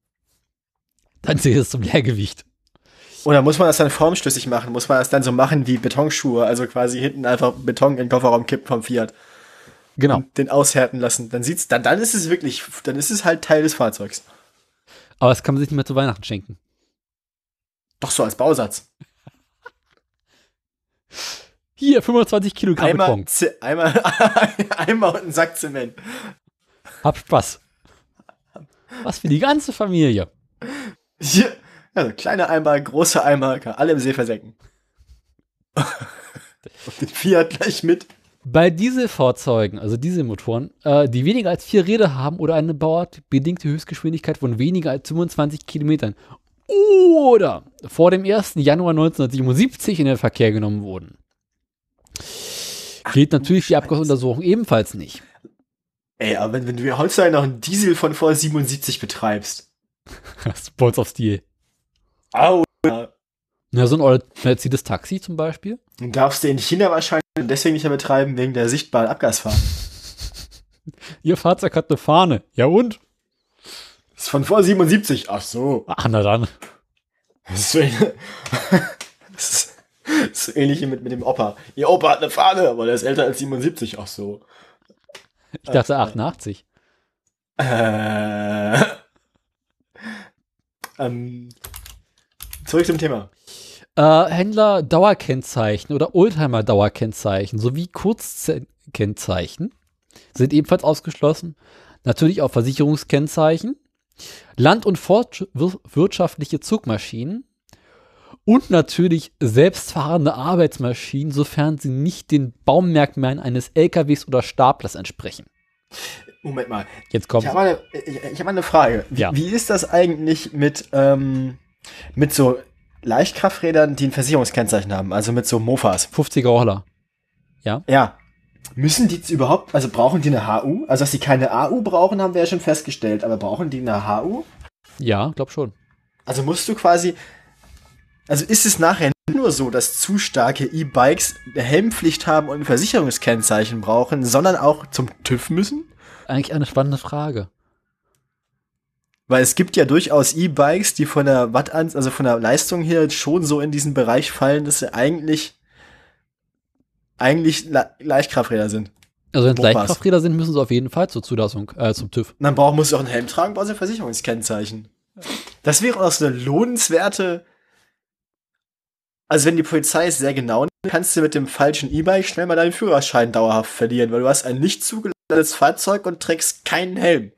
Dann zählt es zum Leergewicht. Oder muss man das dann formstößig machen? Muss man das dann so machen wie Betonschuhe? Also quasi hinten einfach Beton in den Kofferraum kippen vom Fiat. Genau. Und den aushärten lassen. Dann sieht's, dann, dann ist es wirklich, dann ist es halt Teil des Fahrzeugs. Aber das kann man sich nicht mehr zu Weihnachten schenken. Doch so als Bausatz. Hier, 25 Kilogramm Einmal, Beton. Z- einmal, einmal und einen Sack Zement. Hab Spaß. Was für die ganze Familie. Hier, also kleine Eimer, große Eimer, kann alle im See versenken. und den Fiat gleich mit. Bei Dieselfahrzeugen, also Dieselmotoren, äh, die weniger als vier Räder haben oder eine bauartbedingte Höchstgeschwindigkeit von weniger als 25 Kilometern oder vor dem 1. Januar 1977 in den Verkehr genommen wurden, gilt natürlich die Abgasuntersuchung ebenfalls nicht. Ey, aber wenn, wenn du heutzutage noch einen Diesel von vor 77 betreibst. [LAUGHS] Sports of Steel. Au. Ja, so ein Mercedes Taxi zum Beispiel. Dann darfst du in China wahrscheinlich deswegen nicht mehr betreiben, wegen der sichtbaren Abgasfahne. [LAUGHS] Ihr Fahrzeug hat eine Fahne. Ja und? Ist von vor 77. Ach so. Ach, na dann. Das ist so, [LAUGHS] das ist ähnlich wie mit, mit dem Opa. Ihr Opa hat eine Fahne, aber der ist älter als 77. Ach so. Ich dachte 88. Äh, ähm, zurück zum Thema. Äh, Händler Dauerkennzeichen oder Oldtimer Dauerkennzeichen sowie Kurzkennzeichen sind ebenfalls ausgeschlossen. Natürlich auch Versicherungskennzeichen, Land- und fortwirtschaftliche Zugmaschinen und natürlich selbstfahrende Arbeitsmaschinen, sofern sie nicht den Baumerkmalen eines LKWs oder Staplers entsprechen. Moment mal. Jetzt kommt Ich habe eine, ich, hab eine Frage. Wie, Ja. wie ist das eigentlich mit, ähm, mit so Leichtkrafträdern, die ein Versicherungskennzeichen haben? Also mit so Mofas. 50er Roller. Ja. Müssen die jetzt überhaupt, also brauchen die eine HU? Also, dass die keine AU brauchen, haben wir ja schon festgestellt. Aber brauchen die eine HU? Ja, glaub schon. Also musst du quasi, also ist es nachher nicht nur so, dass zu starke E-Bikes Helmpflicht haben und ein Versicherungskennzeichen brauchen, sondern auch zum TÜV müssen? Eigentlich eine spannende Frage. Weil es gibt ja durchaus E-Bikes, die von der Watt also von der Leistung her schon so in diesen Bereich fallen, dass sie eigentlich eigentlich Le Leichtkrafträder sind. Also wenn es. Leichtkrafträder sind, müssen sie auf jeden Fall zur Zulassung, äh, zum TÜV. Und dann brauch, musst du auch einen Helm tragen, brauchst du ein Versicherungskennzeichen. Das wäre auch so eine lohnenswerte. Also wenn die Polizei es sehr genau nimmt, kannst du mit dem falschen E-Bike schnell mal deinen Führerschein dauerhaft verlieren, weil du hast ein nicht zugelassenes Fahrzeug und trägst keinen Helm.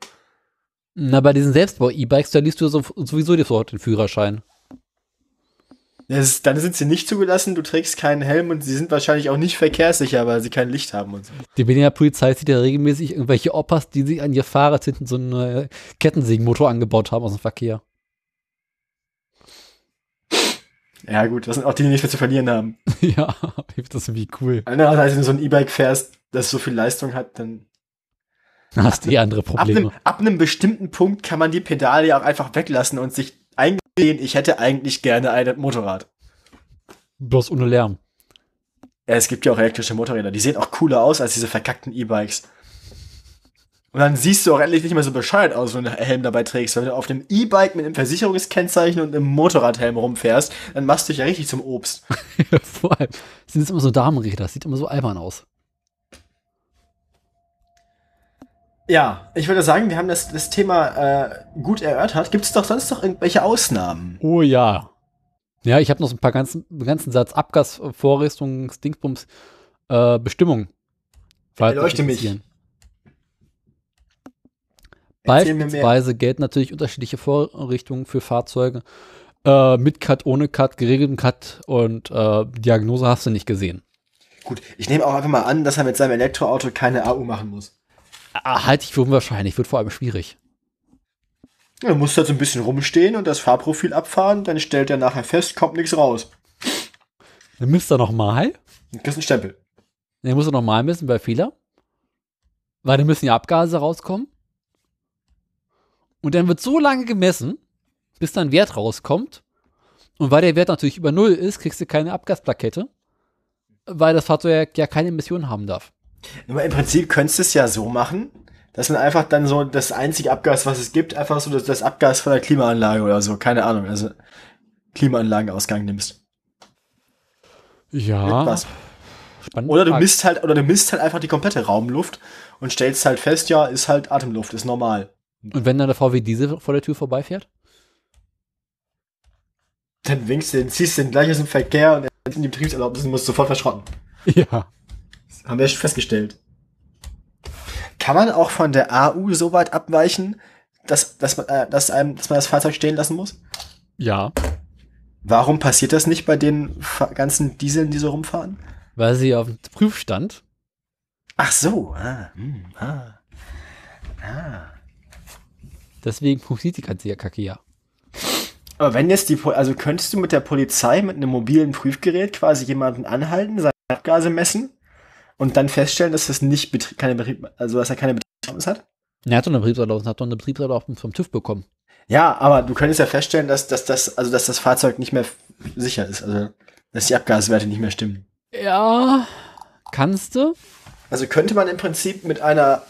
Na, bei diesen Selbstbau-E-Bikes, da liest du so, sowieso sofort den Führerschein. Ist, dann sind sie nicht zugelassen, du trägst keinen Helm und sie sind wahrscheinlich auch nicht verkehrssicher, weil sie kein Licht haben und so. Die Berliner Polizei sieht ja regelmäßig irgendwelche Opas, die sich an ihr Fahrrad hinten so einen äh, Kettensägenmotor angebaut haben aus dem Verkehr. Ja gut, das sind auch die, die nichts mehr zu verlieren haben. [LAUGHS] ja, das irgendwie cool. Andererseits, wenn du so ein E-Bike fährst, das so viel Leistung hat, dann Da hast du eh andere ab einem, Probleme. ab einem bestimmten Punkt kann man die Pedale ja auch einfach weglassen und sich eingestehen, ich hätte eigentlich gerne ein Motorrad. Bloß ohne Lärm. Ja, es gibt ja auch elektrische Motorräder, die sehen auch cooler aus als diese verkackten E-Bikes. Und dann siehst du auch endlich nicht mehr so bescheuert aus, wenn du einen Helm dabei trägst. Wenn du auf dem E-Bike mit einem Versicherungskennzeichen und einem Motorradhelm rumfährst, dann machst du dich ja richtig zum Obst. [LAUGHS] Vor allem sind es immer so Damenräder, das sieht immer so albern aus. Ja, ich würde sagen, wir haben das, das Thema äh, gut erörtert. Gibt es doch sonst noch irgendwelche Ausnahmen? Oh ja. Ja, ich habe noch so ein paar ganzen, ganzen Satz Abgasvorrichtungs, Dingsbums, äh, Bestimmungen. Falls Erleuchte euch mich. Beispielsweise gelten natürlich unterschiedliche Vorrichtungen für Fahrzeuge. Äh, mit Cut, ohne Cut, geregelten Cut und äh, Diagnose hast du nicht gesehen. Gut, ich nehme auch einfach mal an, dass er mit seinem Elektroauto keine AU machen muss. Halte ich für unwahrscheinlich, wird vor allem schwierig. Dann musst du halt so ein bisschen rumstehen und das Fahrprofil abfahren, dann stellt er nachher fest, kommt nichts raus. Dann misst er nochmal. Dann kriegst du einen Stempel. Dann muss er nochmal messen bei Fehler. Weil dann müssen die Abgase rauskommen. Und dann wird so lange gemessen, bis dann ein Wert rauskommt. Und weil der Wert natürlich über Null ist, kriegst du keine Abgasplakette. Weil das Fahrzeug ja keine Emissionen haben darf. Aber im Prinzip könntest du es ja so machen, dass man einfach dann so das einzige Abgas, was es gibt, einfach so das, das Abgas von der Klimaanlage oder so, keine Ahnung, also Klimaanlagenausgang nimmst. Ja. Was? Spannend. Oder du misst halt, oder du misst halt einfach die komplette Raumluft und stellst halt fest, ja, ist halt Atemluft, ist normal. Und wenn dann der VW Diesel vor der Tür vorbeifährt? Dann winkst du, den, ziehst du den gleich aus dem Verkehr und in die Betriebserlaubnis und musst sofort verschrotten. [LAUGHS] Ja. Haben wir schon festgestellt. Kann man auch von der AU so weit abweichen, dass, dass, man, äh, dass, einem, dass man das Fahrzeug stehen lassen muss? Ja. Warum passiert das nicht bei den ganzen Dieseln, die so rumfahren? Weil sie auf dem Prüfstand. Ach so. Ah, hm, ah. Ah. Deswegen funktioniert die ganze Kacke ja. Aber wenn jetzt die, also könntest du mit der Polizei mit einem mobilen Prüfgerät quasi jemanden anhalten, seine Abgase messen und dann feststellen, dass das nicht Betrie keine Betrieb, also dass er keine Betriebserlaubnis hat? Er hat doch eine Betriebserlaubnis, hat doch eine Betriebserlaubnis vom TÜV bekommen. Ja, aber du könntest ja feststellen, dass, dass das, also dass das Fahrzeug nicht mehr sicher ist, also dass die Abgaswerte nicht mehr stimmen. Ja. Kannst du? Also könnte man im Prinzip mit einer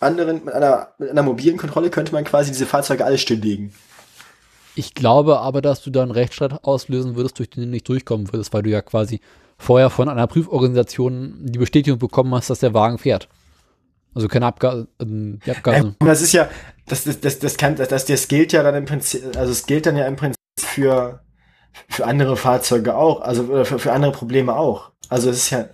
anderen, mit einer, mit einer mobilen Kontrolle könnte man quasi diese Fahrzeuge alle stilllegen. Ich glaube aber, dass du da einen Rechtsstreit auslösen würdest, durch den du nicht durchkommen würdest, weil du ja quasi vorher von einer Prüforganisation die Bestätigung bekommen hast, dass der Wagen fährt. Also keine Abga äh, Abgase. das ist ja, das, das, das, das kann, das, das, das gilt ja dann im Prinzip, also es gilt dann ja im Prinzip für, für andere Fahrzeuge auch, also für, für andere Probleme auch. Also es ist ja,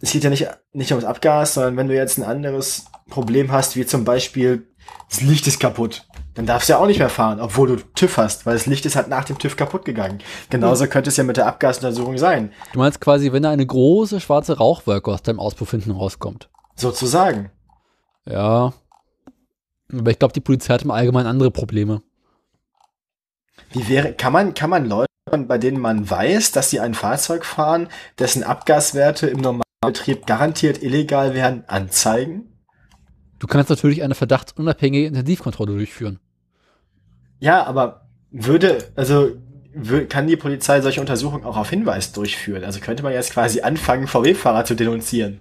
es geht ja nicht, nicht ums Abgas, sondern wenn du jetzt ein anderes Problem hast, wie zum Beispiel, das Licht ist kaputt, dann darfst du ja auch nicht mehr fahren, obwohl du TÜV hast, weil das Licht ist halt nach dem TÜV kaputt gegangen. Genauso könnte es ja mit der Abgasuntersuchung sein, Du meinst quasi, wenn da eine große schwarze Rauchwolke aus deinem Auspuff hinten rauskommt. sozusagen. Ja. Aber ich glaube, die Polizei hat im Allgemeinen andere Probleme. Wie wäre, kann man, kann man Leute, bei denen man weiß, dass sie ein Fahrzeug fahren, dessen Abgaswerte im Normalbetrieb garantiert illegal wären, anzeigen? Du kannst natürlich eine verdachtsunabhängige Intensivkontrolle durchführen. Ja, aber würde, also, kann die Polizei solche Untersuchungen auch auf Hinweis durchführen? Also könnte man jetzt quasi anfangen, VW-Fahrer zu denunzieren?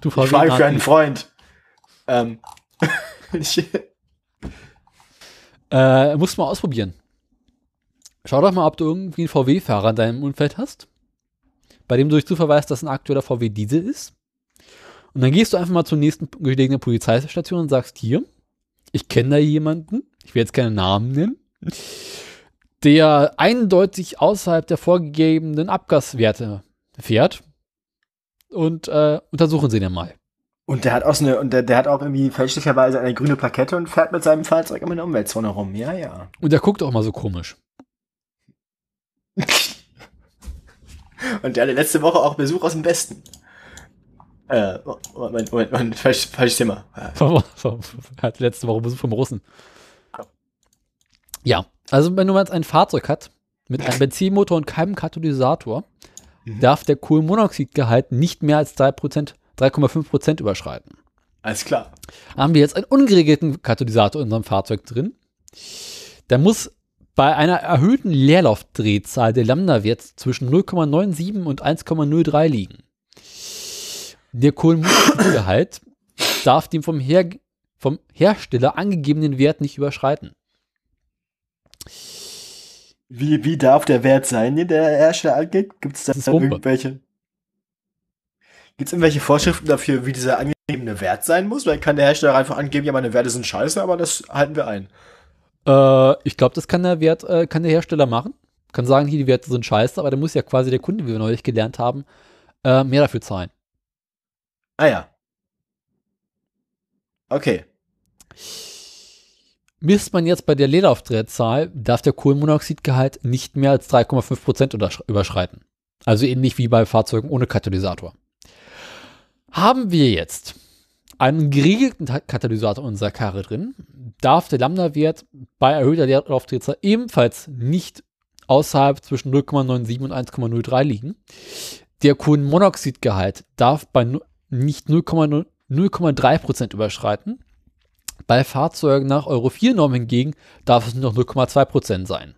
Du Ich frage für einen. Freund. Ähm, [LAUGHS] ich, Äh, musst du mal ausprobieren. Schau doch mal, ob du irgendwie einen VW-Fahrer in deinem Umfeld hast, bei dem du dich zuverweist, dass ein aktueller VW Diesel ist. Und dann gehst du einfach mal zur nächsten gelegenen Polizeistation und sagst, hier, ich kenne da jemanden, ich will jetzt keine Namen nennen, der eindeutig außerhalb der vorgegebenen Abgaswerte fährt. Und äh, untersuchen sie den mal. und der hat auch so eine, und der, der hat auch irgendwie fälschlicherweise eine grüne Plakette und fährt mit seinem Fahrzeug immer in der Umweltzone rum. Ja, ja. Und der guckt auch mal so komisch. [LAUGHS] Und der hatte letzte Woche auch Besuch aus dem Westen. Äh, Moment, Moment, Moment, falsch, falsches Thema. Hat letzte Woche Besuch vom Russen. Ja, also wenn du jetzt ein Fahrzeug hat mit einem Benzinmotor und keinem Katalysator, Mhm. darf der Kohlenmonoxidgehalt nicht mehr als 3%, 3,5% überschreiten. Alles klar. Haben wir jetzt einen ungeregelten Katalysator in unserem Fahrzeug drin, der muss bei einer erhöhten Leerlaufdrehzahl der Lambda-Wert zwischen 0,97 und 1,03 liegen. Der Kohlenmonoxidgehalt darf den vom, Her vom Hersteller angegebenen Wert nicht überschreiten. Wie, wie darf der Wert sein, den der Hersteller angibt? Gibt es da irgendwelche? Gibt es irgendwelche Vorschriften dafür, wie dieser angegebene Wert sein muss? Weil kann der Hersteller einfach angeben, ja, meine Werte sind scheiße, aber das halten wir ein. Äh, ich glaube, das kann der Wert, äh, kann der Hersteller machen. Kann sagen, hier die Werte sind scheiße, aber da muss ja quasi der Kunde, wie wir neulich gelernt haben, äh, mehr dafür zahlen. Ah ja. Okay. Misst man jetzt bei der Leerlaufdrehzahl, darf der Kohlenmonoxidgehalt nicht mehr als 3,5% untersch- überschreiten. Also ähnlich wie bei Fahrzeugen ohne Katalysator. Haben wir jetzt einen geregelten Ta- Katalysator in unserer Karre drin, darf der Lambda-Wert bei erhöhter Leerlaufdrehzahl ebenfalls nicht außerhalb zwischen 0,97 und 1,03 liegen. Der Kohlenmonoxidgehalt darf bei nicht 0,0 0,3% überschreiten. Bei Fahrzeugen nach Euro 4 Norm hingegen darf es nur noch 0,2% sein.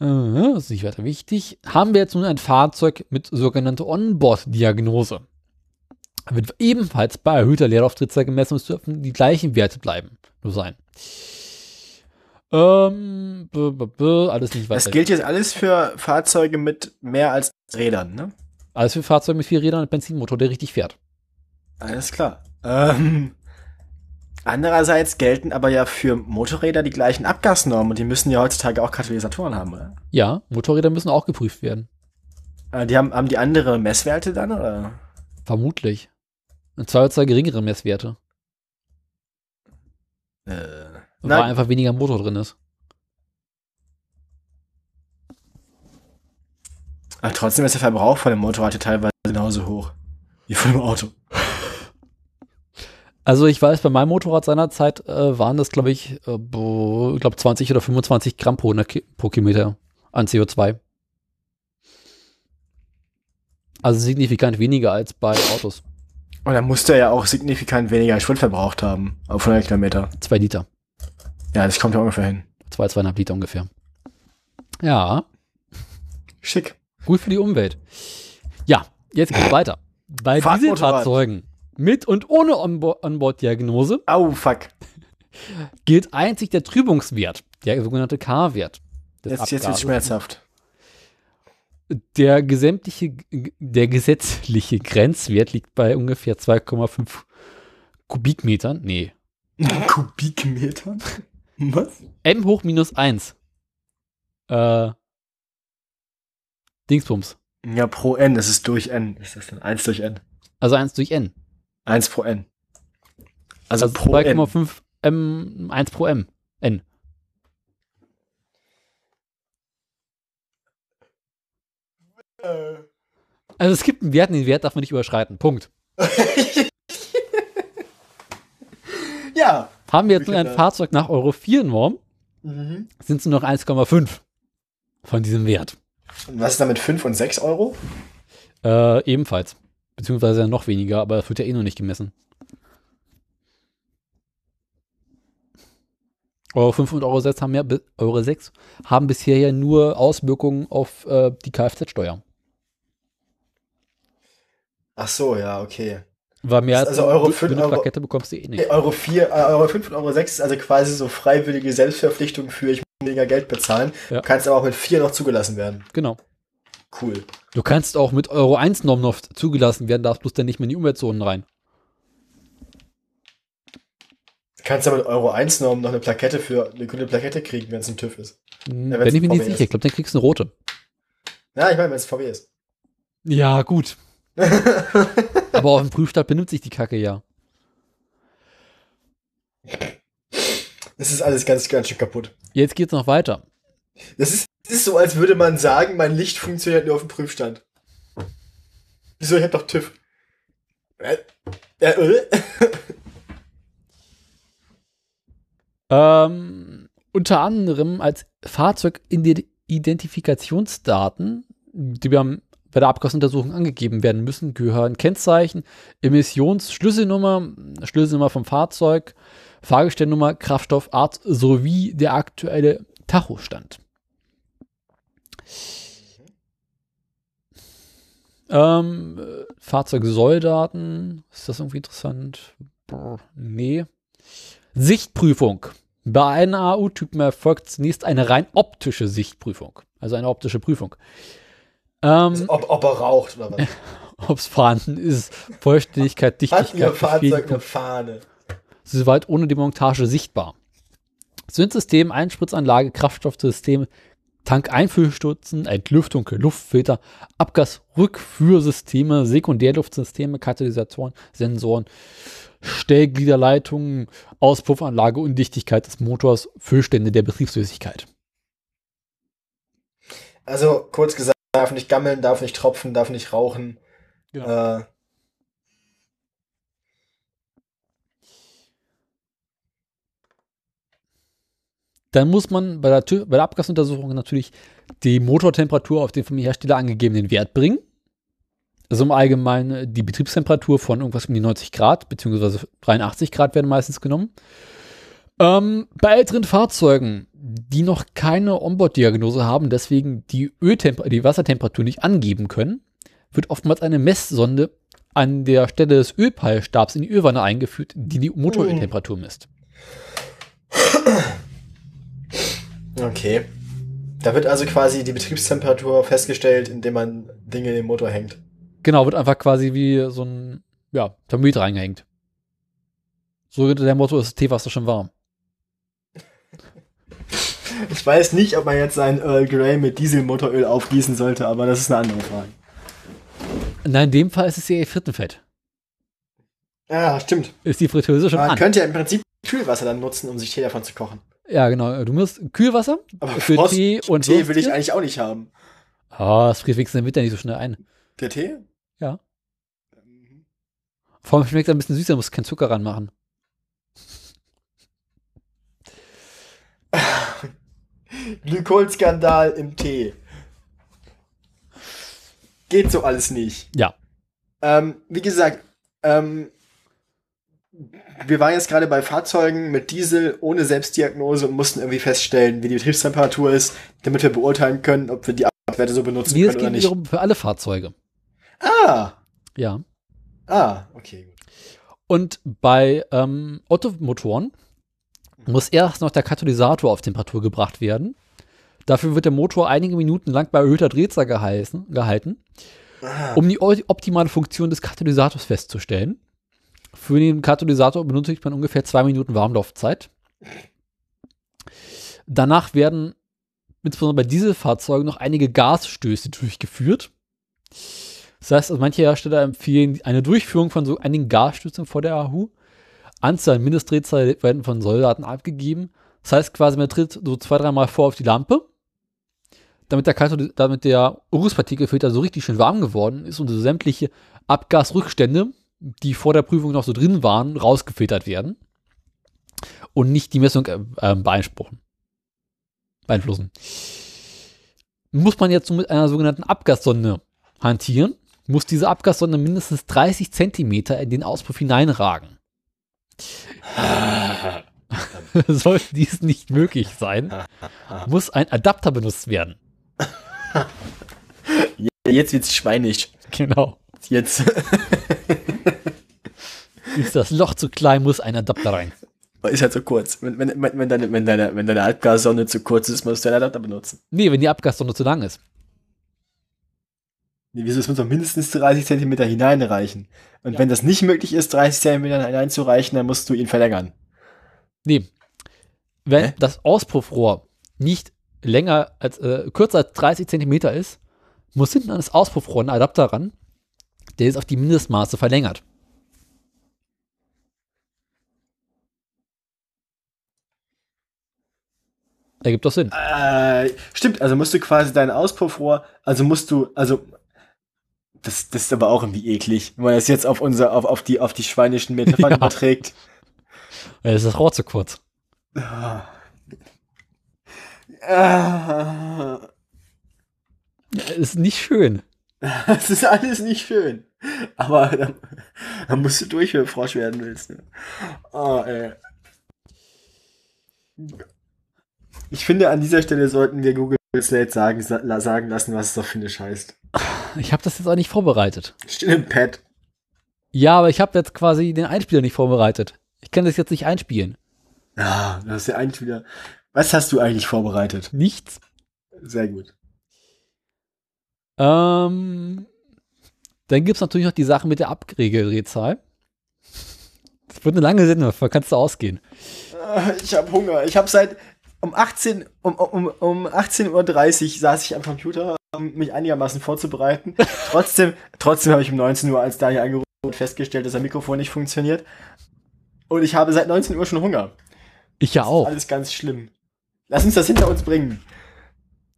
Äh, Das ist nicht weiter wichtig. Haben wir jetzt nun ein Fahrzeug mit sogenannter Onboard-Diagnose. Wird ebenfalls bei erhöhter Leerlaufdrehzahl gemessen und es dürfen die gleichen Werte bleiben. Nur sein. Ähm, b -b -b alles nicht weiter. Das gilt jetzt alles für Fahrzeuge mit mehr als Rädern, ne? Alles für Fahrzeuge mit vier Rädern und Benzinmotor, der richtig fährt. Alles klar. Ähm, andererseits gelten aber ja für Motorräder die gleichen Abgasnormen und die müssen ja heutzutage auch Katalysatoren haben, oder? Ja, Motorräder müssen auch geprüft werden. Äh, die haben, haben die andere Messwerte dann, oder? Vermutlich. Und zwar zwei geringere Messwerte. Äh, Weil einfach weniger Motor drin ist. Aber trotzdem ist der Verbrauch von dem Motorrad ja teilweise genauso hoch wie von dem Auto. [LAUGHS] Also ich weiß, bei meinem Motorrad seinerzeit äh, waren das, glaube ich, äh, bo- glaube 20 oder 25 Gramm pro, Ki- pro Kilometer an CO2. Also signifikant weniger als bei Autos. Und dann musste er ja auch signifikant weniger Sprit verbraucht haben auf 100 Kilometer. Zwei Liter. Ja, das kommt ja ungefähr hin. Zwei, zweieinhalb Liter ungefähr. Ja, Schick. Gut für die Umwelt. Ja, jetzt geht's weiter. Bei. Dieselfahrzeugen mit und ohne Onbo- Onboard-Diagnose Au, fuck. gilt einzig der Trübungswert, der sogenannte K-Wert. Jetzt, jetzt wird's schmerzhaft. Der, gesämtliche, der gesetzliche Grenzwert liegt bei ungefähr 2,5 Kubikmetern. Nee. [LAUGHS] Kubikmeter? Was? M hoch minus 1. Äh, Dingsbums. Ja, pro N, das ist durch N. Ist das dann 1 durch N? Also 1 durch N. 1 pro N. Also, Also pro N. 2,5 M, 1 pro M. N. Also es gibt einen Wert, den Wert darf man nicht überschreiten. Punkt. [LAUGHS] ja. Haben wir jetzt nur ein Fahrzeug nach Euro 4 Norm, Mhm. sind es nur noch 1,5 von diesem Wert. Und was ist da mit 5 und 6 Euro? Äh, ebenfalls. Beziehungsweise noch weniger, aber das wird ja eh noch nicht gemessen. Euro 5 und Euro 6 haben ja Euro 6 haben bisher ja nur Auswirkungen auf äh, die Kfz-Steuer. Ach so, ja, okay. Weil mehr als Also Euro eine fünf- grüne Euro- Plakette bekommst du eh nicht. Euro 4, äh, Euro 5 und Euro 6 ist also quasi so freiwillige Selbstverpflichtung für ich weniger Geld bezahlen. Ja. Du kannst aber auch mit 4 noch zugelassen werden. Genau. Cool. Du kannst auch mit Euro 1 Norm noch zugelassen werden, darfst bloß dann nicht mehr in die Umweltzonen rein. Du kannst aber mit Euro 1 Norm noch eine Plakette für eine grüne Plakette kriegen, wenn es ein TÜV ist. Hm, Ja, Bin wenn's ich mir nicht sicher. Ich glaube, dann kriegst du eine rote. Ja, ich meine, wenn es VW ist. Ja, gut. [LAUGHS] Aber auf dem Prüfstand benimmt sich die Kacke ja. Das ist alles ganz, ganz schön kaputt. Jetzt geht's noch weiter. Das ist, das ist so, als würde man sagen, mein Licht funktioniert nur auf dem Prüfstand. Wieso? Ich hab doch TÜV. Äh, äh, äh? [LAUGHS] Ähm, unter anderem als Fahrzeugidentifikationsdaten, die beim, bei der Abgasuntersuchung angegeben werden müssen, gehören Kennzeichen, Emissionsschlüsselnummer, Schlüsselnummer vom Fahrzeug, Fahrgestellnummer, Kraftstoffart sowie der aktuelle Tachostand. Ähm, äh, Fahrzeugsolldaten, ist das irgendwie interessant? Brr, nee. Sichtprüfung. Bei einem AU-Typen erfolgt zunächst eine rein optische Sichtprüfung. Also eine optische Prüfung. Ähm, ob, ob er raucht oder was. [LAUGHS] Ob es vorhanden ist, Vollständigkeit, Hat ihr Dichtigkeit, Fahrzeug eine Fahne? Soweit ohne Demontage sichtbar. Zündsystem, Einspritzanlage, Kraftstoffsystem, Tankeinfüllstutzen, Entlüftung, Luftfilter, Abgasrückführsysteme, Sekundärluftsysteme, Katalysatoren, Sensoren, Stellgliederleitungen, Auspuffanlage, Undichtigkeit des Motors, Füllstände der Betriebsflüssigkeit. Also, kurz gesagt, darf nicht gammeln, darf nicht tropfen, darf nicht rauchen. Genau. Äh, dann muss man bei der, Tü- bei der Abgasuntersuchung natürlich die Motortemperatur auf den vom Hersteller angegebenen Wert bringen. Also im Allgemeinen die Betriebstemperatur von irgendwas um die 90 Grad, beziehungsweise 83 Grad werden meistens genommen. Ähm, bei älteren Fahrzeugen, die noch keine Onboard-Diagnose haben, deswegen die, die Wassertemperatur nicht angeben können, wird oftmals eine Messsonde an der Stelle des Ölpeilstabs in die Ölwanne eingeführt, die die Motoröltemperatur misst. [COUGHS] Okay. Da wird also quasi die Betriebstemperatur festgestellt, indem man Dinge in den Motor hängt. Genau, wird einfach quasi wie so ein ja, Thermometer reingehängt. So der Motto ist Teewasser schon warm. [LAUGHS] Ich weiß nicht, ob man jetzt seinen Earl Grey mit Dieselmotoröl aufgießen sollte, aber das ist eine andere Frage. Nein, in dem Fall ist es ja ihr Frittenfett. Ja, stimmt. Ist die Fritteuse schon Man an. könnte ja im Prinzip Kühlwasser dann nutzen, um sich Tee davon zu kochen. Ja, genau. Du musst Kühlwasser Aber für Frost- Tee und Tee will ich eigentlich auch nicht haben. Ah, das friert wenigstens im Winter nicht so schnell ein. Der Tee? Ja. Vor allem schmeckt er ein bisschen süßer, muss kein Zucker ranmachen. [LAUGHS] Glykolskandal im Tee. Geht so alles nicht. Ja. Ähm, wie gesagt, ähm, wir waren jetzt gerade bei Fahrzeugen mit Diesel ohne Selbstdiagnose und mussten irgendwie feststellen, wie die Betriebstemperatur ist, damit wir beurteilen können, ob wir die Werte so benutzen Nee, das können oder geht nicht. wiederum für alle Fahrzeuge. Ah, Ja. ah, okay, gut. Und bei ähm, Ottomotoren muss erst noch der Katalysator auf Temperatur gebracht werden. Dafür wird der Motor einige Minuten lang bei erhöhter Drehzahl gehalten, um die optimale Funktion des Katalysators festzustellen. Für den Katalysator benötigt man ungefähr zwei Minuten Warmlaufzeit. Danach werden insbesondere bei Dieselfahrzeugen noch einige Gasstöße durchgeführt. Das heißt, also manche Hersteller empfehlen eine Durchführung von so einigen Gasstößen vor der AHU. Anzahl, Mindestdrehzahl werden von Soldaten abgegeben. Das heißt quasi, man tritt so zwei, dreimal vor auf die Lampe, damit der, Kathol- damit der Uruspartikelfilter so richtig schön warm geworden ist und so sämtliche Abgasrückstände, die vor der Prüfung noch so drin waren, rausgefiltert werden und nicht die Messung äh, äh, beeinspruchen, beeinflussen. Muss man jetzt mit einer sogenannten Abgassonde hantieren, muss diese Abgassonde mindestens 30 Zentimeter in den Auspuff hineinragen. [LAUGHS] Sollte dies nicht möglich sein, muss ein Adapter benutzt werden. Jetzt wird's schweinig. Genau. Jetzt. Ist [LAUGHS] das Loch zu klein, muss ein Adapter rein. ist halt so kurz. Wenn, wenn, wenn, deine, wenn, deine, wenn deine Halbgassonde zu kurz ist, musst du einen Adapter benutzen. Nee, wenn die Abgassonde zu lang ist. Nee, wieso es muss doch mindestens 30 Zentimeter hineinreichen. Und wenn das nicht möglich ist, 30 Zentimeter hineinzureichen, dann musst du ihn verlängern. Nee. Wenn Hä? das Auspuffrohr nicht länger als, äh, kürzer als 30 Zentimeter ist, muss hinten an das Auspuffrohr ein Adapter ran, der ist auf die Mindestmaße verlängert. Ergibt doch Sinn. Äh, stimmt, also musst du quasi dein Auspuffrohr, also musst du, also das, das ist aber auch irgendwie eklig, wenn man das jetzt auf unser, auf, auf die, auf die schweinischen Metaphern [LAUGHS] Ja. überträgt. Das ist das Rohr zu kurz. Ah. Ist nicht schön. [LAUGHS] Das ist alles nicht schön. Aber [LAUGHS] da, da musst du durch, wenn du Frosch werden willst. Ne? Oh, ey. Ich finde, an dieser Stelle sollten wir Google Slate sagen, sa sagen lassen, was es doch Finnisch heißt. Ich habe das jetzt auch nicht vorbereitet. Steht im Pad. Ja, aber ich habe jetzt quasi den Einspieler nicht vorbereitet. Ich kann das jetzt nicht einspielen. Ja, das ist eigentlich wieder. Was hast du eigentlich vorbereitet? Nichts. Sehr gut. Ähm, dann gibt's natürlich noch die Sache mit der Abregeldrehzahl. Das wird eine lange Sendung, davon kannst du ausgehen. Ah, Ich habe Hunger. Ich habe seit um 18 um, um, um 18.30 Uhr saß ich am Computer, um mich einigermaßen vorzubereiten. [LAUGHS] trotzdem trotzdem habe ich um 19 Uhr als Daniel angerufen und festgestellt, dass das Mikrofon nicht funktioniert. Und ich habe seit 19 Uhr schon Hunger. Ich ja auch. Alles ganz schlimm. Lass uns das hinter uns bringen.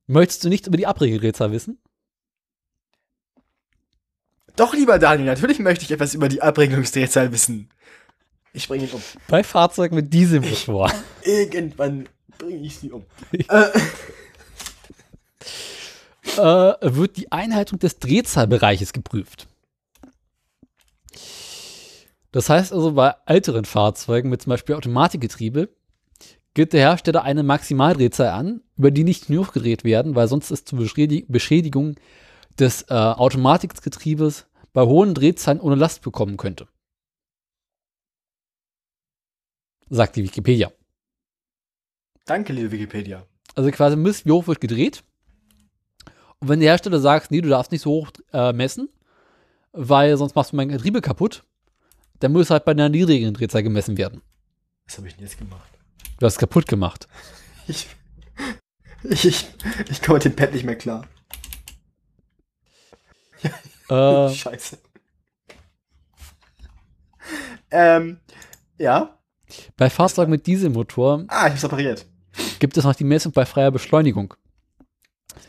Möchtest du nichts über die Abregeldrehzahl wissen? Doch, lieber Daniel, natürlich möchte ich etwas über die Abregelungsdrehzahl wissen. Ich bringe ihn um. Bei Fahrzeugen mit Dieselmotor Irgendwann bringe ich sie um. [LAUGHS] äh, wird die Einhaltung des Drehzahlbereiches geprüft. Das heißt also, bei älteren Fahrzeugen mit zum Beispiel Automatikgetriebe gibt der Hersteller eine Maximaldrehzahl an, über die nicht nur gedreht werden, weil sonst es zu Beschädigung des äh, Automatikgetriebes bei hohen Drehzahlen ohne Last bekommen könnte. Sagt die Wikipedia. Danke, liebe Wikipedia. Also quasi misst, wie hoch wird gedreht. Und wenn der Hersteller sagt, nee, du darfst nicht so hoch äh, messen, weil sonst machst du mein Getriebe kaputt, dann muss halt bei einer niedrigen Drehzahl gemessen werden. Was habe ich denn jetzt gemacht? Du hast kaputt gemacht. [LAUGHS] Ich, ich, ich, ich komme mit dem Pad nicht mehr klar. Äh, [LAUGHS] Scheiße. Ähm, ja. bei Fahrzeugen mit Dieselmotor Ah, ich hab's operiert. Gibt es noch die Messung bei freier Beschleunigung.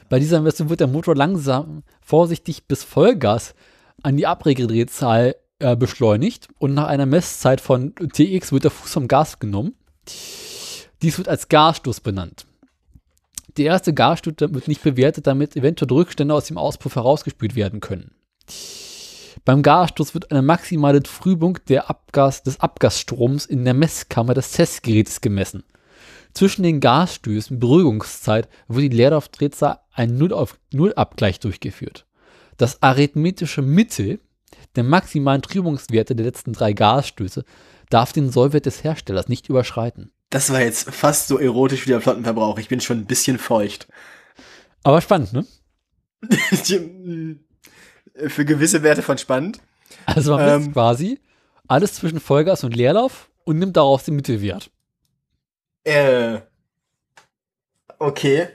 Bei dieser Messung wird der Motor langsam, vorsichtig bis Vollgas an die Abregedrehzahl äh, beschleunigt und nach einer Messzeit von TX wird der Fuß vom Gas genommen. Dies wird als Gasstoß benannt. Der erste Gasstoß wird nicht bewertet, damit eventuell Rückstände aus dem Auspuff herausgespült werden können. Beim Gasstoß wird eine maximale Trübung Abgas, des Abgasstroms in der Messkammer des Testgerätes gemessen. Zwischen den Gasstößen Beruhigungszeit wird die Leerlaufdrehzahl ein Null auf Null Abgleich durchgeführt. Das arithmetische Mittel der maximalen Trübungswerte der letzten drei Gasstöße darf den Sollwert des Herstellers nicht überschreiten. Das war jetzt fast so erotisch wie der Flottenverbrauch. Ich bin schon ein bisschen feucht. Aber spannend, ne? [LAUGHS] Für gewisse Werte von spannend. Also man misst Ähm. quasi alles zwischen Vollgas und Leerlauf und nimmt daraus den Mittelwert. Äh. Okay.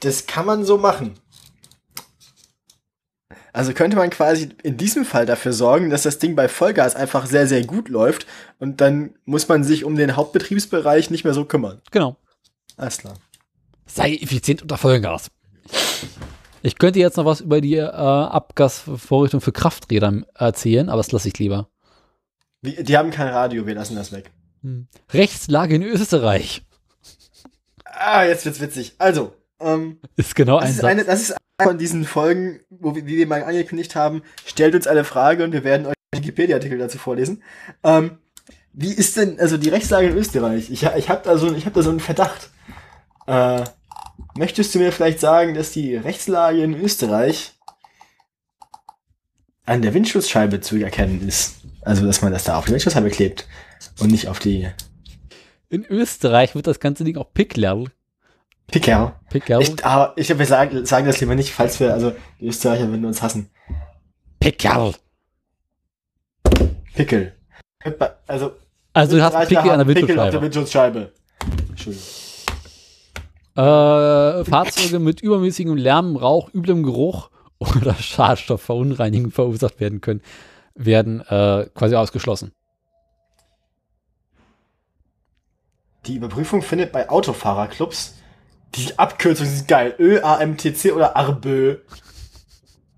Das kann man so machen. Also könnte man quasi in diesem Fall dafür sorgen, dass das Ding bei Vollgas einfach sehr, sehr gut läuft und dann muss man sich um den Hauptbetriebsbereich nicht mehr so kümmern. Genau. Alles klar. Sei effizient unter Vollgas. Ich könnte jetzt noch was über die äh, Abgasvorrichtung für Krafträder erzählen, aber das lasse ich lieber. Die, die haben kein Radio, wir lassen das weg. Hm. Rechtslage in Österreich Ah, jetzt wird's witzig. Also, ähm, ist genau das ein ist, Satz. eine, das ist eine von diesen Folgen, wo wir, die wir mal angekündigt haben. Stellt uns eine Frage und wir werden euch Wikipedia-Artikel dazu vorlesen. Ähm, wie ist denn also die Rechtslage in Österreich? Ich, ich habe da so, ich habe da so einen Verdacht. Äh, möchtest du mir vielleicht sagen, dass die Rechtslage in Österreich an der Windschutzscheibe zu erkennen ist? Also, dass man das da auf die Windschutzscheibe klebt und nicht auf die In Österreich wird das ganze Ding auch Picklerl. Picker. Pickerl. Ich, aber ich wir sagen, sagen das lieber nicht, falls wir, also die Österreicher würden uns hassen. Pickerl. Pickel. Also, Also du hast Pickel an der Pickel auf der Windschutzscheibe. Windschutzscheibe. Entschuldigung. Äh, Fahrzeuge mit übermäßigem Lärm, Rauch, üblem Geruch oder Schadstoffverunreinigung verursacht werden können, werden äh, quasi ausgeschlossen. Die Überprüfung findet bei Autofahrerclubs, die Abkürzung ist geil, ÖAMTC oder ARBÖ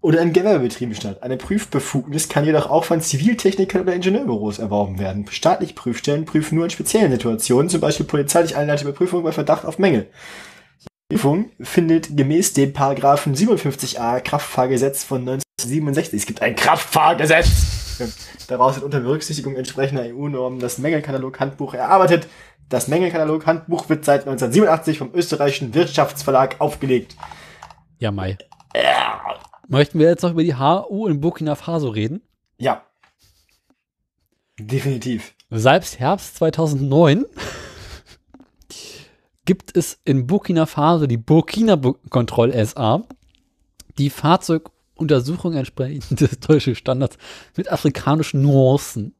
oder in Gewerbebetrieben statt. Eine Prüfbefugnis kann jedoch auch von Ziviltechnikern oder Ingenieurbüros erworben werden. Staatliche Prüfstellen prüfen nur in speziellen Situationen, zum Beispiel polizeilich einleitete Überprüfung bei Verdacht auf Mängel. Die Prüfung findet gemäß dem Paragraphen 57a Kraftfahrgesetz von 1967. Es gibt ein Kraftfahrgesetz! Daraus wird unter Berücksichtigung entsprechender EU-Normen das Mängelkatalog-Handbuch erarbeitet. Das Mängelkatalog-Handbuch wird seit 1987 vom österreichischen Wirtschaftsverlag aufgelegt. Ja, Mai. Möchten wir jetzt noch über die HU in Burkina Faso reden? Ja. Definitiv. Seit Herbst 2009 gibt es in Burkina Faso die Burkina Kontroll SA, die Fahrzeuguntersuchung entsprechend des deutschen Standards mit afrikanischen Nuancen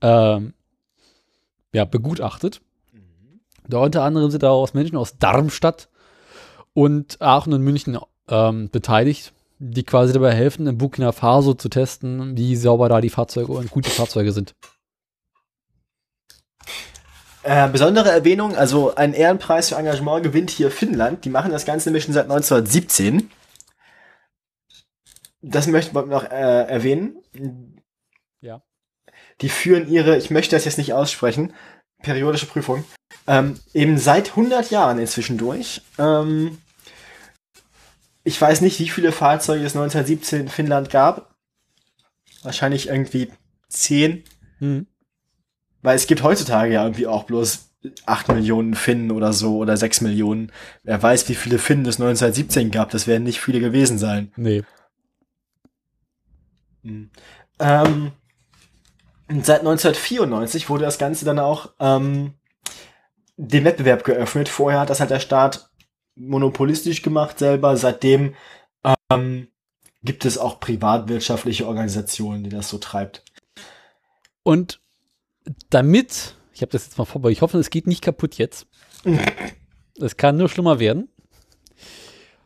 ähm, ja, begutachtet. Da unter anderem sind daraus Menschen aus Darmstadt und Aachen und München ähm, beteiligt, die quasi dabei helfen, in Burkina Faso zu testen, wie sauber da die Fahrzeuge und gute Fahrzeuge sind. Äh, besondere Erwähnung, also ein Ehrenpreis für Engagement gewinnt hier Finnland. Die machen das Ganze nämlich schon seit 1917. Das möchte ich noch äh, erwähnen. Die führen ihre, ich möchte das jetzt nicht aussprechen, periodische Prüfung Ähm, eben seit 100 Jahren inzwischen durch. Ähm, ich weiß nicht, wie viele Fahrzeuge es 1917 in Finnland gab. Wahrscheinlich irgendwie 10. Hm. Weil es gibt heutzutage ja irgendwie auch bloß 8 Millionen Finnen oder so oder 6 Millionen. Wer weiß, wie viele Finnen es 1917 gab. Das werden nicht viele gewesen sein. Nee. Ähm, und seit 1994 wurde das Ganze dann auch ähm, dem Wettbewerb geöffnet. Vorher hat das halt der Staat monopolistisch gemacht selber. Seitdem ähm, gibt es auch privatwirtschaftliche Organisationen, die das so treibt. Und damit, ich habe das jetzt mal vorbei, ich hoffe, es geht nicht kaputt jetzt. Es kann nur schlimmer werden.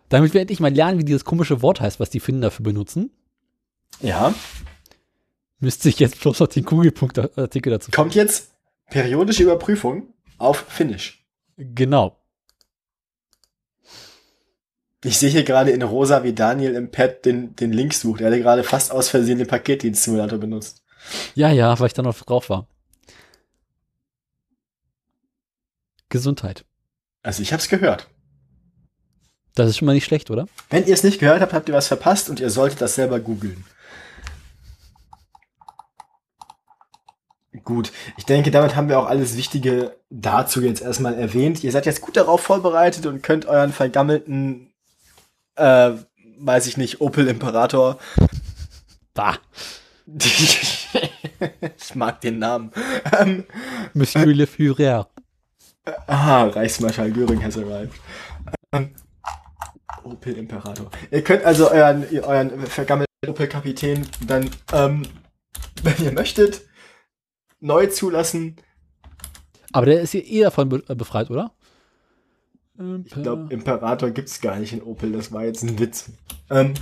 Damit wir endlich mal lernen, wie dieses komische Wort heißt, was die Finnen dafür benutzen, Ja, müsste ich jetzt bloß noch den Kugelpunkt-Artikel dazu. kommt jetzt periodische Überprüfung auf Finnisch. Genau. Ich sehe hier gerade in rosa, wie Daniel im Pad den, den Link sucht. Er hatte gerade fast aus Versehen den Paketdienst-Simulator benutzt. Ja, ja, weil ich da noch drauf war. Gesundheit. Also ich hab's gehört. Das ist schon mal nicht schlecht, oder? Wenn ihr es nicht gehört habt, habt ihr was verpasst und ihr solltet das selber googeln. Gut, ich denke, damit haben wir auch alles Wichtige dazu jetzt erstmal erwähnt. Ihr seid jetzt gut darauf vorbereitet und könnt euren vergammelten, äh, weiß ich nicht, Opel Imperator. Da. [LAUGHS] ich mag den Namen. Ähm, Monsieur le Führer. aha, Reichsmarschall Göring has arrived. Ähm, Opel Imperator. Ihr könnt also euren, euren vergammelten Opel Kapitän dann, ähm, wenn ihr möchtet, neu zulassen. Aber der ist ja eh davon be äh, befreit, oder? Ich glaube, Imperator gibt's gar nicht in Opel, das war jetzt ein Witz. Ähm,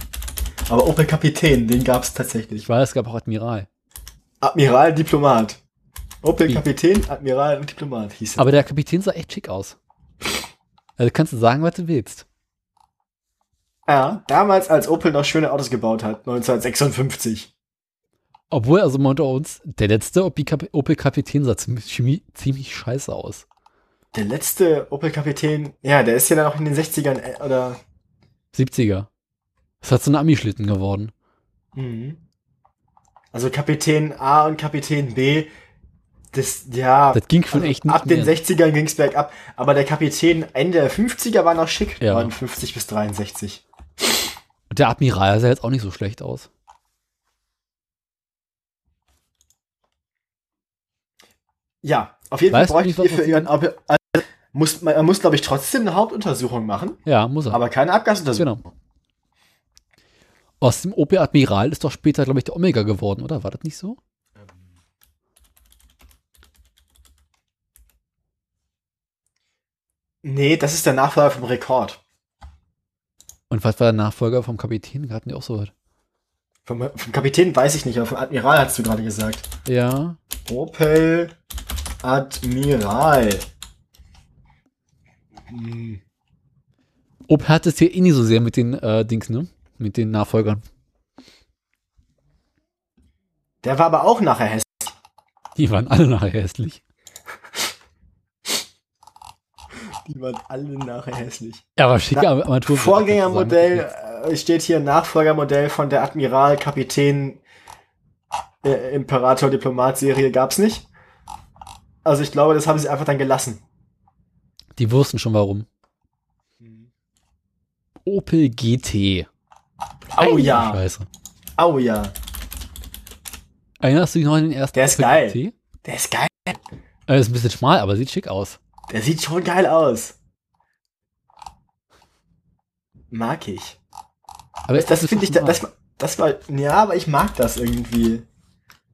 aber Opel Kapitän, den gab's tatsächlich. ich weiß, es gab auch Admiral. Admiral Diplomat. Opel Wie? Kapitän, Admiral und Diplomat hieß er. Aber der Kapitän sah echt schick aus. Also kannst du sagen, was du willst. ja, damals als Opel noch schöne Autos gebaut hat, 1956. Obwohl, also mal unter uns, der letzte Opel Kap- Opel Kapitän sah ziemlich, ziemlich scheiße aus. Der letzte Opel Kapitän, ja, der ist ja dann auch in den 60ern äh, oder 70er. Das hat so ein Ami-Schlitten geworden. Mhm. Also Kapitän A und Kapitän B, das, ja. Das ging schon also echt nicht Ab den mehr. 60ern ging's bergab, aber der Kapitän Ende der 50er war noch schick, Ja. 59 bis 63. Und der Admiral sah jetzt auch nicht so schlecht aus. Ja, auf jeden Weißt Fall ihr was für ihren Opel, also, muss, man muss, glaube ich, trotzdem eine Hauptuntersuchung machen, Ja, muss er. aber keine Abgasuntersuchung. genau. Aus dem Opel Admiral ist doch später, glaube ich, der Omega geworden, oder? War das nicht so? Nee, das ist der Nachfolger vom Rekord. Und was war der Nachfolger vom Kapitän? Hatten die auch so was? Vom, vom Kapitän weiß ich nicht, aber vom Admiral hast du gerade gesagt. Ja. Opel Admiral. Hm. Opel hat es hier eh nie so sehr mit den äh, Dings, ne? Mit den Nachfolgern. Der war aber auch nachher hässlich. Die waren alle nachher hässlich. Die waren alle nachher hässlich. Ja, aber schicke Na, Armaturen. Vorgängermodell äh, steht hier Nachfolgermodell von der Admiral Kapitän äh, Imperator Diplomat Serie gab's nicht. Also ich glaube, das haben sie einfach dann gelassen. Die wussten schon warum. Opel GT. Oh ja, Scheiße. oh ja, Erinnerst du dich noch an den ersten Der ist Opel geil. GT? der ist geil. Äh, ist ein bisschen schmal, aber sieht schick aus. Der sieht schon geil aus. Mag ich. Aber Das, ist finde ich, das, das war, ja, aber ich mag das irgendwie.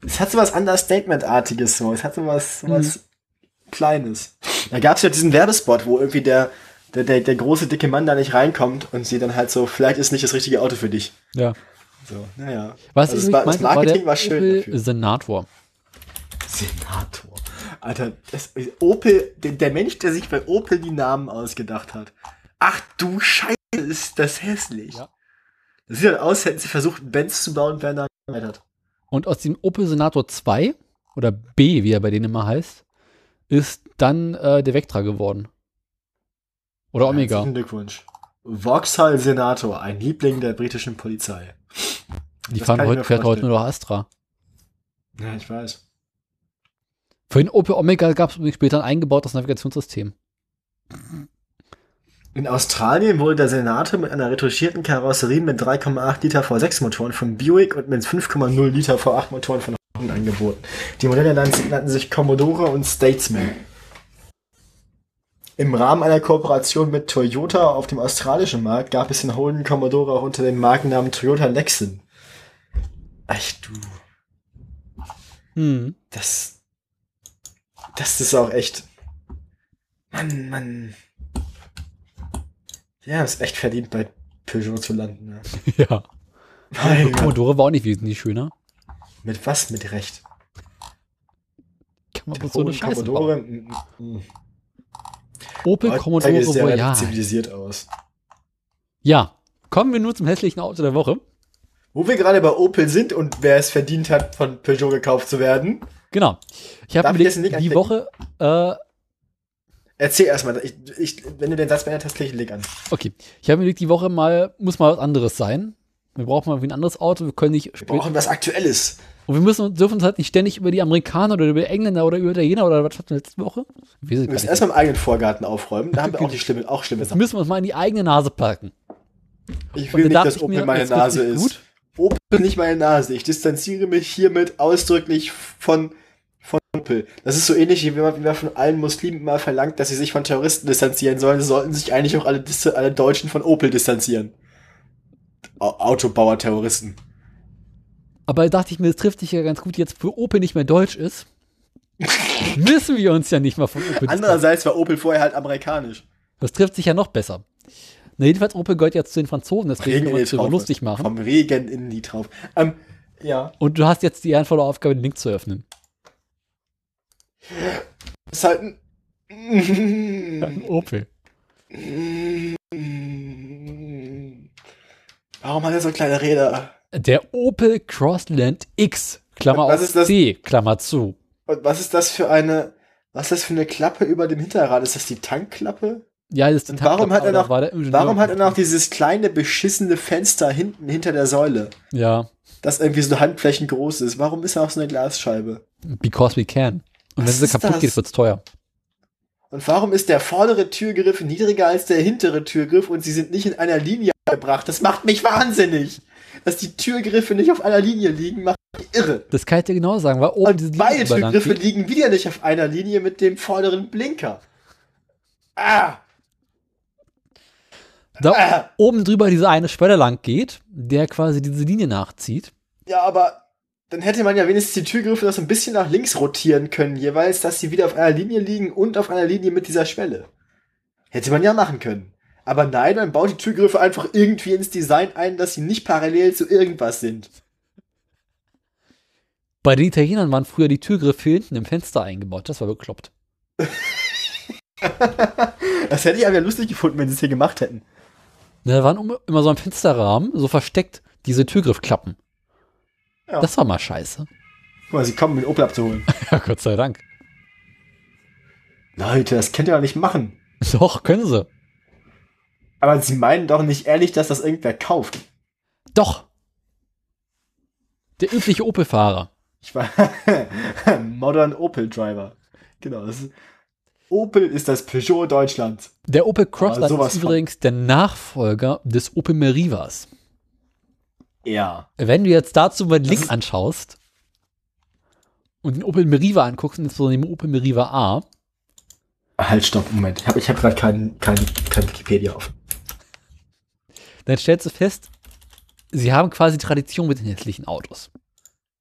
Es hat so was Understatement-artiges so. Es hat so was, so was Kleines. Da gab es ja diesen Werbespot, wo irgendwie der, der, der, der große, dicke Mann da nicht reinkommt und sie dann halt so, vielleicht ist nicht das richtige Auto für dich. Ja. So, naja. Was Also ich war- meinte, das war Marketing der war schön dafür. Senator. Senator. Alter, das, Opel, der, der Mensch, der sich bei Opel die Namen ausgedacht hat. Ach du Scheiße, ist das hässlich. Ja. Das sieht halt aus, hätten sie versucht, Benz zu bauen, wären da gescheitert. Und aus dem Opel Senator 2 oder B, wie er bei denen immer heißt, ist dann äh, der Vectra geworden. Oder Omega. Herzlichen Glückwunsch. Vauxhall Senator, ein Liebling der britischen Polizei. Die Das fahren heute, fährt heute nur noch Astra. Ja, ich weiß. Für den Opel Omega gab es übrigens später ein eingebautes Navigationssystem. In Australien wurde der Senator mit einer retuschierten Karosserie mit 3,8 Liter V6 Motoren von Buick und mit 5,0 Liter V8 Motoren von Honda angeboten. Die Modelle nannten, sich Commodore und Statesman. Im Rahmen einer Kooperation mit Toyota auf dem australischen Markt gab es den Holden Commodore auch unter dem Markennamen Toyota Lexin. Ach du, Hm. das, das ist auch echt, Mann, Mann. Ja, ist echt verdient bei Peugeot zu landen. Ne? [LAUGHS] Ja. Mein. Commodore war auch nicht wesentlich schöner. Mit was? Mit Recht. Kann man so eine Scheiße Commodore. mm, mm. Opel Heutzutage Commodore relativ Voyage. zivilisiert aus. Ja. Kommen wir nur zum hässlichen Auto der Woche. Wo wir gerade bei Opel sind und wer es verdient hat, von Peugeot gekauft zu werden, Genau. Ich habe Link die? Woche, äh, erzähl erstmal. Ich, ich, wenn du den Satz beendet hast, klicke ich den Link an. okay. Ich habe mir die Woche mal, muss mal was anderes sein. Wir brauchen mal ein anderes Auto. Wir können nicht Wir brauchen was Aktuelles. und wir müssen, dürfen uns halt nicht ständig über die Amerikaner oder über die Engländer oder über Italiener oder was hatten wir letzte Woche? Wir gar müssen erstmal im eigenen Vorgarten aufräumen. Da haben wir [LAUGHS] auch die schlimme, auch schlimme Sachen. müssen wir uns mal in die eigene Nase packen. Ich will nicht, dass Opel meine Nase ist. gut. Opel nicht meine Nase. Ich distanziere mich hiermit ausdrücklich von, Opel. Das ist so ähnlich, wie man, wie man von allen Muslimen mal verlangt, dass sie sich von Terroristen distanzieren sollen. So sollten sich eigentlich auch alle, alle Deutschen von Opel distanzieren. Au- Autobauer-Terroristen. Aber da dachte ich mir, das trifft sich ja ganz gut, jetzt für Opel nicht mehr deutsch ist. [LAUGHS] müssen wir uns ja nicht mal von Opel distanzieren. Andererseits war Opel vorher halt amerikanisch. Das trifft sich ja noch besser. Na, jedenfalls, Opel gehört jetzt zu den Franzosen, deswegen können wir uns Regentraube. lustig machen. Vom Regen in die Traufe. Ähm, ja. Und du hast jetzt die ehrenvolle Aufgabe, den Link zu öffnen. Ist halt ein. Ein Opel. Warum hat er so kleine Räder? Der Opel Crossland X, Klammer was auf das? C, Klammer zu. Und was ist das für eine. Was ist das für eine Klappe über dem Hinterrad? Ist das die Tankklappe? Ja, das ist die Und warum Tankklappe, hat er noch- Warum hat er noch dieses kleine beschissene Fenster hinten hinter der Säule, Ja, das irgendwie so Handflächen groß ist? Warum ist er auch so eine Glasscheibe? because we can. Und wenn sie ist kaputt das? geht, wird's teuer. Und warum ist der vordere Türgriff niedriger als der hintere Türgriff und sie sind nicht in einer Linie gebracht? Das macht mich wahnsinnig. Dass die Türgriffe nicht auf einer Linie liegen, macht mich irre. Das kann ich dir genau sagen, weil oben diese Und beide Türgriffe liegen wieder nicht auf einer Linie mit dem vorderen Blinker. Ah! Da Ah! oben drüber diese eine Schwelle lang geht, der quasi diese Linie nachzieht. Ja, aber dann hätte man ja wenigstens die Türgriffe noch so ein bisschen nach links rotieren können, jeweils, dass sie wieder auf einer Linie liegen und auf einer Linie mit dieser Schwelle. Hätte man ja machen können. Aber nein, man baut die Türgriffe einfach irgendwie ins Design ein, dass sie nicht parallel zu irgendwas sind. Bei den Italienern waren früher die Türgriffe hinten im Fenster eingebaut. Das war bekloppt. [LAUGHS] Das hätte ich aber lustig gefunden, wenn sie es hier gemacht hätten. Da waren immer so ein Fensterrahmen, so versteckt, diese Türgriffklappen. Ja. Das war mal scheiße. Guck mal, sie kommen, den Opel abzuholen. [LAUGHS] Ja, Gott sei Dank. Leute, das könnt ihr doch nicht machen. Doch, können sie. Aber sie meinen doch nicht ehrlich, dass das irgendwer kauft. Doch. Der übliche Opel-Fahrer. Ich war [LAUGHS] Modern Opel Driver. Genau, das ist, Opel ist das Peugeot Deutschlands. Der Opel Crossland sowas ist von. übrigens der Nachfolger des Opel Merivas. Ja. Wenn du jetzt dazu mal den Das Link anschaust und den Opel Meriva anguckst, und so den Opel Meriva A, Halt, stopp, Moment. Ich habe ich hab gerade kein, kein, kein Wikipedia auf. dann stellst du fest, sie haben quasi Tradition mit den hässlichen Autos.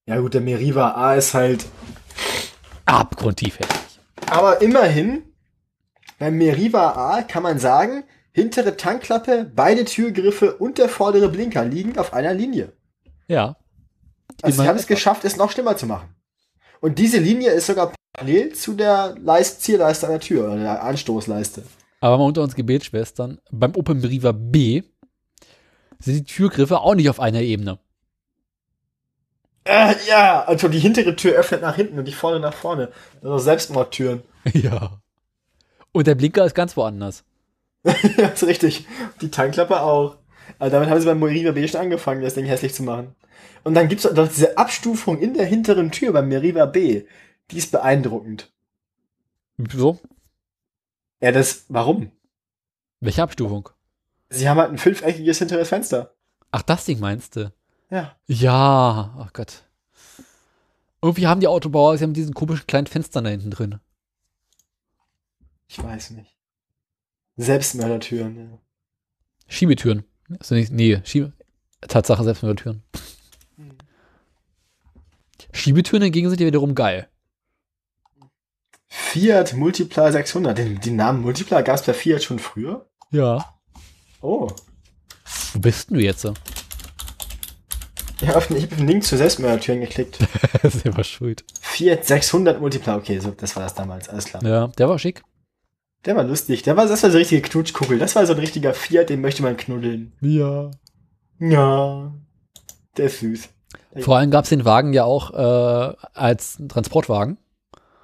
Ja gut, der Meriva A ist halt. Abgrundtief hässlich. Aber immerhin, beim Meriva A kann man sagen, hintere Tankklappe, beide Türgriffe und der vordere Blinker liegen auf einer Linie. Ja. Also sie haben es geschafft, es noch schlimmer zu machen. Und diese Linie ist sogar parallel zu der Leist Zierleiste an der Tür, oder der Anstoßleiste. Aber mal unter uns Gebetsschwestern, beim Opel Meriva B sind die Türgriffe auch nicht auf einer Ebene. Äh, ja, also die hintere Tür öffnet nach hinten und die vorne nach vorne. Also Selbstmordtüren. [LAUGHS] Ja. Und der Blinker ist ganz woanders. [LAUGHS] ja, ist richtig. Die Tankklappe auch. Also damit haben sie beim Meriva B schon angefangen, das Ding hässlich zu machen. Und dann gibt's doch diese Abstufung in der hinteren Tür beim Meriva B. Die ist beeindruckend. Wieso? Ja, das, warum? Welche Abstufung? Sie haben halt ein fünfeckiges hinteres Fenster. Ach, das Ding meinst du? Ja. Ja, ach Gott. Irgendwie haben die Autobauer, sie haben diesen komischen kleinen Fenster da hinten drin. Ich weiß nicht. Selbstmördertüren, ja. Schiebetüren. Also nicht, nee, Schiebe. Tatsache Selbstmördertüren. Schiebetüren hingegen sind ja wiederum geil. Fiat Multipla 600. Den, den Namen Multipla gab es bei Fiat schon früher? Ja. Oh. Wo bist denn du jetzt? so? Ja, auf ich habe auf den Link zu Selbstmördertüren geklickt. [LAUGHS] Selber schuld. Fiat 600 Multipla. Okay, so, das war das damals. Alles klar. Ja, der war schick. Der war lustig. Der war, das war so eine richtige Knutschkugel. Das war so ein richtiger Fiat, den möchte man knuddeln. Ja. Ja. Der ist süß. Vor allem gab es den Wagen ja auch äh, als Transportwagen.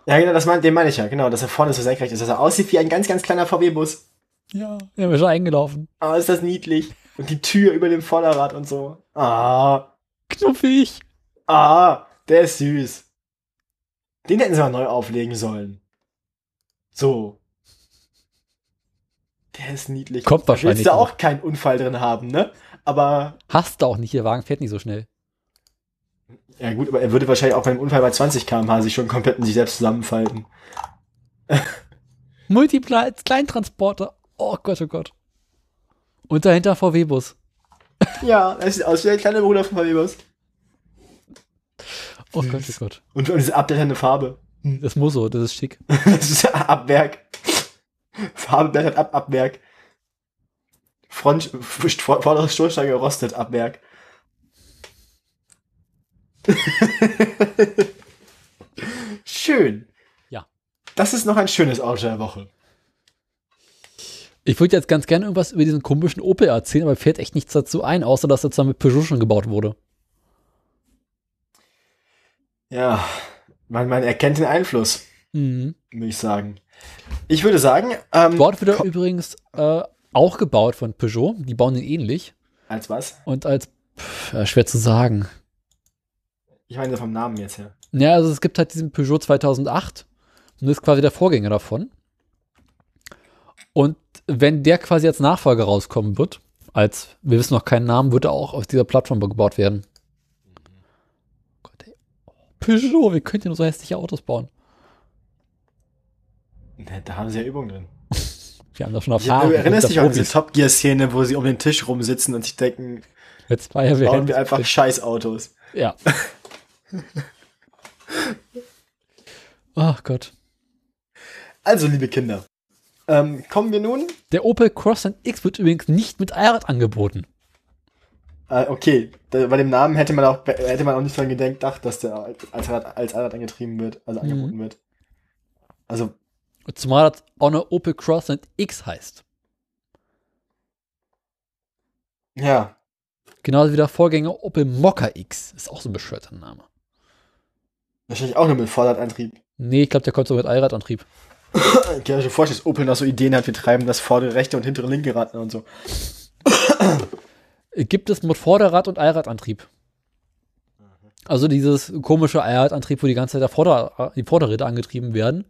Ja, genau, das mein, den meine ich ja. Genau, dass er vorne so senkrecht ist. Dass er aussieht wie ein ganz, ganz kleiner VW-Bus. Ja. Der wäre schon eingelaufen. Ah, ist das niedlich. Und die Tür über dem Vorderrad und so. Ah. Knuffig. Ah, der ist süß. Den hätten sie mal neu auflegen sollen. So. Der ist niedlich. Kommt Da wahrscheinlich willst du auch keinen Unfall drin haben, ne? Aber, Hast du auch nicht, der Wagen fährt nicht so schnell. ja gut, aber er würde wahrscheinlich auch bei einem Unfall bei 20 km/h sich schon komplett in sich selbst zusammenfalten. [LAUGHS] Multipla als Kleintransporter. Oh Gott, oh Gott. Und dahinter VW-Bus. [LAUGHS] Ja, er sieht aus wie der kleine Bruder von VW-Bus. Oh Gott, oh Gott. Und, und diese abblendende Farbe. Das muss so, das ist schick. [LAUGHS] Das ist Abwerk. [LAUGHS] Farbe blättert ab, Abwerk. Front, vorderes Stoßstange rostet, Abwerk. [LAUGHS] Schön. Ja. Das ist noch ein schönes Auto der Woche. Ich würde jetzt ganz gerne irgendwas über diesen komischen Opel erzählen, aber fällt echt nichts dazu ein, außer dass er zwar mit Peugeot schon gebaut wurde. Ja, man, man erkennt den Einfluss, Mhm. würde ich sagen. Ich würde sagen, ähm, Dort wird er übrigens äh, auch gebaut von Peugeot. Die bauen ihn ähnlich. als was? Und als, pff, schwer zu sagen. Ich meine vom Namen jetzt her. Ja, also es gibt halt diesen Peugeot 2008 und das ist quasi der Vorgänger davon. Und wenn der quasi als Nachfolger rauskommen wird, als, wir wissen noch keinen Namen, wird er auch auf dieser Plattform gebaut werden. Gott, ey. Peugeot, wie könnt ihr nur so hässliche Autos bauen? Da, da haben sie ja Übung drin. Wir haben da schon Ich, Erfahrung. du erinnerst dich an diese. Top Gear Szene, wo sie um den Tisch rumsitzen und sich denken, Jetzt ja bauen wir einfach Scheißautos. Ja. [LAUGHS] Ach Gott. Also, liebe Kinder, ähm, kommen wir nun. Der Opel Crossland X wird übrigens nicht mit Allrad angeboten. Äh, okay, da, bei dem Namen hätte man auch hätte man auch nicht dran gedacht, dass der als Rad, als Allrad angetrieben wird, also Mhm. angeboten wird. Also, Zumal das auch eine Opel Crossland X heißt. ja, Genauso wie der Vorgänger Opel Mokka X. Ist auch so ein bescheuerter Name. wahrscheinlich auch nur mit Vorderradantrieb. Nee, ich glaube, der kommt so mit Allradantrieb. Ich kann mir schon vorstellen, dass Opel noch so Ideen hat, wir treiben das vordere rechte und hintere linke Rad und so. Gibt es mit Vorderrad und Allradantrieb. Also dieses komische Allradantrieb, wo die ganze Zeit der Vorder die Vorderräder angetrieben werden.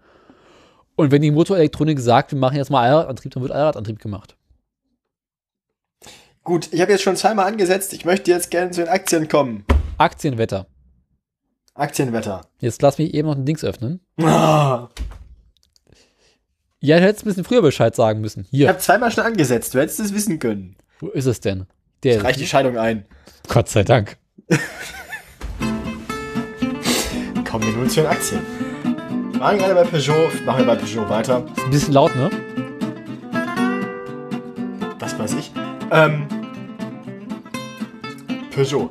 Und wenn die Motorelektronik sagt, wir machen jetzt mal Allradantrieb, dann wird Allradantrieb gemacht. Gut, ich habe jetzt schon zweimal angesetzt, ich möchte jetzt gerne zu den Aktien kommen. Aktienwetter. Aktienwetter. Jetzt lass mich eben noch ein Dings öffnen. Ah, [LAUGHS] Ja, du hättest ein bisschen früher Bescheid sagen müssen. ich Hier, habe zweimal schon angesetzt, du hättest es wissen können. wo ist es denn? Der Reich die Scheidung ein. Gott sei Dank. [LAUGHS] Kommen wir nun zu den Aktien. Wir waren gerade bei Peugeot, machen wir bei Peugeot weiter. Ist ein bisschen laut, ne? Was weiß ich. Ähm, Peugeot.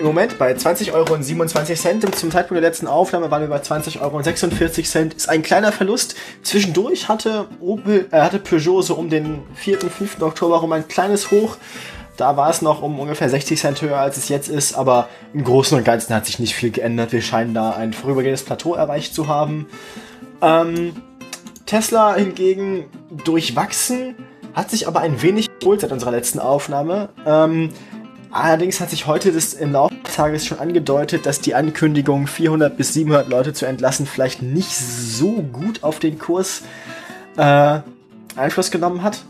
Im Moment bei 20,27 Euro. Zum Zeitpunkt der letzten Aufnahme waren wir bei 20,46 Euro. Ist ein kleiner Verlust. Zwischendurch hatte, Opel, äh, hatte Peugeot so um den 4. 5. Oktober rum ein kleines Hoch. Da war es noch um ungefähr 60 Cent höher, als es jetzt ist. Aber im Großen und Ganzen hat sich nicht viel geändert. Wir scheinen da ein vorübergehendes Plateau erreicht zu haben. Ähm, Tesla hingegen durchwachsen, hat sich aber ein wenig geholt seit unserer letzten Aufnahme. Ähm, allerdings hat sich heute das im Laufe des Tages schon angedeutet, dass die Ankündigung, 400 bis 700 Leute zu entlassen, vielleicht nicht so gut auf den Kurs äh, Einfluss genommen hat.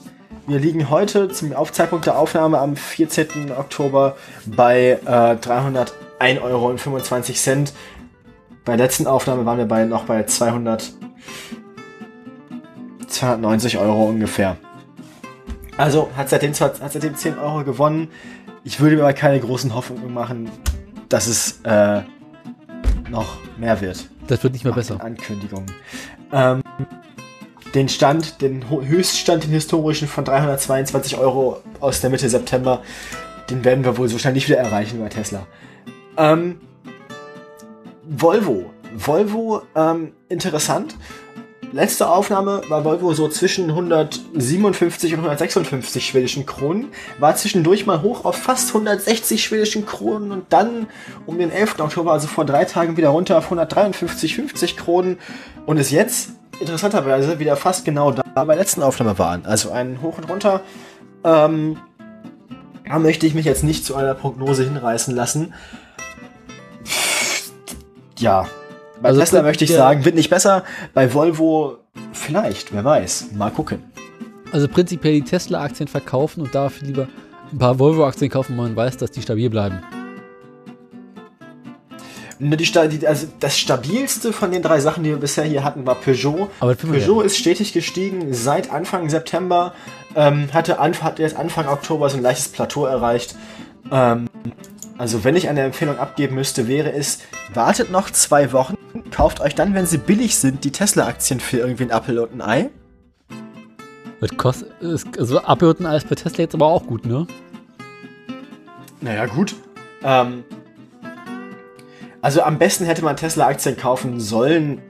Wir liegen heute zum Aufzeitpunkt der Aufnahme am 14. Oktober bei äh, 301,25 Euro. Bei der letzten Aufnahme waren wir bei, noch bei 200, 290 Euro ungefähr. Also hat seitdem, hat seitdem 10 Euro gewonnen. Ich würde mir aber keine großen Hoffnungen machen, dass es äh, noch mehr wird. Das wird nicht mehr besser. Ankündigungen. Ähm, den Stand, den Höchststand, den historischen von 322 Euro aus der Mitte September, den werden wir wohl so schnell nicht wieder erreichen bei Tesla. Ähm, Volvo. Volvo, ähm, interessant. Letzte Aufnahme war Volvo so zwischen 157 und 156 schwedischen Kronen, war zwischendurch mal hoch auf fast 160 schwedischen Kronen und dann um den 11. Oktober, also vor drei Tagen, wieder runter auf 153,50 Kronen und ist jetzt interessanterweise wieder fast genau da bei der letzten Aufnahme waren. Also ein Hoch und Runter. Ähm, da möchte ich mich jetzt nicht zu einer Prognose hinreißen lassen. Ja, bei also Tesla möchte ich sagen, wird nicht besser. Bei Volvo vielleicht, wer weiß. Mal gucken. Also prinzipiell die Tesla-Aktien verkaufen und dafür lieber ein paar Volvo-Aktien kaufen, wo man weiß, dass die stabil bleiben. Ne, die, also das stabilste von den drei Sachen, die wir bisher hier hatten, war Peugeot. Aber Peugeot ist stetig gestiegen seit Anfang September, ähm, hatte, hat jetzt Anfang Oktober so ein leichtes Plateau erreicht. Ähm, also wenn ich eine Empfehlung abgeben müsste, wäre es, wartet noch zwei Wochen, kauft euch dann, wenn sie billig sind, die Tesla-Aktien für irgendwie ein Apfel und ein Ei. Das kostet, also Apfel und ein Ei ist bei Tesla jetzt aber auch gut, ne? Naja, gut. Ähm, also am besten hätte man Tesla-Aktien kaufen sollen.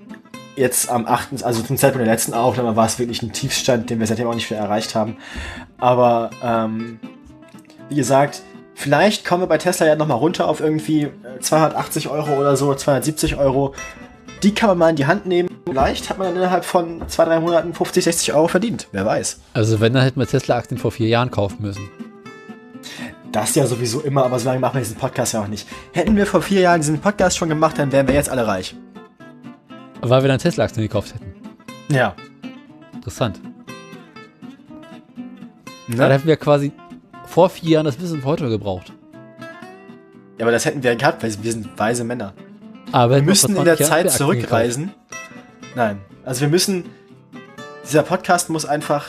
Jetzt am 8., also zum Zeitpunkt der letzten Aufnahme war es wirklich ein Tiefstand, den wir seitdem auch nicht mehr erreicht haben. Aber ähm, wie gesagt, vielleicht kommen wir bei Tesla ja nochmal runter auf irgendwie 280 äh, Euro oder so, 270 Euro. Die kann man mal in die Hand nehmen. Vielleicht hat man dann innerhalb von zwei, drei Monaten 50, 60 Euro verdient. Wer weiß. Also wenn, dann hätten wir Tesla-Aktien vor vier Jahren kaufen müssen. Das ja sowieso immer, aber so lange machen wir diesen Podcast ja auch nicht. Hätten wir vor vier Jahren diesen Podcast schon gemacht, dann wären wir jetzt alle reich. Weil wir dann Tesla-Aktien gekauft hätten. Ja. Interessant. Ne? Dann hätten wir quasi vor vier Jahren das Wissen von heute gebraucht. Ja, aber das hätten wir ja gehabt, weil wir sind weise Männer. Aber wir müssen in der Zeit zurückreisen. Nein. Also wir müssen. Dieser Podcast muss einfach.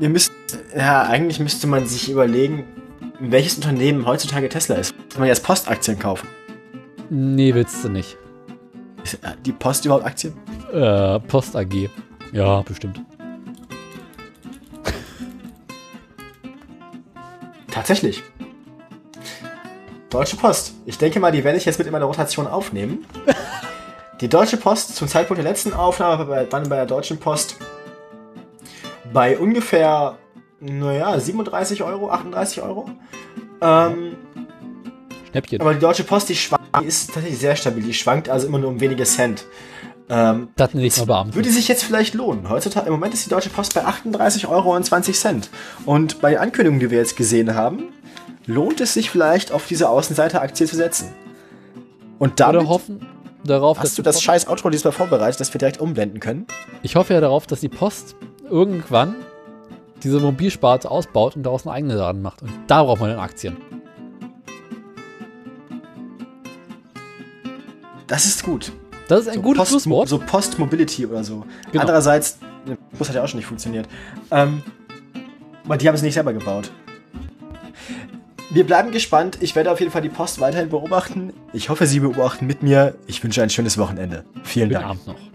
Wir müssen ja, eigentlich müsste man sich überlegen, welches Unternehmen heutzutage Tesla ist. Kann man jetzt Postaktien kaufen? Nee, willst du nicht. Ist die Post überhaupt Aktien? Äh, Post AG. Ja, bestimmt. Tatsächlich. Deutsche Post. Ich denke mal, die werde ich jetzt mit in meiner Rotation aufnehmen. Die Deutsche Post zum Zeitpunkt der letzten Aufnahme waren bei der Deutschen Post bei ungefähr naja, 37 Euro, 38 Euro. Ähm, Schnäppchen. Aber die Deutsche Post, die, schwankt, die ist tatsächlich sehr stabil. Die schwankt also immer nur um wenige Cent. Ähm, das nicht mal Beamten. Würde sich jetzt vielleicht lohnen. Heutzutage, im Moment ist die Deutsche Post bei 38 Euro und 20 Cent. Und bei den Ankündigungen, die wir jetzt gesehen haben, lohnt es sich vielleicht auf diese Außenseiter-Aktie zu setzen. Und damit Oder hoffen darauf, hast du das scheiß Outro diesmal vorbereitet, dass wir direkt umblenden können. Ich hoffe ja darauf, dass die Post irgendwann diese Mobilsparte ausbaut und daraus einen eigenen Laden macht. Und da braucht man dann Aktien. Das ist gut. Das ist ein so gutes Post, Schlusswort. So Post-Mobility oder so. Genau. Andererseits, der Bus hat ja auch schon nicht funktioniert. Ähm, aber die haben es nicht selber gebaut. Wir bleiben gespannt. Ich werde auf jeden Fall die Post weiterhin beobachten. Ich hoffe, Sie beobachten mit mir. Ich wünsche ein schönes Wochenende. Vielen Guten Dank. Abend noch.